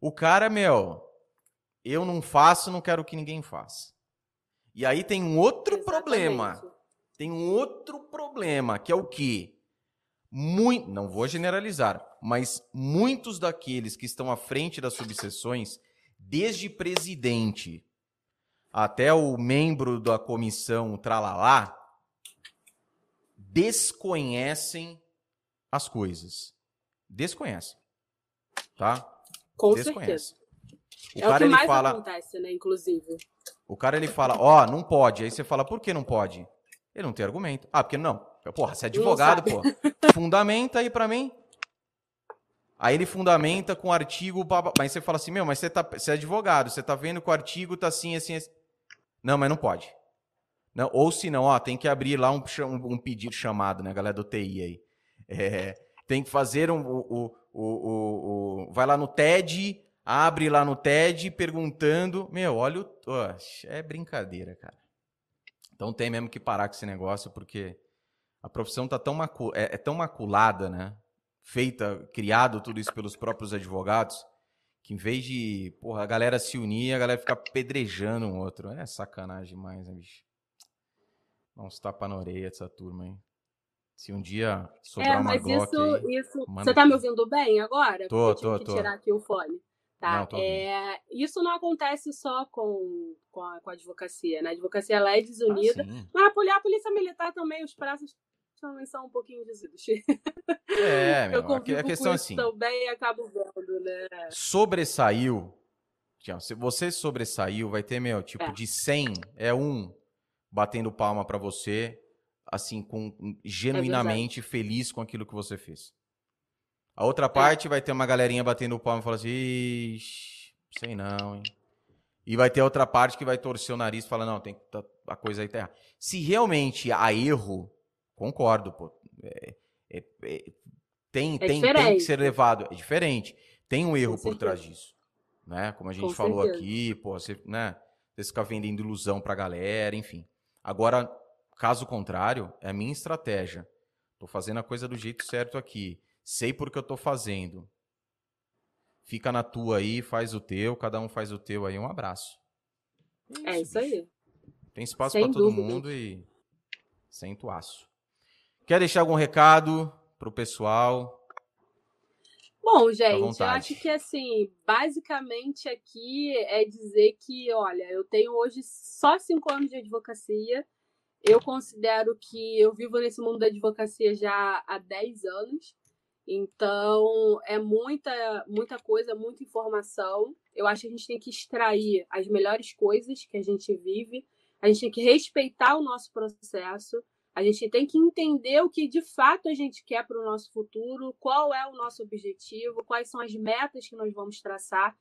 o cara, meu, eu não faço, não quero que ninguém faça. E aí tem um outro Exatamente. problema. Tem um outro problema, que é o quê? Muito, não vou generalizar, mas muitos daqueles que estão à frente das subseções, desde presidente até o membro da comissão tralalá, desconhecem as coisas. Desconhece. Tá? Com Desconhece. certeza. O é cara, o que ele mais fala, acontece, né, inclusive. O cara ele fala, ó, oh, não pode. Aí você fala, por que não pode? Ele não tem argumento. Ah, porque não. Porra, você é advogado, pô. Fundamenta aí para mim. Aí ele fundamenta com o artigo, mas você fala assim, meu, mas você, tá, você é advogado, você tá vendo que o artigo tá assim, assim, assim. Não, mas não pode. Não, ou se não, ó, tem que abrir lá um, um, um pedido chamado, né, galera do TI aí. É, tem que fazer um, o, o, o, Vai lá no TED, abre lá no TED perguntando. Meu, olha o. é brincadeira, cara. Então tem mesmo que parar com esse negócio, porque a profissão tá tão macu... é, é tão maculada, né? Feita, criado tudo isso pelos próprios advogados, que em vez de porra, a galera se unir, a galera fica pedrejando um outro. É sacanagem demais, né, bicho? Dá uns tapas na orelha dessa turma, hein? Se um dia sobrar é, uma Glock isso, aí, isso... Você tá me ouvindo bem agora? Tô, tô, tô. tirar aqui o fone. Tá? Não, é, isso não acontece só com, com, a, com a advocacia, né? A advocacia ela é desunida, ah, mas a, a polícia militar também, os prazos também são um pouquinho desunidos. É, meu, Eu a, a questão é assim. também e acabo vendo, né? Sobressaiu. Se você sobressaiu, vai ter, meu, tipo, é. de 100 é um batendo palma para você, assim, com genuinamente é feliz com aquilo que você fez. A outra é. parte vai ter uma galerinha batendo o palmo e falando assim, Ixi, sei não, hein? E vai ter outra parte que vai torcer o nariz e falar, não, tem tá, a coisa aí tá errada. Se realmente há erro, concordo, pô. É, é, é tem, é tem, tem que ser levado. É diferente. Tem um erro por trás disso. Né? Como a gente com falou certeza. aqui, pô, você, né? Você fica vendendo ilusão pra galera, enfim. Agora, Caso contrário, é a minha estratégia. Estou fazendo a coisa do jeito certo aqui. Sei por que eu estou fazendo. Fica na tua aí, faz o teu, cada um faz o teu aí. Um abraço. É isso, é isso aí. Tem espaço para todo mundo e sento aço. Quer deixar algum recado pro pessoal? Bom, gente, eu acho que assim, basicamente aqui é dizer que, olha, eu tenho hoje só cinco anos de advocacia. Eu considero que eu vivo nesse mundo da advocacia já há 10 anos. Então, é muita, muita coisa, muita informação. Eu acho que a gente tem que extrair as melhores coisas que a gente vive. A gente tem que respeitar o nosso processo. A gente tem que entender o que de fato a gente quer para o nosso futuro, qual é o nosso objetivo, quais são as metas que nós vamos traçar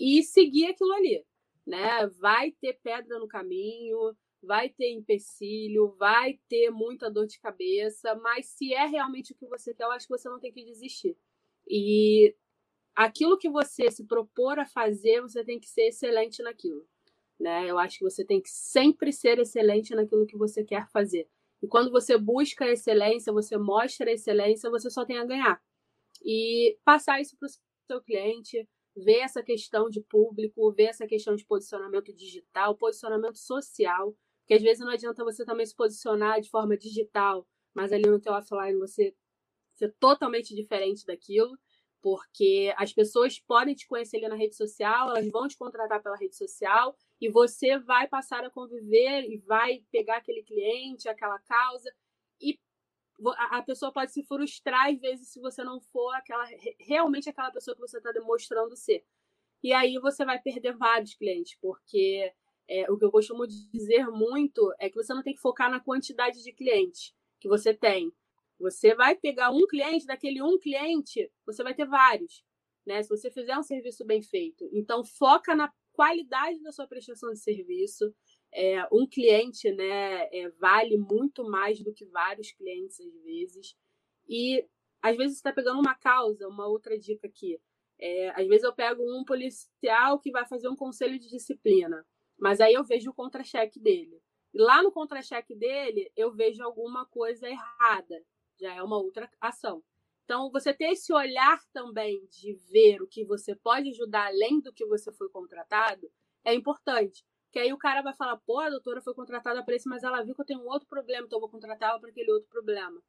e seguir aquilo ali. Né? Vai ter pedra no caminho, vai ter empecilho, vai ter muita dor de cabeça, mas se é realmente o que você quer, eu acho que você não tem que desistir. E aquilo que você se propor a fazer, você tem que ser excelente naquilo. Né? Eu acho que você tem que sempre ser excelente naquilo que você quer fazer. E quando você busca a excelência, você mostra a excelência, você só tem a ganhar. E passar isso para o seu cliente, ver essa questão de público, ver essa questão de posicionamento digital, posicionamento social, porque às vezes não adianta você também se posicionar de forma digital, mas ali no teu offline você ser totalmente diferente daquilo, porque as pessoas podem te conhecer ali na rede social, elas vão te contratar pela rede social, e você vai passar a conviver e vai pegar aquele cliente, aquela causa, e a pessoa pode se frustrar às vezes se você não for aquela realmente aquela pessoa que você está demonstrando ser. E aí você vai perder vários clientes, porque é, o que eu costumo dizer muito é que você não tem que focar na quantidade de clientes que você tem. Você vai pegar um cliente, daquele um cliente, você vai ter vários, né? Se você fizer um serviço bem feito. Então, foca na qualidade da sua prestação de serviço. É, um cliente né, é, vale muito mais do que vários clientes, às vezes. E às vezes você está pegando uma causa, uma outra dica aqui. É, às vezes eu pego um policial que vai fazer um conselho de disciplina, mas aí eu vejo o contra-cheque dele. E lá no contra-cheque dele, eu vejo alguma coisa errada. Já é uma outra ação. Então, você ter esse olhar também de ver o que você pode ajudar além do que você foi contratado é importante. Que aí o cara vai falar, pô, a doutora foi contratada para isso, mas ela viu que eu tenho um outro problema, então eu vou contratar ela para aquele outro problema.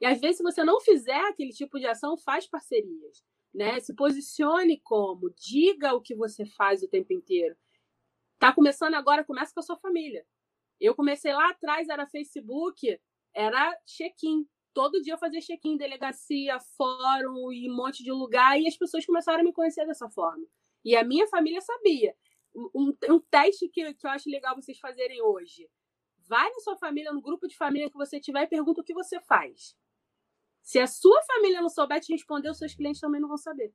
E às vezes, se você não fizer aquele tipo de ação, faz parcerias. Né? Se posicione como, diga o que você faz o tempo inteiro. Tá começando agora, começa com a sua família. Eu comecei lá atrás, era Facebook, era check-in todo dia eu fazia check-in delegacia, fórum e um monte de lugar, e as pessoas começaram a me conhecer dessa forma. E a minha família sabia. Um, um teste que, que eu acho legal vocês fazerem hoje. Vai na sua família, no grupo de família que você tiver, e pergunta o que você faz. Se a sua família não souber te responder, os seus clientes também não vão saber.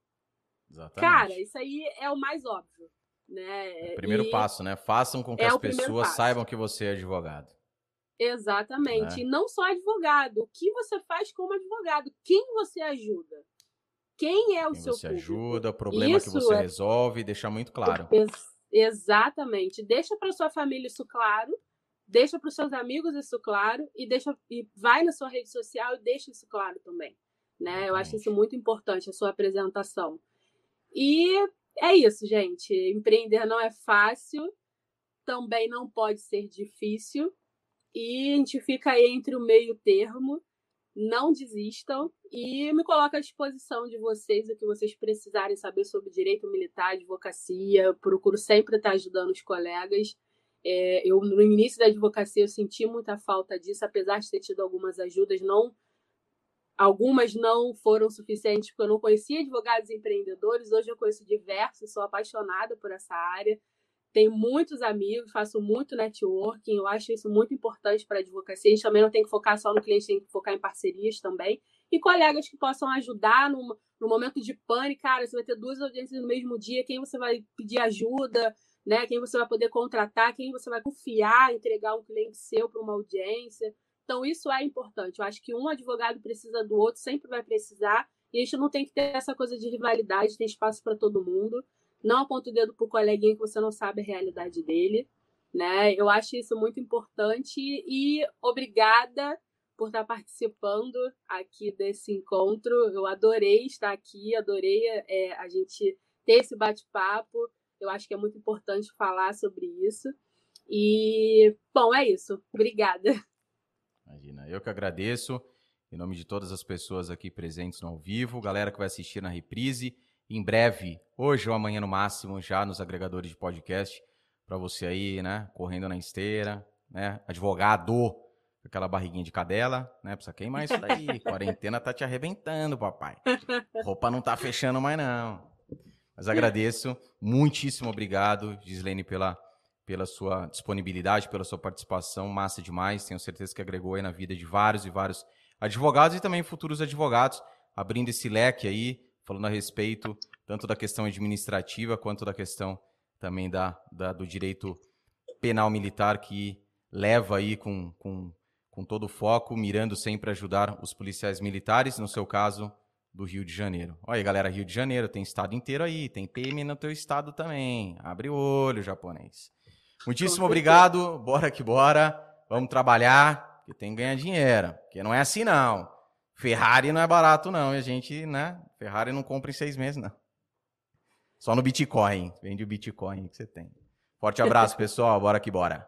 Exatamente. Cara, isso aí é o mais óbvio. Né? É o primeiro e passo, né? Façam com que é as pessoas saibam que você é advogado. Exatamente. Né? E não só advogado. O que você faz como advogado? Quem você ajuda? Quem é o Quem seu você público? ajuda, o problema isso que você é... resolve, deixar muito claro. Ex exatamente. Deixa para sua família isso claro, deixa para os seus amigos isso claro e deixa e vai na sua rede social e deixa isso claro também. Né? Eu acho isso muito importante, a sua apresentação. E é isso, gente. Empreender não é fácil, também não pode ser difícil, e a gente fica aí entre o meio termo. Não desistam e me coloco à disposição de vocês o que vocês precisarem saber sobre direito militar, advocacia. Procuro sempre estar ajudando os colegas. É, eu no início da advocacia eu senti muita falta disso, apesar de ter tido algumas ajudas, não algumas não foram suficientes porque eu não conhecia advogados empreendedores. Hoje eu conheço diversos, sou apaixonada por essa área tenho muitos amigos, faço muito networking, eu acho isso muito importante para a advocacia. A gente também não tem que focar só no cliente, tem que focar em parcerias também. E colegas que possam ajudar no, no momento de pânico, cara, você vai ter duas audiências no mesmo dia, quem você vai pedir ajuda, né? Quem você vai poder contratar, quem você vai confiar, entregar um cliente seu para uma audiência. Então, isso é importante. Eu acho que um advogado precisa do outro, sempre vai precisar, e a gente não tem que ter essa coisa de rivalidade, tem espaço para todo mundo. Não aponta o dedo pro coleguinha que você não sabe a realidade dele, né? Eu acho isso muito importante e obrigada por estar participando aqui desse encontro. Eu adorei estar aqui, adorei é, a gente ter esse bate-papo. Eu acho que é muito importante falar sobre isso. E, bom, é isso. Obrigada. Imagina, eu que agradeço. em nome de todas as pessoas aqui presentes no ao vivo, galera que vai assistir na reprise, em breve, hoje ou amanhã no máximo, já nos agregadores de podcast, para você aí, né, correndo na esteira, né, advogado, aquela barriguinha de cadela, né, precisa queimar isso daí, quarentena tá te arrebentando, papai. Roupa não tá fechando mais não. Mas agradeço, muitíssimo obrigado, Gislene, pela, pela sua disponibilidade, pela sua participação, massa demais, tenho certeza que agregou aí na vida de vários e vários advogados e também futuros advogados, abrindo esse leque aí, falando a respeito tanto da questão administrativa quanto da questão também da, da do direito penal militar que leva aí com, com, com todo o foco, mirando sempre ajudar os policiais militares, no seu caso, do Rio de Janeiro. Olha aí, galera, Rio de Janeiro, tem estado inteiro aí, tem PM no teu estado também. Abre o olho, japonês. Muitíssimo obrigado, bora que bora, vamos trabalhar, que tem que ganhar dinheiro, porque não é assim não. Ferrari não é barato, não. E a gente, né? Ferrari não compra em seis meses, não. Só no Bitcoin. Vende o Bitcoin que você tem. Forte abraço, pessoal. Bora que bora.